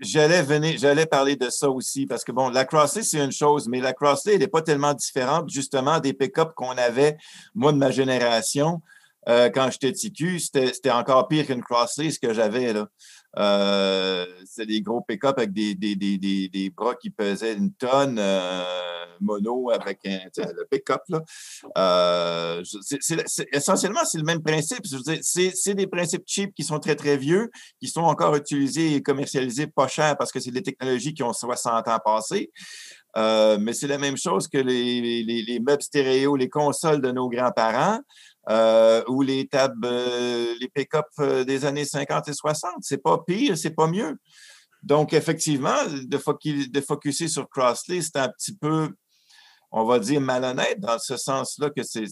Speaker 6: J'allais, venir, j'allais parler de ça aussi parce que bon, la Crossley, c'est une chose, mais la Crossley, elle n'est pas tellement différente justement des pick-up qu'on avait, moi, de ma génération. euh, quand j'étais TQ, c'était c'était encore pire qu'une Crossley, ce que j'avais là. Euh, c'est des gros pick-up avec des, des, des, des, des bras qui pesaient une tonne, euh, mono avec un, le pick-up. Euh, essentiellement, c'est le même principe. C'est des principes cheap qui sont très, très vieux, qui sont encore utilisés et commercialisés pas cher parce que c'est des technologies qui ont 60 ans passés. Euh, mais c'est la même chose que les, les, les meubles stéréo, les consoles de nos grands-parents euh, ou les tables, euh, les pick-up euh, des années 50 et 60. C'est pas pire, c'est pas mieux. Donc, effectivement, de, focu- de focuser sur Crossley, c'est un petit peu, on va dire, malhonnête dans ce sens-là que c'est.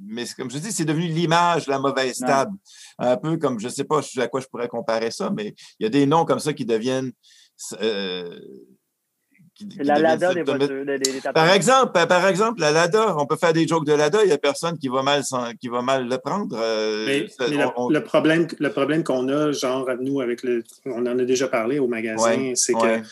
Speaker 6: Mais comme je dis, c'est devenu l'image la mauvaise table. Un peu comme, je sais pas à quoi je pourrais comparer ça, mais il y a des noms comme ça qui deviennent. euh, qui-
Speaker 1: C'est
Speaker 6: qui
Speaker 1: la
Speaker 6: deviennent
Speaker 1: Lada
Speaker 6: ça-
Speaker 1: des voitures, des, des, des tables
Speaker 6: par exemple, par- par exemple, la Lada, on peut faire des jokes de Lada, il n'y a personne qui va mal, qui va mal le prendre. euh,
Speaker 5: Mais,
Speaker 6: ça-
Speaker 5: mais le,
Speaker 6: on- on-
Speaker 5: le problème, le problème qu'on a, genre, nous, avec le. On en a déjà parlé au magasin,
Speaker 6: Ouais,
Speaker 5: c'est
Speaker 6: ouais.
Speaker 5: que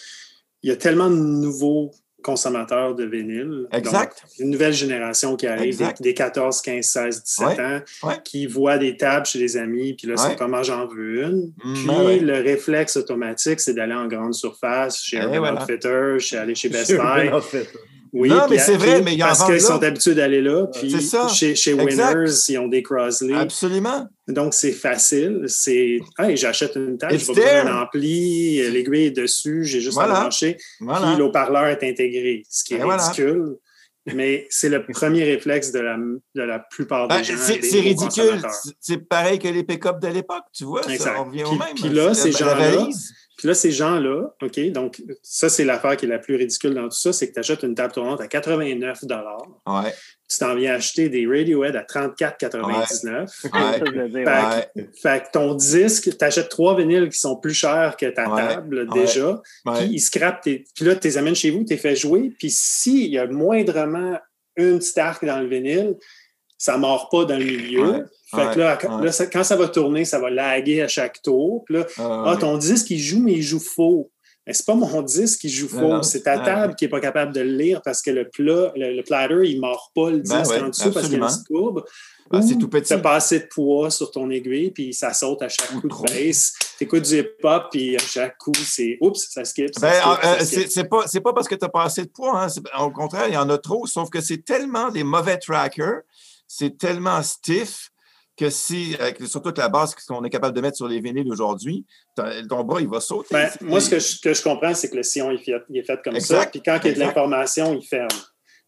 Speaker 5: il y a tellement de nouveaux consommateurs de vinyle.
Speaker 6: Exact.
Speaker 5: Donc, une nouvelle génération qui arrive, des, des 14, 15, 16, 17
Speaker 6: Ouais,
Speaker 5: ans,
Speaker 6: ouais.
Speaker 5: qui voient des tables chez des amis, puis là,
Speaker 6: Ouais.
Speaker 5: c'est comment j'en veux une.
Speaker 6: Mm,
Speaker 5: Puis
Speaker 6: ben
Speaker 5: le réflexe automatique, c'est d'aller en grande surface, chez
Speaker 6: Et
Speaker 5: Urban
Speaker 6: voilà.
Speaker 5: Outfitters, chez aller chez Best Buy. Oui,
Speaker 6: Non, mais c'est vrai, mais ils en
Speaker 5: Parce qu'ils sont habitués d'aller là. Puis
Speaker 6: C'est ça.
Speaker 5: chez, chez. Winners, ils ont des Crosley.
Speaker 6: Absolument.
Speaker 5: Donc, c'est facile. C'est, hey, j'achète une table,
Speaker 6: It's
Speaker 5: besoin
Speaker 6: there.
Speaker 5: d'un ampli, l'aiguille est dessus, j'ai juste à brancher.
Speaker 6: Voilà.
Speaker 5: Puis l'haut-parleur est intégré, ce qui est
Speaker 6: Et voilà.
Speaker 5: ridicule. Mais c'est le premier réflexe de la, de la plupart des
Speaker 6: Ben,
Speaker 5: gens.
Speaker 6: c'est ridicule. C'est- pareil que les pick-up de l'époque, tu vois. Ça,
Speaker 5: Exact.
Speaker 6: on revient au
Speaker 5: Puis-
Speaker 6: même.
Speaker 5: puis là,
Speaker 6: C'est
Speaker 5: ces gens-là. Puis là, ces gens-là, OK, donc ça, c'est l'affaire qui est la plus ridicule dans tout ça, c'est que tu achètes une table tournante à 89
Speaker 6: Ouais.
Speaker 5: tu t'en viens acheter des Radiohead à 34,99
Speaker 6: Ouais.
Speaker 5: Fait
Speaker 6: Ouais.
Speaker 5: Fait que ton disque, tu achètes trois vinyles qui sont plus chers que ta
Speaker 6: Ouais,
Speaker 5: table
Speaker 6: ouais,
Speaker 5: déjà,
Speaker 6: ouais.
Speaker 5: puis ils scrapent tes. Puis là, tu les amènes chez vous, tu les fais jouer, puis s'il y a moindrement une petite arc dans le vinyle, ça ne mord pas dans le milieu.
Speaker 6: Ouais,
Speaker 5: Fait que là,
Speaker 6: ouais.
Speaker 5: là, ça- quand ça va tourner, ça va laguer à chaque tour. Puis là,
Speaker 6: Ah,
Speaker 5: ah, ton disque, il joue, mais il joue faux. Mais c'est pas mon disque qui joue faux, c'est ta table qui n'est pas capable de le lire parce que le plat, le, le platter, il ne mord pas le disque
Speaker 6: Ben ouais,
Speaker 5: en dessous parce qu'il y a une petite courbe.
Speaker 6: Ah, c'est
Speaker 5: Ou
Speaker 6: tout petit.
Speaker 5: Tu pas assez de poids sur ton aiguille, puis ça saute à chaque
Speaker 6: Ou
Speaker 5: coup
Speaker 6: trop.
Speaker 5: de bass. Tu écoutes du hip-hop, puis à chaque coup, c'est oups, ça skip. Ça
Speaker 6: Ben,
Speaker 5: skip,
Speaker 6: euh,
Speaker 5: ça skip.
Speaker 6: c'est c'est pas, c'est pas parce que tu n'as pas assez de poids. Hein. Au contraire, il y en a trop, sauf que c'est tellement des mauvais trackers, c'est tellement stiff que si, avec surtout avec la base qu'on est capable de mettre sur les vinyles aujourd'hui, ton bras, il va sauter.
Speaker 5: Ben, moi, ce que je, que je comprends, c'est que le sillon il est fait, il est fait comme
Speaker 6: Exact,
Speaker 5: ça, puis quand il y a de l'information, il ferme.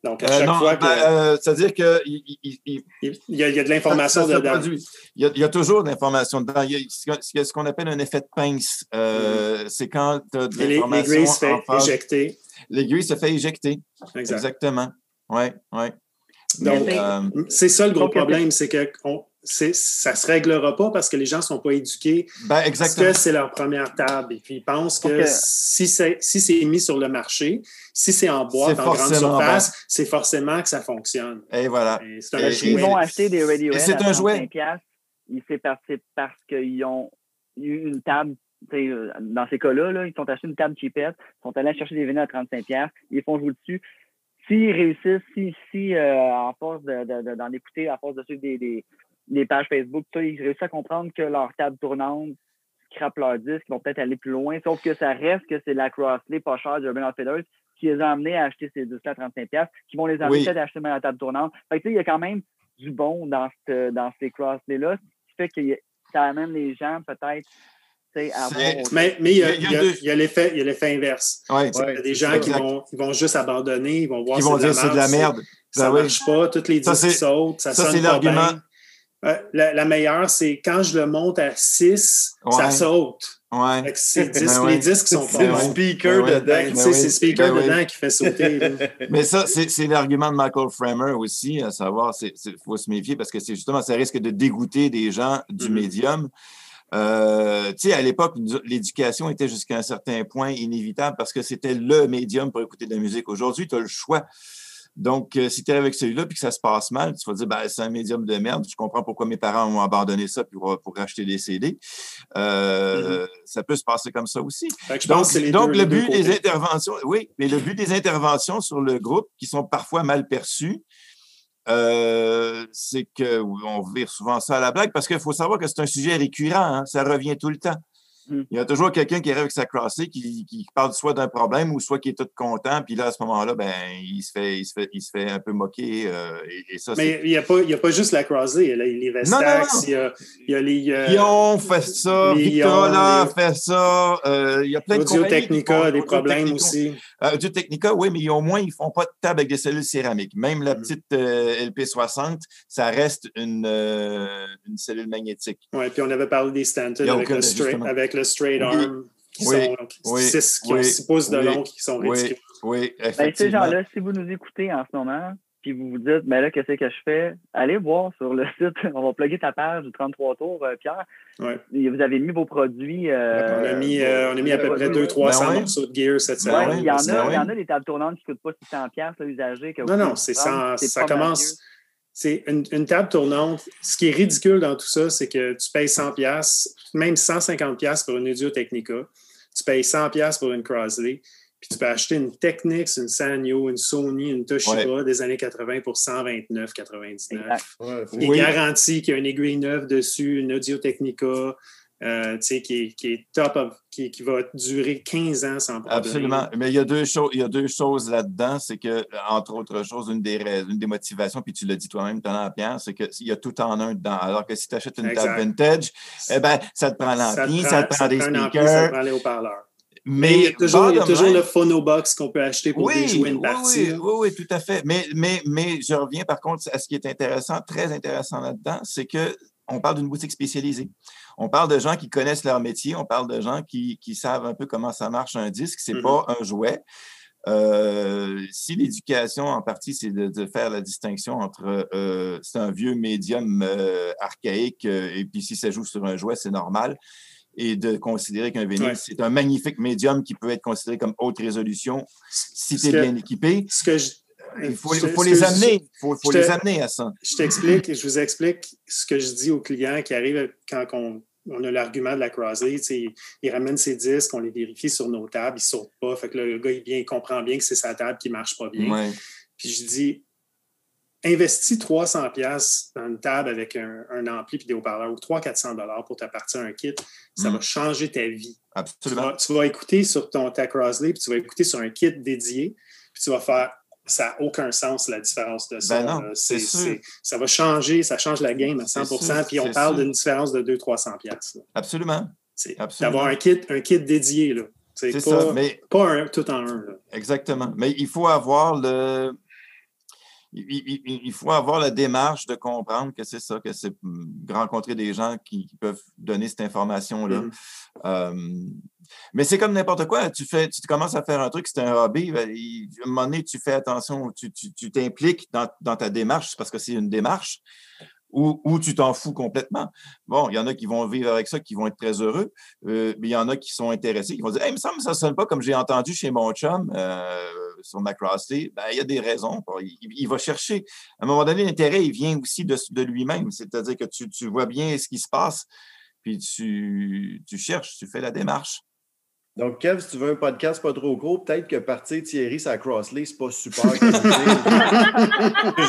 Speaker 5: Donc, à
Speaker 6: Euh,
Speaker 5: chaque
Speaker 6: non,
Speaker 5: fois que
Speaker 6: ben, euh, c'est-à-dire qu'il il, il, il-
Speaker 5: il y, a, de l'information dedans.
Speaker 6: produit. Il y, a, toujours de l'information dedans. Il y a, ce qu'on appelle un effet de pince. Euh, C'est quand tu as de
Speaker 5: Mm-hmm.
Speaker 6: L'information.
Speaker 5: L'aiguille se fait éjecter.
Speaker 6: L'aiguille se fait éjecter.
Speaker 5: Exact.
Speaker 6: Exactement. Oui, oui.
Speaker 5: Donc,
Speaker 6: Euh,
Speaker 5: c'est ça le gros problème, c'est que on- c'est- ça ne se réglera pas parce que les gens ne sont pas éduqués,
Speaker 6: ben,
Speaker 5: parce
Speaker 6: exactement.
Speaker 5: que c'est leur première table. Et puis, ils pensent que si c'est si c'est mis sur le marché, si c'est en boîte,
Speaker 6: C'est
Speaker 5: en grande surface, c'est forcément que ça fonctionne.
Speaker 6: Et voilà.
Speaker 5: Et C'est un jouet.
Speaker 1: vont acheter des Radiohead
Speaker 6: c'est
Speaker 1: à
Speaker 6: un jouet.
Speaker 1: 35 piastres, il s'est parti parce qu'ils ont eu une table. euh, Dans ces cas-là, là, ils sont achetés une table cheapette, ils sont allés chercher des vinyles à 35 piastres, ils les font jouer dessus. S'ils réussissent, si, si euh, en force de- de- de- d'en écouter, à force de suivre des, des, des pages Facebook, ça, ils réussissent à comprendre que leur table tournante scrape leur disque, ils vont peut-être aller plus loin, sauf que ça reste que c'est la Crossley pas chère de Urban Outfitters qui les a amenés à acheter ces disques à 35 piastres, qui vont les amener
Speaker 6: Oui.
Speaker 1: peut-être à acheter même la table tournante. Fait que, tu sais, il y a quand même du bon dans, cette- dans ces Crossley-là, ce qui fait que ça amène les gens peut-être
Speaker 5: Mais mais il y a,
Speaker 6: Il y a
Speaker 5: il y a-
Speaker 6: deux-
Speaker 5: il y a l'effet il inverse.
Speaker 6: Ouais.
Speaker 5: Qu'il y a des gens
Speaker 2: ça.
Speaker 5: qui vont, ils vont juste abandonner, ils vont voir
Speaker 6: Ils vont dire c'est de la
Speaker 5: merde. Ça
Speaker 6: Ben oui.
Speaker 5: marche pas, tous les disques sautent, ça,
Speaker 6: ça,
Speaker 5: sonne pas bien. Euh, la, la meilleure, c'est quand je le monte à 6, ça saute.
Speaker 6: Ouais.
Speaker 5: Disques,
Speaker 6: Ben.
Speaker 5: Les disques sont
Speaker 2: C'est le speaker
Speaker 6: Ben
Speaker 2: dedans.
Speaker 5: Ben,
Speaker 6: Ben
Speaker 5: c'est le speaker
Speaker 6: Ben
Speaker 5: dedans qui fait sauter.
Speaker 6: Mais ça, c'est l'argument de Michael Framer aussi, à savoir, il faut se méfier parce que c'est justement, ça risque de dégoûter des gens du
Speaker 5: Mhm.
Speaker 6: médium. Euh, tu sais, à l'époque, l'éducation était jusqu'à un certain point inévitable parce que c'était le médium pour écouter de la musique. Aujourd'hui, tu as le choix. Donc, euh, si tu es avec celui-là puis que ça se passe mal, tu vas dire, ben, c'est un médium de merde. Je comprends pourquoi mes parents ont abandonné ça pour, pour acheter des CD. Euh, Ça peut se passer comme ça aussi. Donc,
Speaker 5: deux-
Speaker 6: le but des interventions, oui, mais le but des interventions sur le groupe, qui sont parfois mal perçues, euh, c'est qu'on vire souvent ça à la blague parce qu'il faut savoir que c'est un sujet récurrent, hein, ça revient tout le temps.
Speaker 1: Mm.
Speaker 6: Il y a toujours quelqu'un qui arrive avec sa crossée qui, qui parle soit d'un problème ou soit qui est tout content, puis là, à ce moment-là, ben, il se fait, il se fait, il se fait un peu moquer. euh, et, et ça.
Speaker 5: Mais il n'y a, pas- il y a pas juste la croisée. Il y a les Vestax, il y a, il y a les. euh,
Speaker 6: Guillaume fait ça,
Speaker 5: les
Speaker 6: Victrola
Speaker 5: Ion,
Speaker 6: fait ça, euh, il y a plein de
Speaker 5: Audio
Speaker 6: compagnies
Speaker 5: Technica des
Speaker 6: Audio
Speaker 5: problèmes aussi.
Speaker 6: Euh, du Technica, oui, mais au moins, ils ne font pas de table avec des cellules céramiques. Même la
Speaker 5: Mhm.
Speaker 6: petite euh, LP60, ça reste une, une cellule magnétique.
Speaker 5: Ouais, puis on avait parlé des Stanton avec, le
Speaker 6: justement.
Speaker 5: Avec le straight
Speaker 6: Oui.
Speaker 5: arm qui
Speaker 6: Oui.
Speaker 5: sont
Speaker 6: Oui.
Speaker 5: 6 qui
Speaker 6: Oui.
Speaker 5: ont six pouces de
Speaker 6: Oui.
Speaker 5: long qui sont
Speaker 6: Oui.
Speaker 5: ridicules.
Speaker 6: Oui,
Speaker 1: Ben, ces
Speaker 6: effectivement.
Speaker 1: gens-là, si vous nous écoutez en ce moment, puis vous vous dites, ben là, qu'est-ce que je fais? Allez voir sur le site, on va plugger ta page du 33 tours, euh, Pierre.
Speaker 5: Ouais.
Speaker 1: Vous avez mis vos produits. euh,
Speaker 5: on, a mis, euh, on a mis à peu près
Speaker 1: produits,
Speaker 5: 200-300
Speaker 6: Ben ouais.
Speaker 5: morceaux de gear cette
Speaker 6: Ben
Speaker 5: semaine.
Speaker 6: ouais,
Speaker 1: il y en
Speaker 6: ben
Speaker 1: il y en a des tables tournantes qui ne coûtent pas 600 pièces usagées. que
Speaker 5: Non, non, c'est ça commence. C'est une, une table tournante. Ce qui est ridicule dans tout ça, c'est que tu payes 100 pièces, même 150 pièces pour une Audio Technica. Tu payes 100 pièces pour une Crosley. Puis tu peux acheter une Technics, une Sanyo, une Sony, une Toshiba des années 80 pour 129, 99.
Speaker 2: Ouais,
Speaker 5: Il est garanti qu'il y a une aiguille neuve dessus, une Audio Technica, euh, tu qui, est, qui est top, of- qui, qui va durer 15 ans sans problème.
Speaker 6: Absolument. Mais il y a deux choses, il y a deux choses là-dedans. C'est que, entre autres choses, une des, rais- une des motivations, puis tu l'as dit toi-même à l'heure, Pierre, c'est qu'il y a tout en un dedans. Alors que si tu achètes une
Speaker 5: Exact.
Speaker 6: table vintage, eh ben, ça te prend l'ampli, ça, te prend des
Speaker 5: ampli, ça te
Speaker 6: speakers.
Speaker 5: prend les haut-parleurs.
Speaker 6: Mais,
Speaker 5: Mais il y a toujours, il y a toujours le phonobox qu'on peut acheter pour
Speaker 6: oui,
Speaker 5: déjouer une partie.
Speaker 6: oui, oui, oui, tout à fait. Mais, mais, mais je reviens par contre à ce qui est intéressant, très intéressant là-dedans, c'est que on parle d'une boutique spécialisée. On parle de gens qui connaissent leur métier, on parle de gens qui, qui savent un peu comment ça marche un disque. C'est
Speaker 5: Mhm.
Speaker 6: pas un jouet. Euh, si l'éducation, en partie, c'est de, de faire la distinction entre euh, c'est un vieux médium euh, archaïque euh, et puis si ça joue sur un jouet, c'est normal, et de considérer qu'un vinyle,
Speaker 5: Ouais.
Speaker 6: c'est un magnifique médium qui peut être considéré comme haute résolution si tu es
Speaker 5: Ce que-
Speaker 6: bien équipé.
Speaker 5: Ce que je,
Speaker 6: Il faut,
Speaker 5: je-
Speaker 6: il faut
Speaker 5: ce
Speaker 6: les
Speaker 5: que
Speaker 6: amener. Il faut, faut
Speaker 5: je te-
Speaker 6: les amener à ça.
Speaker 5: Je t'explique, je vous explique ce que je dis aux clients qui arrivent quand on, on a l'argument de la tu Ils, ils ramènent ses disques, on les vérifie sur nos tables, ils ne sautent pas. Fait que là, le gars, il, vient, il comprend bien que c'est sa table qui ne marche pas bien.
Speaker 6: Ouais.
Speaker 5: Puis je dis, investis 300 pièces dans une table avec un, un ampli et des haut-parleurs ou 300-400 dollars pour t'appartir un kit. Ça
Speaker 6: Mm.
Speaker 5: va changer ta vie. Tu
Speaker 6: Absolument.
Speaker 5: vas, tu vas écouter sur ton ta Crosley, puis tu vas écouter sur un kit dédié, puis tu vas faire ça n'a aucun sens la différence de ça.
Speaker 6: Ben non, c'est sûr.
Speaker 5: c'est- ça va changer, ça change la game à 100
Speaker 6: C'est sûr,
Speaker 5: puis on
Speaker 6: c'est
Speaker 5: parle
Speaker 6: sûr.
Speaker 5: d'une différence de 200-300 pièces.
Speaker 6: Absolument. Absolument.
Speaker 5: D'avoir un kit, un kit dédié. là. C'est
Speaker 6: C'est
Speaker 5: pas,
Speaker 6: ça. Mais
Speaker 5: pas un tout en un. là.
Speaker 6: Exactement. Mais il faut avoir le. Il, il- il- il faut avoir la démarche de comprendre que c'est ça, que c'est hum, rencontrer des gens qui, qui peuvent donner cette information-là.
Speaker 5: Mhm.
Speaker 6: Euh, mais c'est comme n'importe quoi. Tu, fais, tu commences à faire un truc, c'est un hobby. ben, il- à un moment donné, tu fais attention, tu t'impliques dans, dans ta démarche parce que c'est une démarche ou, ou tu t'en fous complètement. Bon, il y en a qui vont vivre avec ça, qui vont être très heureux. Euh, mais il y en a qui sont intéressés, qui vont dire Hey, il me semble que ça ne sonne pas comme j'ai entendu chez mon chum euh, sur Macrosty. Ben, il y a des raisons. il va chercher. À un moment donné, l'intérêt, il vient aussi de, de lui-même. C'est-à-dire que tu, tu vois bien ce qui se passe, puis tu, tu cherches, tu fais la démarche.
Speaker 2: Donc, Kev, si tu veux un podcast pas trop gros, peut-être que partir Thierry sa Crossley, c'est pas super.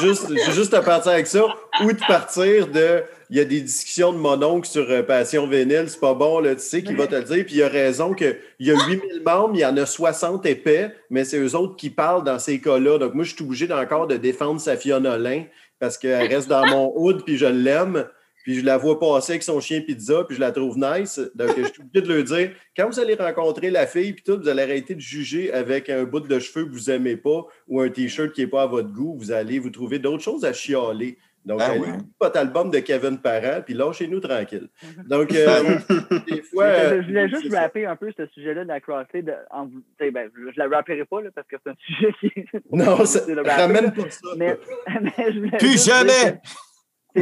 Speaker 2: Juste, juste te partir avec ça. Ou de partir de. Il y a des discussions de mon oncle sur euh, Passion Vénile, c'est pas bon, là, tu sais, qui va te le dire. Puis il a raison qu'il y a 8000 membres, il y en a 60 épais, mais c'est eux autres qui parlent dans ces cas-là. Donc, moi, je suis obligé encore de défendre sa Nolin parce qu'elle reste dans mon hood, puis je l'aime. Puis je la vois passer avec son chien pizza, puis je la trouve nice. Donc, je suis obligé de leur dire, quand vous allez rencontrer la fille, puis tout, vous allez arrêter de juger avec un bout de cheveux que vous n'aimez pas ou un T-shirt qui n'est pas à votre goût. Vous allez vous trouver d'autres choses à chialer. Donc,
Speaker 6: Ben
Speaker 2: allez votre album de Kevin Parent, puis lâchez-nous tranquille. Donc, euh, des fois... Euh,
Speaker 1: je voulais juste
Speaker 2: c'est ça.
Speaker 1: rapper un peu ce sujet-là de la Crossley. De, en, tu sais, ben, je la rapperai pas là, parce que c'est un sujet qui.
Speaker 2: Non, ça,
Speaker 1: c'est le rapper,
Speaker 2: ramène pas ça.
Speaker 1: Mais, mais je voulais
Speaker 6: Plus
Speaker 1: dire
Speaker 6: jamais!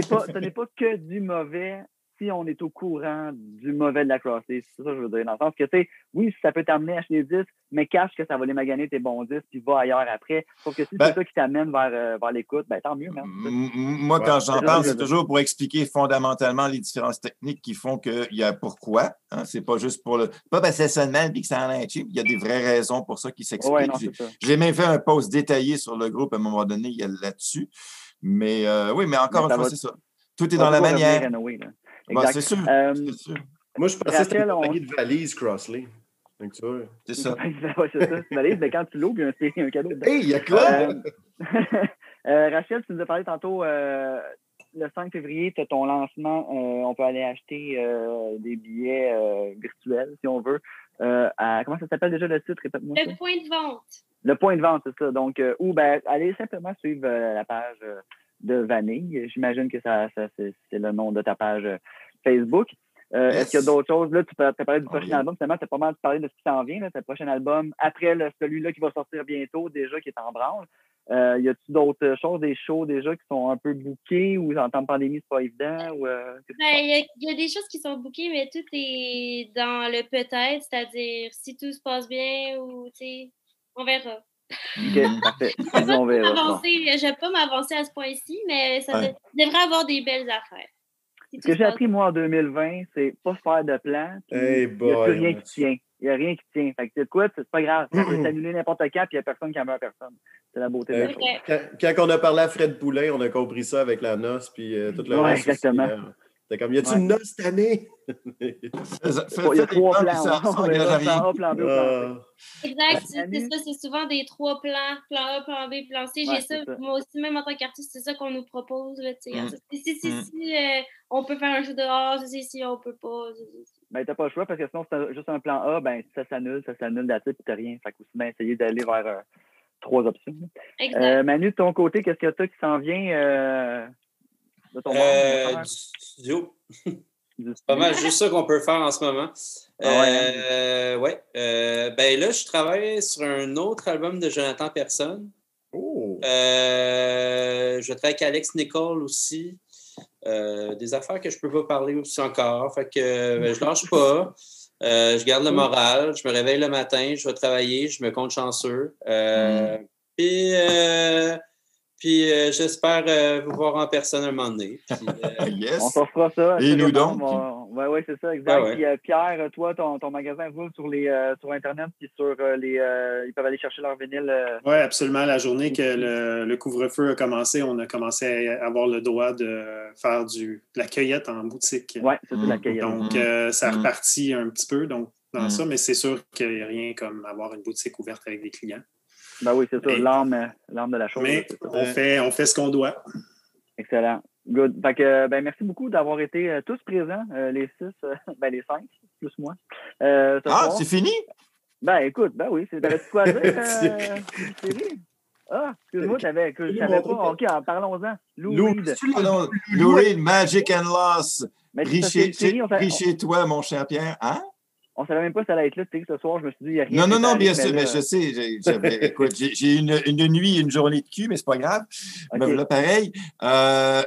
Speaker 1: Pas, ce n'est pas que du mauvais si on est au courant du mauvais de la Crossley. C'est ça que je veux dire. Dans le sens que, tu sais, oui, ça peut t'amener à acheter des disques, mais cache que ça va les maganer tes bons disques, puis va ailleurs après. Sauf que si
Speaker 6: Ben-
Speaker 1: c'est ça qui t'amène vers, euh, vers l'écoute, ben tant mieux, merde.
Speaker 6: M- m- Moi,
Speaker 2: Ouais.
Speaker 6: quand j'en
Speaker 1: C'est
Speaker 6: parle, c'est toujours pour expliquer fondamentalement les différences techniques qui font qu'il y a pourquoi. Hein, c'est pas juste pour le. Pas parce que ça sonne mal et que ça en est cheap. Il y a des vraies raisons pour ça qui s'expliquent.
Speaker 1: Ouais, non,
Speaker 6: J'ai-
Speaker 1: c'est ça.
Speaker 6: J'ai même fait un post détaillé sur le groupe à un moment donné, il y a là-dessus. Mais euh, oui, mais encore
Speaker 1: Mais
Speaker 6: une fois, c'est ça. Tout est dans la manière. Ben,
Speaker 1: Exact.
Speaker 6: c'est sûr.
Speaker 1: Euh,
Speaker 6: sûr.
Speaker 2: Moi, je pensais que c'était une
Speaker 1: on-
Speaker 2: de valises, Crossley.
Speaker 6: C'est ça.
Speaker 1: Ouais, c'est ça. Tu valises, mais quand tu l'ouvres, il y a un- c'est un cadeau dedans.
Speaker 2: Hey, il y a quoi?
Speaker 1: Euh, euh, Rachel, tu nous as parlé tantôt, euh, le 5 février, tu as ton lancement. euh, on peut aller acheter euh, des billets euh, virtuels, si on veut. Euh, à, comment ça s'appelle déjà le site? Répète-moi.
Speaker 3: Le point de vente.
Speaker 1: Le point de vente, c'est ça. Donc, euh, ou ben, allez simplement suivre euh, la page euh, de Vanille. J'imagine que ça, ça c'est le nom de ta page euh, Facebook. Euh,
Speaker 6: Yes.
Speaker 1: Est-ce qu'il y a d'autres choses? Là, tu as parlé du
Speaker 6: Oh,
Speaker 1: prochain album. Finalement, tu as pas mal parlé de ce qui s'en vient, là, ton prochain album. Après le- celui-là qui va sortir bientôt, déjà, qui est en branle. Euh, y a-tu d'autres choses, des shows déjà qui sont un peu bookés ou en temps de pandémie, c'est pas évident? Ou, euh,
Speaker 3: Ben, Il y, a- il y a des choses qui sont bookées, mais tout est dans le peut-être, c'est-à-dire si tout se passe bien ou, tu sais, on verra.
Speaker 1: passe? OK, parfait.
Speaker 3: Je ne vais
Speaker 1: On
Speaker 3: pas
Speaker 1: verra.
Speaker 3: M'avancer- je vais pas m'avancer à ce point-ci, mais ça
Speaker 6: Ouais.
Speaker 3: devrait avoir des belles affaires. Si
Speaker 1: Ce que j'ai appris, moi, en 2020, c'est pas faire de plan. Il n'y a plus rien qui tient. Il n'y a rien qui tient. Fait que, tu sais quoi, c'est pas grave. Ça peut s'annuler n'importe quand, puis il n'y a personne qui en veut à personne. C'est la beauté de la chose.
Speaker 2: Quand, quand on a parlé à Fred Poulain, on a compris ça avec la noce, puis euh, tout le
Speaker 1: Ouais, exactement.
Speaker 2: aussi, euh, C'était comme, y a-tu
Speaker 1: Ouais.
Speaker 2: une noce cette année?
Speaker 1: Il y a trois
Speaker 6: plans,
Speaker 1: plan. A, plan B, plan C.
Speaker 2: Ah,
Speaker 3: Exact, c'est ça, c'est souvent des trois plans, plan A, plan B, plan C.
Speaker 1: Ouais,
Speaker 3: J'ai ça, moi aussi, même en tant qu'artiste, c'est ça qu'on nous propose. Là.
Speaker 6: Mm.
Speaker 3: Si, si, si,
Speaker 6: Mm.
Speaker 3: si, euh, on peut faire un show dehors, si, si, si, on peut pas.
Speaker 1: Ben, t'as pas le choix parce que sinon, c'est juste un plan A, ben, ça s'annule, ça s'annule, d'attitude, puis t'as rien. Fait qu'aussi bien essayer d'aller vers euh, trois options.
Speaker 3: Exact.
Speaker 1: Euh, Manu, de ton côté, qu'est-ce que t'as qui s'en vient euh, de ton
Speaker 4: Euh,
Speaker 1: bord?
Speaker 4: du studio.
Speaker 1: Du-
Speaker 4: Pas mal juste ça qu'on peut faire en ce moment.
Speaker 1: Ah ouais,
Speaker 4: Euh, ouais. Euh, ben là, je travaille sur un autre album de Jonathan Personne.
Speaker 2: oh.
Speaker 4: Euh, je travaille avec Alex Nicole aussi. Euh, des affaires que je peux pas parler aussi encore. Fait que euh, je lâche pas. Euh, je garde le moral. Je me réveille le matin. Je vais travailler. Je me compte chanceux. Euh, Puis, euh, puis euh, j'espère euh, vous voir en personne un moment donné. Puis, euh,
Speaker 6: Yes.
Speaker 1: On s'offre ça.
Speaker 6: Et nous donc?
Speaker 1: On va- Ouais, ouais, c'est ça, exact.
Speaker 4: Ah ouais.
Speaker 1: Puis, euh, Pierre, toi, ton, ton magasin roule sur, les, euh, sur Internet, puis sur euh, les. euh, ils peuvent aller chercher leur vinyle. euh,
Speaker 5: Oui, absolument. La journée que le, le couvre-feu a commencé, on a commencé à avoir le droit de faire du, de la cueillette en boutique.
Speaker 1: Ouais, c'est
Speaker 6: Mm.
Speaker 1: la cahier.
Speaker 5: Donc,
Speaker 6: Mhm.
Speaker 5: euh, ça a
Speaker 6: Mhm.
Speaker 5: reparti un petit peu donc, dans ça, mais c'est sûr qu'il n'y a rien comme avoir une boutique ouverte avec des clients.
Speaker 1: Ben oui, c'est ça, l'âme, l'âme de la chose.
Speaker 5: Mais on fait, on fait ce qu'on doit.
Speaker 1: Excellent. Good. Fait que, ben, merci beaucoup d'avoir été euh, tous présents, euh, les six, euh, ben, les cinq, plus moi. euh, ce
Speaker 6: Ah, c'est fini?
Speaker 1: Ben, écoute, ben oui, c'est t'avais-tu quoi dire, euh, Thierry? Ah, excuse-moi, t'avais,
Speaker 2: Quel
Speaker 1: savais pas. OK, en parlons-en. Lou,
Speaker 2: Lou,
Speaker 1: Reed.
Speaker 6: Ah Lou Reed, Magic and Loss. Pris chez toi, mon cher Pierre. Hein?
Speaker 1: On savait même pas si ça allait être là, Thierry, ce soir. Je me suis dit, il n'y a rien.
Speaker 6: Non, non, non, bien sûr,
Speaker 1: là,
Speaker 6: mais je sais. j'ai- j'avais- écoute, j'ai une, une nuit, une journée de cul, mais c'est pas grave.
Speaker 1: OK.
Speaker 6: Ben, voilà, pareil. Euh,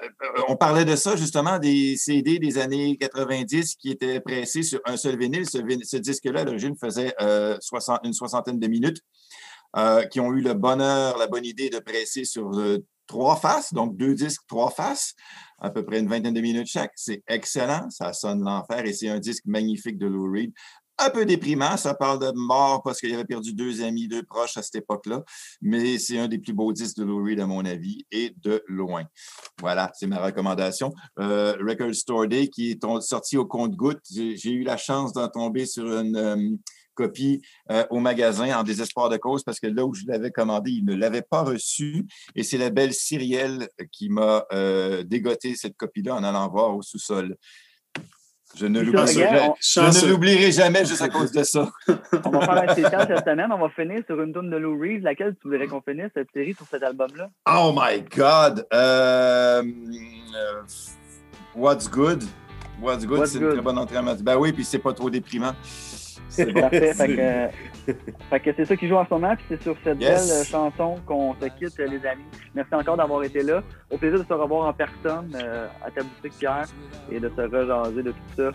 Speaker 6: on parlait de ça, justement, des CD des années 90 qui étaient pressés sur un seul vinyle. Ce, ce disque-là, à l'origine, faisait euh, 60 une soixantaine de minutes, euh, qui ont eu le bonheur, la bonne idée de presser sur euh, trois faces, donc deux disques, trois faces, à peu près une vingtaine de minutes chaque. C'est excellent, ça sonne l'enfer et c'est un disque magnifique de Lou Reed. Un peu déprimant, ça parle de mort parce qu'il avait perdu deux amis, deux proches à cette époque-là, mais c'est un des plus beaux disques de Lou Reed, à mon avis, et de loin. Voilà, c'est ma recommandation. Euh, Record Store Day, qui est sorti au compte-goutte. J'ai eu la chance d'en tomber sur une euh, copie euh, au magasin en désespoir de cause parce que là où je l'avais commandé, il ne l'avait pas reçu. Et c'est la belle Cyrielle qui m'a euh, dégoté cette copie-là en allant voir au sous-sol. Je ne l'oublierai jamais juste à cause de ça.
Speaker 1: On va faire un cette semaine. On va finir sur une tune de Lou Reed. Laquelle tu voudrais qu'on finisse cette série sur cet album-là?
Speaker 6: Oh my God! Euh, what's good? What's good, c'est une très bonne entrée en matière. Ben oui, puis c'est pas trop déprimant. C'est.
Speaker 1: Parfait. fait que, euh, fait que c'est ça qui joue en ce moment. Puis c'est sur cette
Speaker 6: Yes.
Speaker 1: belle chanson qu'on se quitte, les amis. Merci encore d'avoir été là. Au plaisir de se revoir en personne euh, à ta boutique, Pierre, et de se rejaser de tout ça.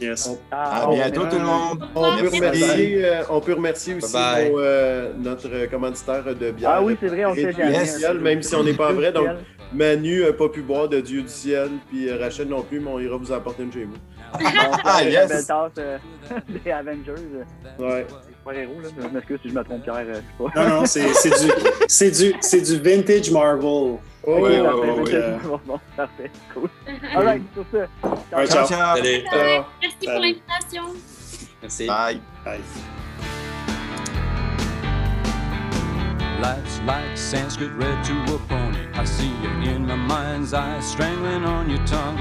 Speaker 5: Yes.
Speaker 6: À
Speaker 1: Ciao.
Speaker 6: bientôt, tout le monde.
Speaker 2: On peut,
Speaker 6: Merci.
Speaker 2: remercier, euh, on peut remercier aussi
Speaker 4: Bye bye.
Speaker 2: nos, euh, notre commanditaire de bière.
Speaker 1: Ah oui, c'est vrai, on
Speaker 2: Dieu
Speaker 1: jamais.
Speaker 2: du
Speaker 6: Yes.
Speaker 2: ciel, même si on n'est pas vrai. Donc. Manu n'a pas pu boire de Dieu du ciel, puis Rachel non plus, mais on ira vous apporter une chez vous.
Speaker 6: Ah,
Speaker 1: c'est
Speaker 6: yes.
Speaker 1: La belle tasse euh, des Avengers. euh,
Speaker 2: Ouais.
Speaker 1: Pas héros, là. Je m'excuse si je me trompe, Pierre. euh, je sais pas.
Speaker 5: Non, non, c'est du, c'est du, c'est du vintage Marvel.
Speaker 2: Oh,
Speaker 1: Ok,
Speaker 6: ouais,
Speaker 1: parfait,
Speaker 6: ouais, ouais.
Speaker 1: c'est bon, parfait, cool. All right, sur ce. ciao.
Speaker 5: Ouais,
Speaker 6: Ciao,
Speaker 5: ciao.
Speaker 6: ciao.
Speaker 4: Salut.
Speaker 3: Merci pour l'invitation.
Speaker 4: Merci.
Speaker 6: Bye.
Speaker 5: Bye.
Speaker 7: Life's like Sanskrit read to a pony. I see you in my mind's eye, strangling on your tongue.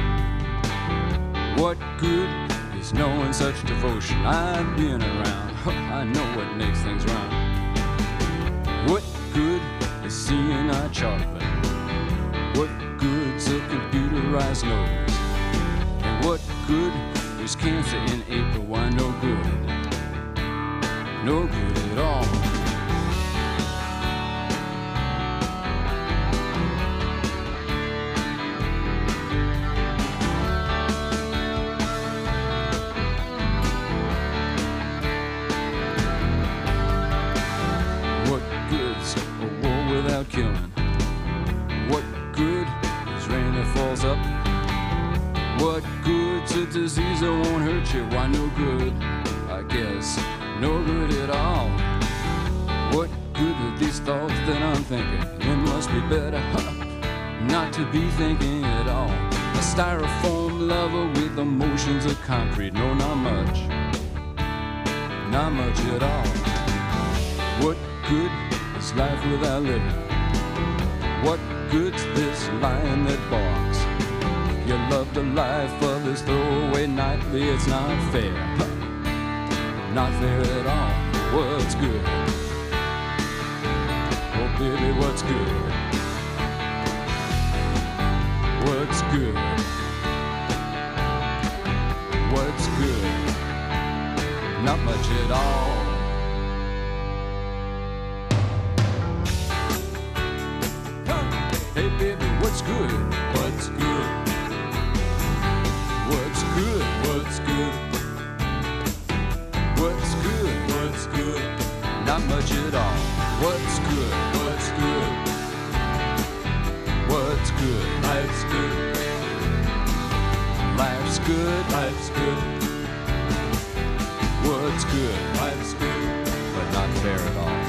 Speaker 7: What good is knowing such devotion? I've been around, I know what makes things wrong. What good is seeing eye chocolate? What good's a computerized nose? And what good is cancer in April? Why, no good. No good at all. Killing? What good is rain that falls up? What good's a disease that won't hurt you? Why no good? I guess no good at all. What good are these thoughts that I'm thinking? It must be better huh, not to be thinking at all. A styrofoam lover with emotions of concrete. No, not much. Not much at all. What good is life without living? What good's this lion that barks? You love the life of this throwaway nightly, it's not fair. Not fair at all. What's good? Oh, baby, what's good? What's good? What's good? Not much at all. What's good? What's good? What's good? What's good? What's good? What's good? Not much at all. What's good? What's good? What's good? Life's good. Life's good. Life's good. What's good? Life's good. But not fair at all.